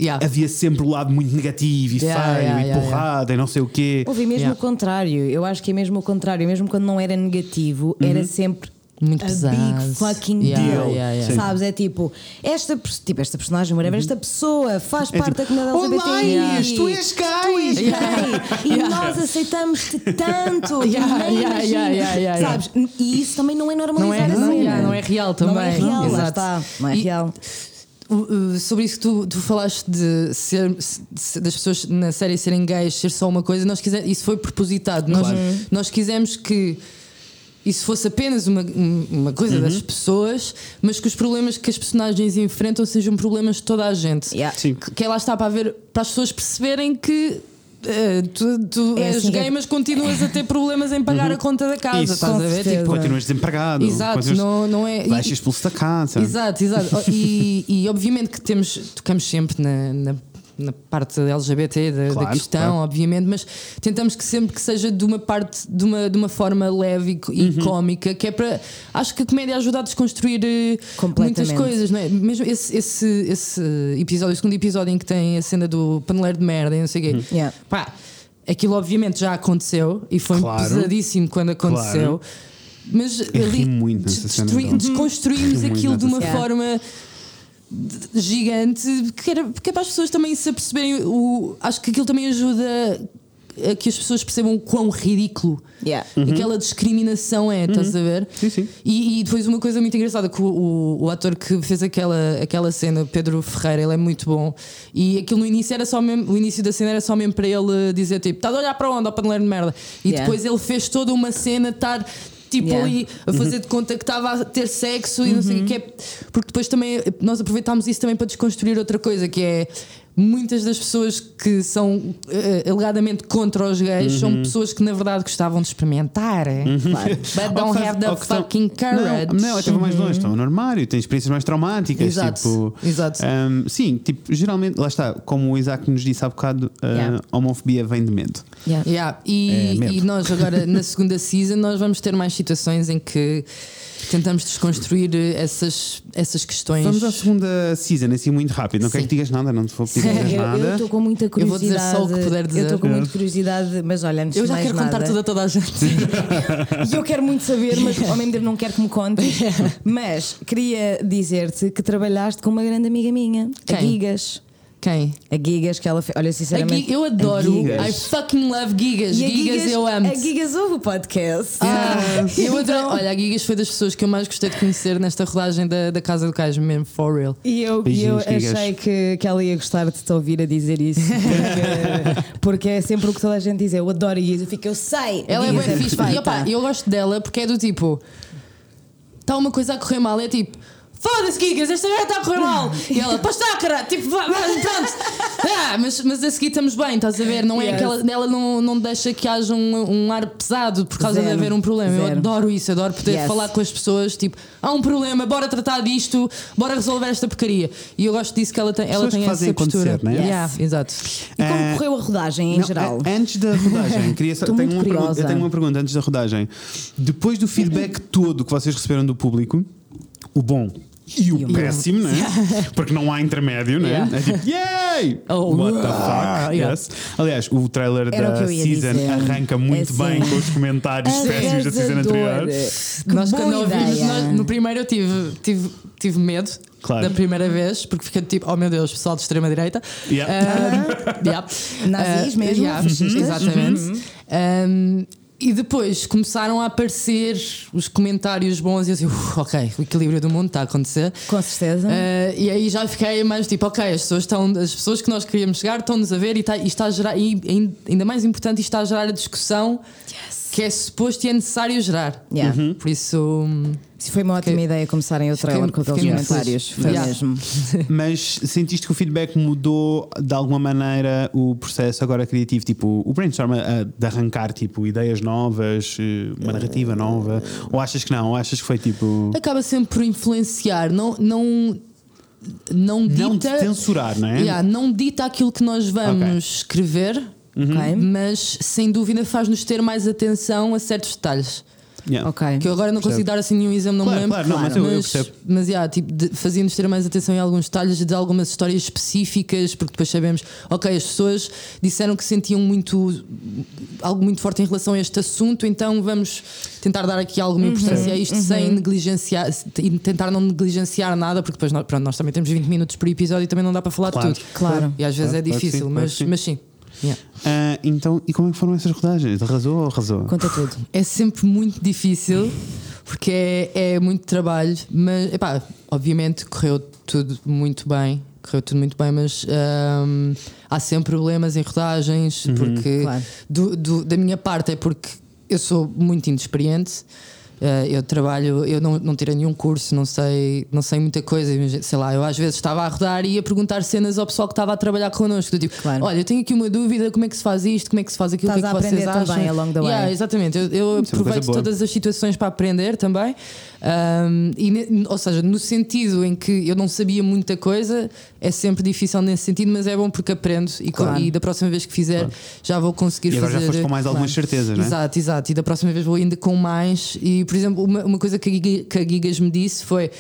Yeah. Havia sempre o lado muito negativo e Yeah, feio yeah, e porrada e não sei o quê. Houve mesmo o contrário. Eu acho que é mesmo o contrário. Mesmo quando não era negativo, era sempre. Muito a pesado. big fucking Yeah, deal. yeah, yeah. Sabes? É tipo, esta, tipo, esta personagem, whatever, esta pessoa faz É parte tipo, da comunidade LGBT. Inês, tu és gay! Tu és gay. Yeah. E Yeah. nós aceitamos-te tanto. Yeah, nem yeah, imaginas. yeah, yeah, yeah, Sabes? E isso também não é Não normalizar é, a não, não é real também. Não é real, lá Exato. está. Não é E- real. Sobre isso que tu, tu falaste de ser se- das pessoas na série serem gays ser só uma coisa, nós quisemos, isso foi propositado. Nós, nós quisemos que isso fosse apenas uma, um- uma coisa das pessoas, mas que os problemas que as personagens enfrentam sejam problemas de toda a gente. Yeah. Sim. Que, que lá está para ver para as pessoas perceberem que. eh, tu tu É és assim, gay, é- mas continuas a ter problemas em pagar a conta da casa, Isso. estás a ver? Tipo, Continuas desempregado. Exato, continuas- não, não é. Vais ser expulso da casa. Exato, exato. Oh, E, e obviamente que temos, tocamos sempre na, na, na parte da LGBT da, da Claro, questão, claro. obviamente, mas tentamos que sempre que seja de uma parte, de uma, de uma forma leve e, Uhum. cómica, que é para. Acho que a comédia ajuda a desconstruir eh, muitas coisas, não é? Mesmo esse, esse, esse episódio, o segundo episódio em que tem a cena do paneleiro de merda e não sei o quê. Uhum. Yeah. Pá, aquilo obviamente já aconteceu e foi Claro. pesadíssimo quando aconteceu. Claro. Mas ri muito desconstruímos aquilo de uma cena. forma gigante que era, porque é para as pessoas também se aperceberem o, acho que aquilo também ajuda a que as pessoas percebam o quão ridículo Yeah. aquela discriminação é, estás a ver? Sim, sim. E, e depois uma coisa muito engraçada que o, o, o ator que fez aquela, aquela cena, Pedro Ferreira, ele é muito bom. E aquilo no início era só mesmo, o início da cena era só mesmo para ele dizer tipo, estás a olhar para onde, ó paneleiro de merda. E Yeah. depois ele fez toda uma cena estar tipo Yeah. ali a fazer de conta que estava a ter sexo e não sei o que é. Porque depois também nós aproveitámos isso também para desconstruir outra coisa que é muitas das pessoas que são eh, alegadamente contra os gays são pessoas que na verdade gostavam de experimentar. But Ou don't que faz- have the fucking courage. Não, não, até vou mais longe, estão no armário, têm experiências mais traumáticas. Exato, Tipo, exato. um, sim, tipo, geralmente, lá está, como o Isaac nos disse há bocado, a Yeah. homofobia vem de medo. Yeah. Yeah, É E, medo. e nós agora na segunda season nós vamos ter mais situações em que tentamos desconstruir essas, essas questões. Vamos à segunda season, assim muito rápido. Não quero que digas nada, não te vou pedir que digas Eu nada. estou com muita Eu vou dizer curiosidade. só o que puder dizer. Eu estou com muita curiosidade, mas olha, antes Eu já quero nada, contar tudo a toda a gente. E eu quero muito saber, mas ao mesmo tempo não quero que me contes. Mas queria dizer-te que trabalhaste com uma grande amiga minha, a Quem? Gigas. Quem? A Gigas, que ela fez. Olha, sinceramente. Eu adoro. A Gigas. I fucking love Gigas. A Gigas, eu amo. A Gigas ouve o podcast. Ah, eu adoro. Então- Olha, a Gigas foi das pessoas que eu mais gostei de conhecer nesta rodagem da, da Casa do Cais, mesmo, for real. E eu, eu Beijinhos, Gigas. achei que, que ela ia gostar de te ouvir a dizer isso. Porque, porque é sempre o que toda a gente diz. Eu adoro Gigas. Eu fico, eu sei. Ela é Gigas bem fixe. E opa, eu gosto dela porque é do tipo. Está uma coisa a correr mal, é tipo. Foda-se, Gigas, esta merda está a correr mal. E ela, pois está, caralho, tipo, pronto. Ah, mas, mas a seguir estamos bem, estás a ver? Não é Yes. aquela. Ela não, não deixa que haja um, um ar pesado por causa de Zero. haver um problema. Eu Zero. adoro isso, adoro poder Yes. falar com as pessoas, tipo, há um problema, bora tratar disto, bora resolver esta porcaria. E eu gosto disso que ela tem, ela Pessoas tem que fazem essa postura. acontecer, não é? Yeah, exato. E como Eh, correu a rodagem em Não, geral? a- Antes da rodagem, queria só, tenho uma pergunta, eu tenho uma pergunta antes da rodagem. Depois do feedback todo que vocês receberam do público, o bom e o péssimo, né? Porque não há intermédio, né? Yeah. É tipo, yay! Oh, What the ah, fuck? yeah. Yes. Aliás, o trailer Era o da ia season dizer. arranca muito É bem assim. com os comentários péssimos da season anterior. Que Nós, quando ouvimos, nós- no primeiro eu tive, tive, tive medo Claro. da primeira vez, porque fiquei tipo, oh meu Deus, pessoal de extrema-direita. Yeah. Ah, yeah. Nazis Ah, mesmo, yeah, fascistas. Exatamente. Um, e depois começaram a aparecer os comentários bons e eu assim, "Uf, ok, o equilíbrio do mundo está a acontecer. Com certeza. Uh, e aí já fiquei mais tipo, ok, as pessoas, estão, as pessoas que nós queríamos chegar estão-nos a ver e, está, e está a gerar, e ain- ainda mais importante, isto está a gerar a discussão que é suposto e é necessário gerar. Yeah. Uhum. Por isso. hum, Isso foi uma ótima ideia começarem o trailer com aqueles fiquei comentários. Foi Yeah. mesmo. Mas sentiste que o feedback mudou de alguma maneira o processo agora criativo? Tipo, o brainstorm a- de arrancar tipo, ideias novas, eh, uma narrativa nova? Ou achas que não? Ou achas que foi tipo. acaba sempre por influenciar, não. não não dita, Não de censurar, não é? Yeah, não dita aquilo que nós vamos escrever, Ok? mas sem dúvida faz-nos ter mais atenção a certos detalhes. Yeah. Ok. Que eu agora não consigo Percebo. dar assim nenhum exemplo, não Claro, me lembro. claro, não, mas eu mas, mas, yeah, tipo, fazia-nos ter mais atenção em alguns detalhes de algumas histórias específicas, porque depois sabemos, ok, as pessoas disseram que sentiam muito algo muito forte em relação a este assunto, então vamos tentar dar aqui alguma Uhum, importância a isto sem negligenciar e tentar não negligenciar nada, porque depois nós, pronto, nós também temos 20 minutos por episódio e também não dá para falar Claro. de tudo. Claro. E às vezes Claro, é difícil, sim, mas, sim. mas sim. Yeah. Ah, então, e como é que foram essas rodagens? Arrasou ou arrasou? Conta tudo. É sempre muito difícil porque é, é muito trabalho, mas epá, obviamente correu tudo muito bem. Correu tudo muito bem, mas hum, há sempre problemas em rodagens, porque Claro. do- do- da minha parte é porque eu sou muito inexperiente. Uh, eu trabalho, eu não, não tirei nenhum curso, não sei, não sei muita coisa. Sei lá, eu às vezes estava a rodar e ia perguntar cenas ao pessoal que estava a trabalhar connosco. Do tipo, Claro. olha, eu tenho aqui uma dúvida, como é que se faz isto, como é que se faz aquilo, o que é que vocês acham? também along the way. Yeah, exatamente, eu, eu é aproveito todas as situações para aprender também. Um, e ou seja, no sentido em que eu não sabia muita coisa, é sempre difícil nesse sentido, mas é bom porque aprendo e, Claro. e da próxima vez que fizer já vou conseguir E agora fazer. já foste com mais algumas claro. certezas, não é? Exato, exato. E da próxima vez vou ainda com mais. E, por exemplo, uma, uma coisa que a, Giga, que a Gigas me disse foi: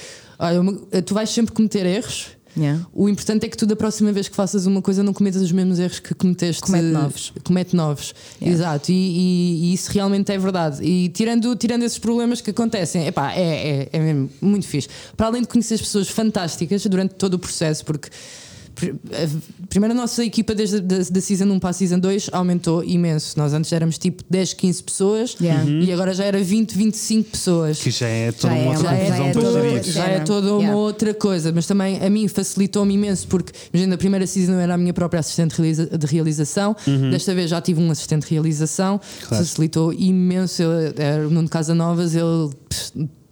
olha, tu vais sempre cometer erros. Yeah. O importante é que tu, da próxima vez que faças uma coisa, não cometas os mesmos erros que cometeste. Comete novos. Comete novos. Yeah. Exato. E, e- e isso realmente é verdade. E tirando, tirando esses problemas que acontecem, epá, é, é, é mesmo muito fixe. Para além de conhecer as pessoas fantásticas durante todo o processo, porque. A- Primeiro, a nossa equipa, desde a da, da Season 1 para a Season 2, aumentou imenso. Nós antes éramos tipo 10, 15 pessoas Yeah. e agora já era 20, 25 pessoas. Que já é toda Já uma é outra confusão já é para toda- gerir. Já é toda uma outra coisa, mas também a mim facilitou-me imenso porque, imagina, na primeira season eu era a minha própria assistente de realiza- de realização, desta vez já tive um assistente de realização, Claro. facilitou imenso. Eu, era o Nuno Casanovas, ele,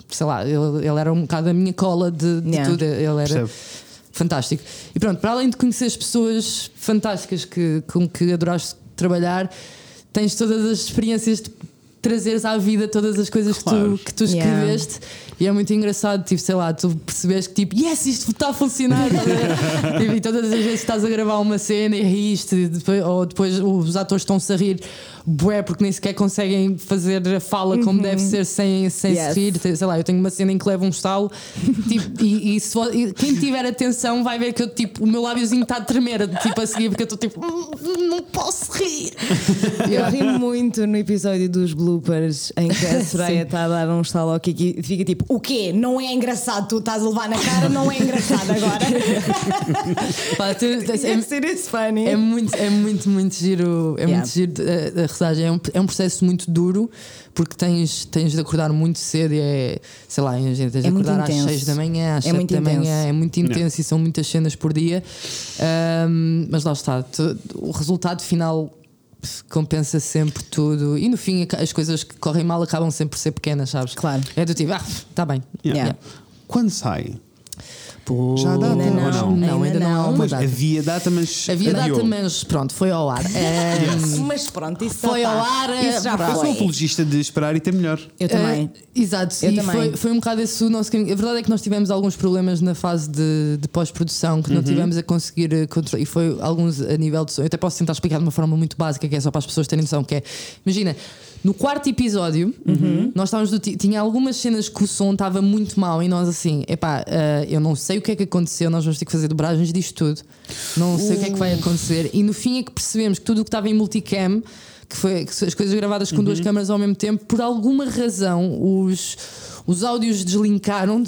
sei lá, ele, ele era um bocado a minha cola de, de Yeah. tudo. Ele era. Percebo. Fantástico. E pronto, para além de conhecer as pessoas fantásticas que, com que adoraste trabalhar, tens todas as experiências de trazeres à vida todas as coisas Claro. que tu, que tu Yeah. escreveste. E é muito engraçado, tipo, sei lá, tu percebes que tipo, yes, isto está a funcionar. ver? Tipo, e todas as vezes estás a gravar uma cena e riste, depois, ou depois os atores estão-se a rir, bué, porque nem sequer conseguem fazer a fala como deve ser sem, sem Yes. se rir. Sei lá, eu tenho uma cena em que levo um estalo tipo, e, e se e quem tiver atenção vai ver que eu, tipo, o meu lábiozinho está a tremer, tipo, a seguir, porque eu estou tipo, "Hum, não posso rir. Eu ri muito no episódio dos bloopers em que a Soraya está a dar um estalo ao Kiki e fica tipo: O quê? Não é engraçado? Tu estás a levar na cara? Não é engraçado agora? Pá, tu- é, is funny. É muito, é muito, muito giro. É Yeah. muito giro a, a É um, é um processo muito duro porque tens, tens de acordar muito cedo e é, sei lá, tens de É acordar às intenso. 6 da manhã, às É 7 muito da manhã. intenso. É muito intenso e são muitas cenas por dia. Ahm, mas lá está, o resultado final compensa sempre tudo e no fim as coisas que correm mal acabam sempre por ser pequenas, sabes? Claro. É do tipo, ah, está bem. Yeah. Yeah. Quando sai? Pô, Já Ainda tempo ou não, não? Não, ainda não há não. uma data. havia data, mas Havia adiou. data, mas pronto, foi ao ar. Mas pronto, isso Foi já ao tá. ar, Isso já é, Eu sou foi. apologista de esperar e ter melhor. Eu também. Eh, exato, Eu e também. Foi, foi um bocado esse o nosso caminho. A verdade é que nós tivemos alguns problemas na fase de, de pós-produção que não tivemos a conseguir eh, controlar. E foi alguns a nível de som. Eu até posso tentar explicar de uma forma muito básica, que é só para as pessoas terem noção. Que é, imagina, no quarto episódio, nós estávamos do ti- tinha algumas cenas que o som estava muito mal e nós assim, epá, eh, eu não sei o que é que aconteceu, nós vamos ter que fazer dobragens disto tudo. Não sei o que é que vai acontecer. E no fim é que percebemos que tudo o que estava em multicam que foi que as coisas gravadas com duas câmaras ao mesmo tempo, por alguma razão os, os áudios deslinkaram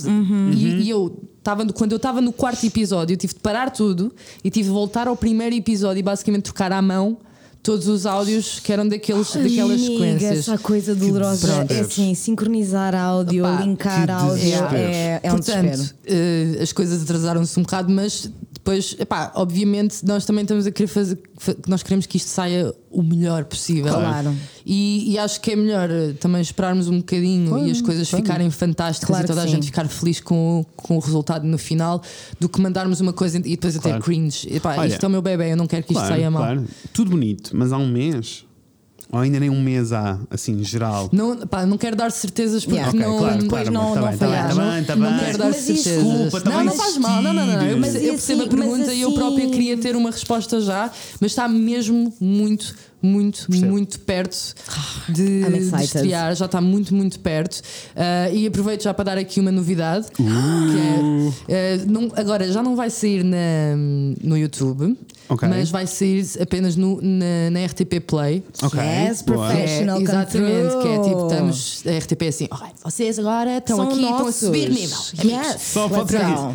e, e eu estava quando eu estava no quarto episódio, eu tive de parar tudo e tive de voltar ao primeiro episódio e basicamente trocar à mão todos os áudios que eram daqueles, daquelas Amiga, sequências. Essa coisa dolorosa é assim, sincronizar áudio, Epá, linkar áudio é, é um Portanto, eh, as coisas atrasaram-se um bocado, mas depois, epá, obviamente, nós também estamos a querer fazer, fa- nós queremos que isto saia o melhor possível. Claro. E, e acho que é melhor eh, também esperarmos um bocadinho e as coisas ficarem fantásticas Claro e toda que a sim. gente ficar feliz com, o- com o resultado no final do que mandarmos uma coisa e depois até Claro. cringe. Epá, Olha, isto é o meu bebê, eu não quero que isto Claro, saia mal. claro. Tudo bonito, mas há um mês, ou ainda nem um mês há, assim, geral. Não, pá, não quero dar certezas porque Yeah. Ok, não. claro, depois claro, não- amor, tá não bem, tá bem, falhar. tá bem, tá não bem. quero dar Mas isso- certezas. Desculpa, tá não, bem não faz mal, não, não, não. Eu Mas percebo, eu percebo a assim- mas pergunta e eu assim- própria queria ter uma resposta já, mas está mesmo muito, muito, muito perto de, I'm de excited. estrear. Já está muito, muito perto. Ah, e aproveito já para dar aqui uma novidade. Que é, ah, não- agora já não vai sair na, no YouTube, Ok. mas vai sair apenas no, na, na RTP Play. Ok. Yes. Professional é, exatamente, que é tipo, estamos, a RTP é assim, "Ok, vocês agora estão São aqui, estão a nossos. subir nível. amigos." Yes, Só pode ser go.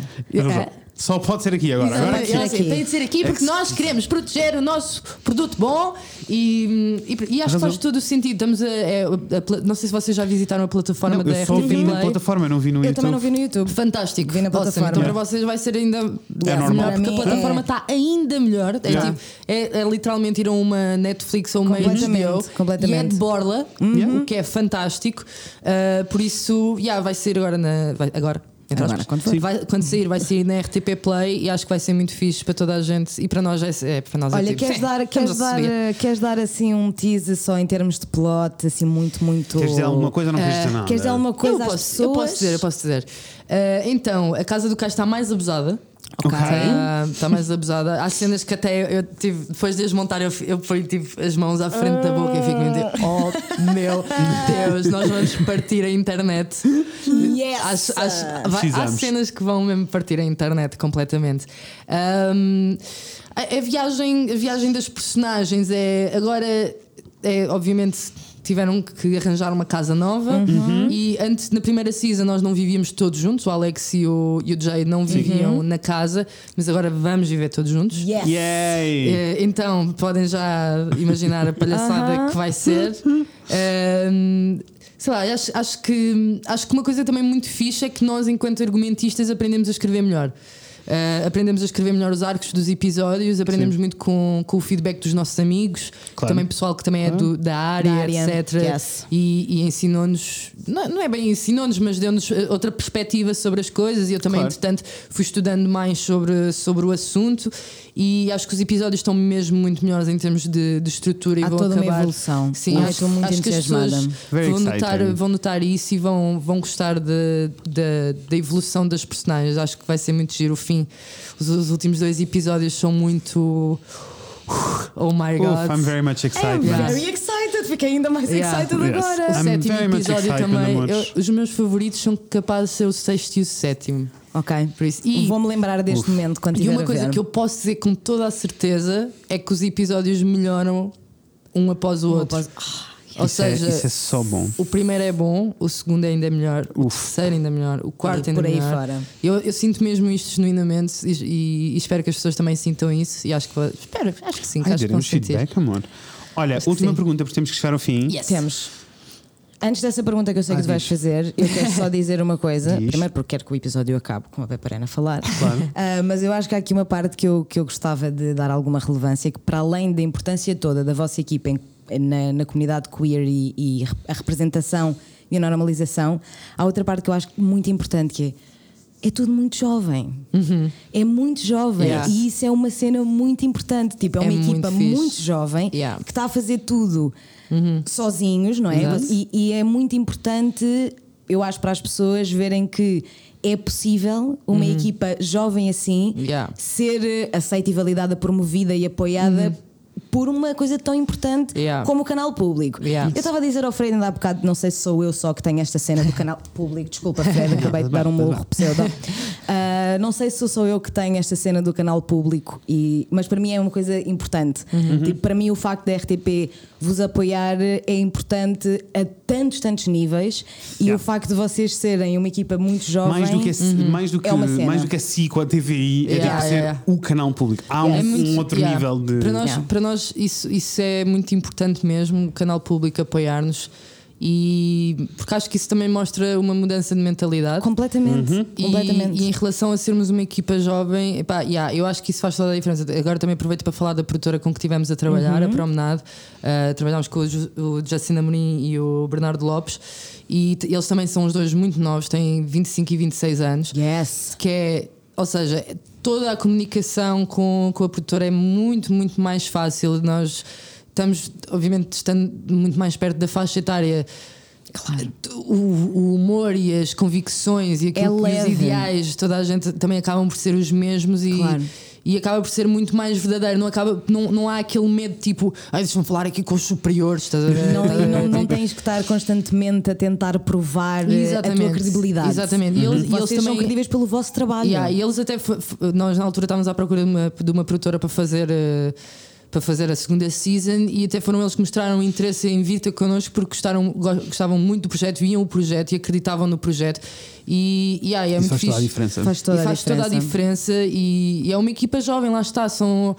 É. Só pode ser aqui agora. agora aqui. é assim, aqui. tem de ser aqui porque nós queremos proteger o nosso produto bom e, e, e acho que faz todo o sentido. Estamos a, é, a pla- não sei se vocês já visitaram a plataforma Não, da eu só vi na plataforma, eu não vi no Eu YouTube. também não vi no YouTube. Fantástico. Vi na Awesome. plataforma. Então para vocês vai ser ainda É normal. melhor porque a plataforma é- está ainda melhor. É, Yeah. tipo, é, é literalmente ir a uma Netflix ou uma Completamente, HBO completamente. e é de borla, o que é fantástico. Uh, por isso, yeah, vai ser agora na. vai- agora. Entre Agora, quando for. Vai- quando sair, vai sair na RTP Play e acho que vai ser muito fixe para toda a gente e para nós é, é para nós é Olha, tipo, queres sim, dar, queres, dar, eh, queres dar assim um teaser só em termos de plot, assim muito, muito. Queres dizer alguma coisa ou não queres dizer nada? Queres dizer alguma coisa eu às posso, pessoas? eu posso dizer, eu posso dizer. Uh, então, a Casa do Cais está mais abusada. Ok. Está Tá mais abusada. Há cenas que até eu tive, depois de desmontar, eu, eu ponho tipo, as mãos à frente da boca e fico meio tipo, oh meu Deus, nós vamos partir a internet. Yes! Acho- acho- vai- há cenas que vão mesmo partir a internet completamente. Um, a, a viagem, a viagem das personagens é agora é obviamente tiveram que arranjar uma casa nova Uhum. e antes na primeira season nós não vivíamos todos juntos, o Alex e o, e o Jay não viviam na casa, mas agora vamos viver todos juntos. Yes! Yay! Eh, então, podem já imaginar a palhaçada que vai ser. Ehm, sei lá, acho, acho, que, acho que uma coisa também muito fixe é que nós, enquanto argumentistas, aprendemos a escrever melhor. Uh, aprendemos a escrever melhor os arcos dos episódios, aprendemos muito com, com o feedback dos nossos amigos, Claro. também pessoal que também é do- da área, Da área, etc. yes. E, e ensinou-nos, não, não é bem ensinou-nos, mas deu-nos eh, outra perspectiva sobre as coisas. E eu também, Claro. entretanto, fui estudando mais sobre, sobre o assunto. E acho que os episódios estão mesmo muito melhores em termos de, de estrutura. e Há vão toda uma acabar. evolução. Sim, acho, estou muito acho que as entusiasmada. pessoas Very vão notar, vão notar isso e vão, vão gostar da evolução das personagens. Acho que vai ser muito giro. O fim, os, os últimos dois episódios são muito. Oh my god! Oof, I'm very much excited. Yeah. man. Very excited, fiquei ainda mais Yeah. excited Yes. agora. O I'm sétimo episódio excited, também. eu- os meus favoritos são capazes de ser o sexto e o sétimo. Ok. Por isso. E, Vou-me lembrar deste momento quando e uma coisa ver. que eu posso dizer com toda a certeza é que os episódios melhoram um após o Um outro. após- Ou Isso é- seja, isso é só bom. o primeiro é bom, o segundo é ainda melhor, o Uf. terceiro ainda melhor, o quarto E ainda por aí melhor. fora. Eu, eu sinto mesmo isto genuinamente e, e- e espero que as pessoas também sintam isso. E acho que espero, acho que sim, que Ai, acho que vão daremos sentir. feedback, amor. Olha, Acho que última pergunta, porque temos que chegar ao fim. Yes. Temos. Antes dessa pergunta que eu sei que Ah, tu vais diz. fazer, eu quero só dizer uma coisa. Diz. Primeiro, porque quero que o episódio acabe, como a Peparena a falar. Claro. Ah, mas eu acho que há aqui uma parte que eu, que eu gostava de dar alguma relevância, que para além da importância toda da vossa equipa em- na, na comunidade queer e, e a representação e a normalização, há outra parte que eu acho muito importante que é. É tudo muito jovem. É muito jovem. Yeah. E isso é uma cena muito importante. Tipo, é uma É muito equipa fixe. muito jovem Yeah. que está a fazer tudo sozinhos, não é? E, e é muito importante, eu acho, para as pessoas verem que é possível uma equipa jovem assim Yeah. ser aceita e validada, promovida e apoiada. Por uma coisa tão importante Yeah. como o canal público. Yeah. Eu estava a dizer ao Fred ainda há bocado, não sei se sou eu só que tenho esta cena do canal público, desculpa, Fred, acabei de dar um morro pseudo. Ah, não sei se sou eu que tenho esta cena do canal público, e, mas para mim é uma coisa importante. Uhum. Tipo, para mim, o facto da RTP vos apoiar é importante a tantos, tantos níveis, e Yeah. o facto de vocês serem uma equipa muito jovem. Mais do que, a, mais do que, É uma cena. mais do que a SIC ou a TVI, é Yeah, tipo ser yeah. o canal público. Há um, É muito- um outro yeah. nível de. Para nós, Yeah. para nós isso, isso é muito importante mesmo, o canal público apoiar-nos. E porque acho que isso também mostra uma mudança de mentalidade. Completamente. Uhum. E, completamente. e em relação a sermos uma equipa jovem, epá, yeah, eu acho que isso faz toda a diferença. Agora também aproveito para falar da produtora com que tivemos a trabalhar, Uhum. a Promenade. Uh, trabalhámos com o, o Jacinto Amorim e o Bernardo Lopes. E eles também são os dois muito novos, têm 25 e 26 anos Yes. que é, ou seja, toda a comunicação com, com a produtora é muito, muito mais fácil. Nós estamos, obviamente, estando muito mais perto da faixa etária. O, o humor e as convicções e aquilo É que os ideais, toda a gente também acabam por ser os mesmos e, Claro. E acaba por ser muito mais verdadeiro. Não, acaba, não, não há aquele medo tipo, ai, deixa-me falar aqui com os superiores, estás a ver? Não, não, não tens que estar constantemente a tentar provar eh, a tua credibilidade. Exatamente. E eles, e eles Vocês são também, credíveis pelo vosso trabalho. Yeah, e eles até nós na altura estávamos à procura de uma, de uma produtora para fazer eh, para fazer a segunda season e até foram eles que mostraram interesse em vir ter connosco porque gostaram, go- gostavam muito do projeto, viam o projeto e acreditavam no projeto e, e yeah, é Isso muito faz toda a fixe. diferença. Faz toda e a faz toda a diferença. diferença e, e é uma equipa jovem, lá está, são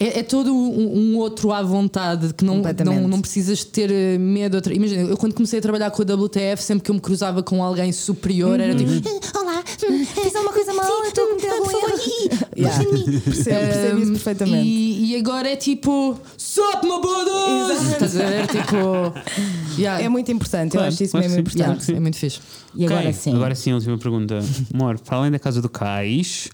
é, é todo um, um outro à vontade que não, não, não precisas ter eh, medo. Outra- Imagina, eu quando comecei a trabalhar com a WTF, sempre que eu me cruzava com alguém superior, era tipo: Olá, Fiz alguma coisa mal, eu estou a cometer algum erro. Yeah. Percebo, percebo isso Um, perfeitamente. E, e agora é tipo, sup my brothers! Estás a ver? Tipo, yeah. É muito importante, Claro, eu acho isso mesmo sim, Yeah, importante. é muito fixe. E Ok, agora sim. Agora sim, a última pergunta. Amor, para além da casa do Cais,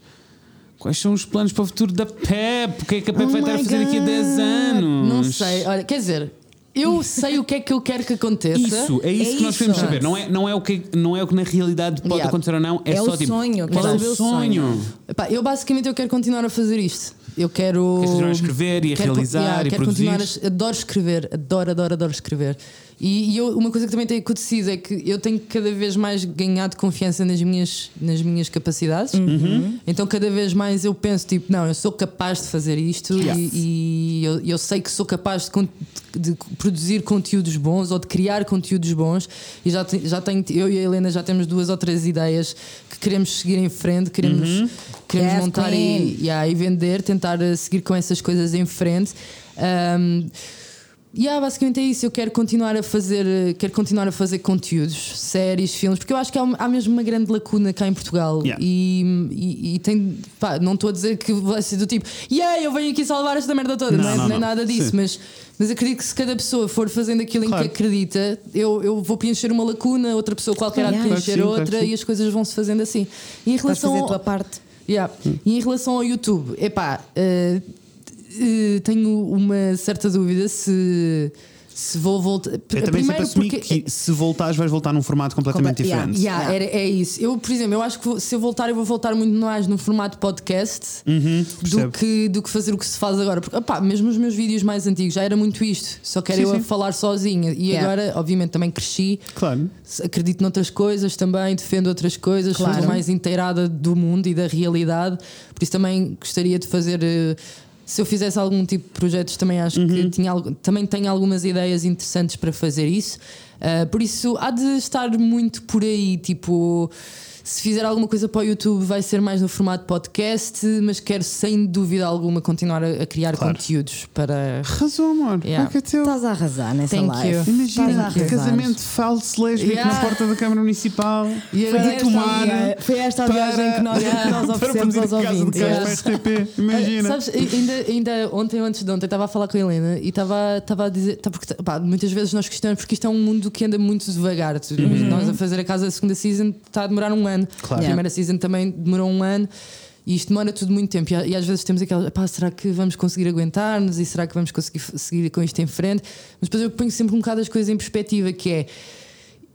quais são os planos para o futuro da PEP? O que é que a PEP Oh vai estar a fazer daqui a God. 10 anos? Não sei, olha, quer dizer, eu sei o que é que eu quero que aconteça. Isso, é isso É que nós queremos saber. Não é, não, é o que, não é o que na realidade pode Yeah. acontecer ou não. É, É só o tipo. sonho, Qual quero é o sonho? sonho. Epá, eu basicamente eu quero continuar a fazer isto. Eu quero. Queres continuar a escrever e a quero- realizar yeah, e quero produzir? continuar a, adoro escrever, adoro, adoro, adoro escrever. E, e eu, uma coisa que também tem acontecido é que eu tenho cada vez mais ganhado confiança nas minhas, nas minhas capacidades. Uhum. Então cada vez mais eu penso, tipo, não, eu sou capaz de fazer isto e, e eu, eu sei que sou capaz de, de produzir conteúdos bons ou de criar conteúdos bons. E já, te- já tenho, eu e a Helena já temos duas ou três ideias que queremos seguir em frente, queremos, Uhum. queremos Yes, montar e, yeah, e vender, tentar eh, seguir com essas coisas em frente. Um, Yeah, basicamente é isso. Eu quero continuar a fazer, quero continuar a fazer conteúdos, séries, filmes, porque eu acho que há, há mesmo uma grande lacuna cá em Portugal. Yeah. E, e, e tem, pá, não estou a dizer que vai ser do tipo, yeah, eu venho aqui salvar esta merda toda, não, Não, é, não, não é não. nada disso, Sim. mas, mas acredito que se cada pessoa for fazendo aquilo Claro. em que acredita, eu, eu vou preencher uma lacuna, outra pessoa qualquer há de Claro preencher sim, claro que outra sim. e as coisas vão se fazendo assim. E em relação fazer a ao- tua parte. Yeah. E em relação ao YouTube, epá, eh, eh, tenho uma certa dúvida se, se vou voltar. Eu também sempre assumi que se voltares, vais voltar num formato completamente Compa- yeah, diferente. Yeah, era- é isso. Eu, por exemplo, eu acho que vou- se eu voltar, eu vou voltar muito mais no formato podcast do, Uhum, percebo. que, do que fazer o que se faz agora. Porque, opá, mesmo os meus vídeos mais antigos já era muito isto. Só quero Sim, eu a sim. falar sozinha. E Yeah. agora, obviamente, também cresci. Claro. Acredito noutras coisas também, defendo outras coisas, Claro. sou mais inteirada do mundo e da realidade. Por isso também gostaria de fazer. eh, Se eu fizesse algum tipo de projetos, também acho Uhum. que tinha, também tenho algumas ideias interessantes para fazer isso. Ah, por isso há de estar muito por aí. Tipo, se fizer alguma coisa para o YouTube, vai ser mais no formato podcast, mas quero sem dúvida alguma continuar a, a criar Claro. conteúdos para. Arrasou, amor. Yeah. É que é teu? Estás a arrasar nessa Thank live. you. Estás a Imagina, casamento falso lésbico Yeah. na porta da Câmara Municipal. E Foi esta, tomar via- foi esta a para- viagem que nós, que nós para oferecemos aos ouvintes. Para RTP. Imagina. Sabes, ainda, ainda ontem ou antes de ontem estava a falar com a Helena e estava, estava a dizer. tá, porque, pá, muitas vezes nós questionamos porque isto é um mundo que anda muito devagar. Tu- Nós a fazer a casa da segunda season está a demorar um ano. Uhum. Claro. A primeira season também demorou um ano. E isto demora tudo muito tempo. E, a- e às vezes temos aquela, pá, será que vamos conseguir aguentar-nos? E será que vamos conseguir seguir com isto em frente? Mas depois eu ponho sempre um bocado as coisas em perspectiva, que é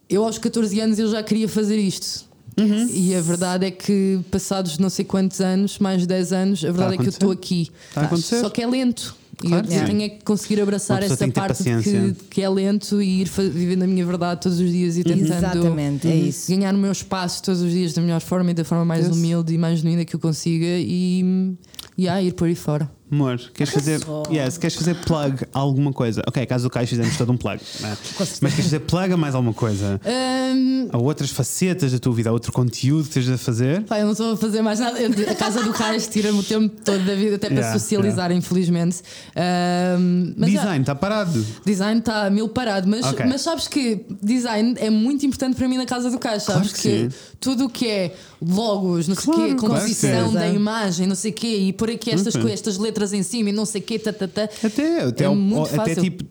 eu aos 14 anos eu já queria fazer isto. Uhum. E a verdade é que passados não sei quantos anos, mais de 10 anos, a verdade é que eu estou aqui. Está a acontecer. Só que é lento. Claro e eu sim. tenho é que conseguir abraçar essa parte que, que é lento e ir vivendo a minha verdade todos os dias e tentando Exatamente, é isso. ganhar o meu espaço todos os dias da melhor forma e da forma mais humilde e mais genuína que eu consiga e, e ah, ir por aí fora. Amor, queres fazer, yes, queres fazer plug a alguma coisa? Ok, caso do Caio fizemos todo um plug. né? Mas queres fazer plug a mais alguma coisa? Ahm, A outras facetas da tua vida, a outro conteúdo que estejas a fazer? Pá, eu não estou a fazer mais nada. A casa do Cais tira-me o tempo todo da vida, até para Yeah, socializar, infelizmente. Ahm, mas já- Design, está parado. Design está mil parado, mas, Ok. mas sabes que design é muito importante para mim na casa do caixa. Claro Sabes que que, tudo o que é logos, não sei o Claro, quê, claro da imagem, não sei o quê, e pôr aqui estas, Ok. coisas, estas letras em cima e não sei o quê, tá, tá, tá. Até, até, É muito ao- até fácil. tipo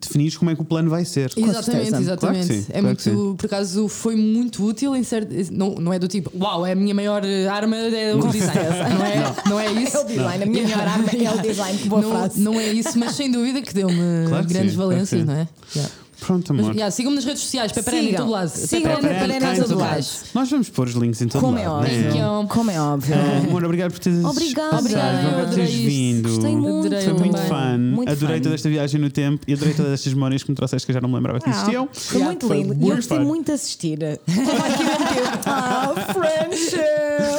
definires como é que o plano vai ser. Exatamente, exatamente. Claro que sim, é claro muito, por acaso foi muito útil em certo, não, não é do tipo, uau, é a minha maior eh, arma é o design. Não é, não é isso. É o design, a minha melhor arma é o design, que boa não, frase. não é isso, mas sem dúvida que deu-me Claro grandes sim, valências, não é? Yeah. Pronto, Mas, amor. yeah, Sigam-me nas redes sociais, Peperena em Sigam. todo lado. Sigam Peperena a Peperena em em todo todo lado. lado. Nós vamos pôr os links em todo Como é lado. né? óbvio. Como é óbvio. Ah, amor, obrigado por teres Obrigada. passado, Obrigada, eu por teres vindo. Gostei muito. Adorei Foi muito também. fun. Muito Adorei fun. toda esta viagem no tempo e adorei todas estas memórias que me trouxeste que eu já não me lembrava que existiam. Foi muito lindo. E eu gostei muito de assistir. Estava aqui a meter. Ah, friendship!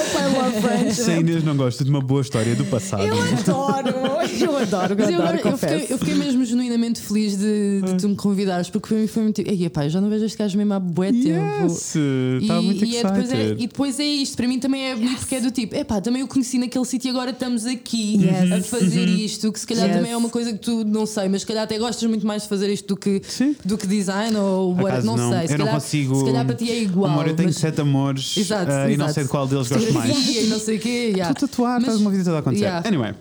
Friendship. Se a Inês não gosta de uma boa história do passado. Eu adoro. Eu adoro, eu eu, adoro, eu confesso. fiquei, eu fiquei mesmo genuinamente feliz de, de tu me convidares, porque para mim foi muito. Ei, pá, eu já não vejo este gajo mesmo há bué tempo. Yes, estava muito e, é depois, é, e depois é isto, para mim também é bonito porque é do tipo, é pá, também eu conheci naquele sítio e agora estamos aqui Yes. a fazer isto, que se calhar Yes. também é uma coisa que tu não sei, mas se calhar até gostas muito mais de fazer isto do que, Sim. do que design ou what, acaso não, sei. Se eu não calhar, consigo. se calhar para ti é igual. Amor, eu tenho mas- sete amores Exato, ah, e não exato. sei de qual deles gosto mais. Não sei o quê. yeah. A tatuar, Mas- estás uma vida toda a acontecer. Yeah. Anyway.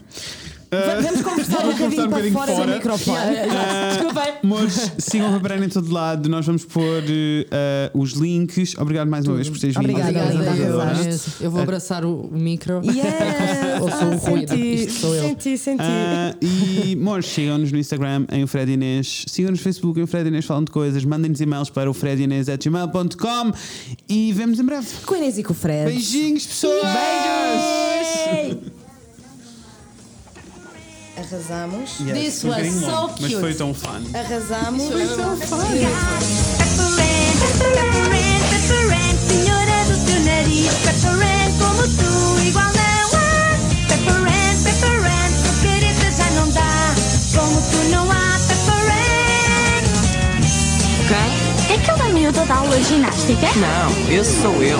Va- Vamos conversar um Vamos conversar bocadinho um para fora, fora. do microfone. Yeah, yeah. Desculpem. Amores, sigam a Paparena em todo lado. Nós vamos pôr eh, os links. Obrigado mais uma vez por teres vindo. Obrigada, Obrigada, Obrigada, eu, Obrigada. Inês. Eu vou abraçar o, o micro. Yes! Ou sou o Ah, ruído. senti, Isto sou eu. Senti, senti. Ah, e, amores, sigam-nos no Instagram em o Fred Inês. Sigam-nos no Facebook em o Fred Inês falando de coisas. Mandem-nos e-mails para o fredinês.gmail.com e vemos em breve. Com a Inês e com o Fred. Beijinhos, pessoas! Beijos! Arrasamos. This foi um was bocadinho so longo, Mas cute. foi tão fun. Arrasamos. Pepperant, pepperant, pepperant, senhora do teu nariz. Pepperant como tu, igual não há. Pepperant, pepperant, careta já não dá. Como tu não há, pepperant. Quem? É aquela miúda da aula de ginástica? Não, esse sou eu.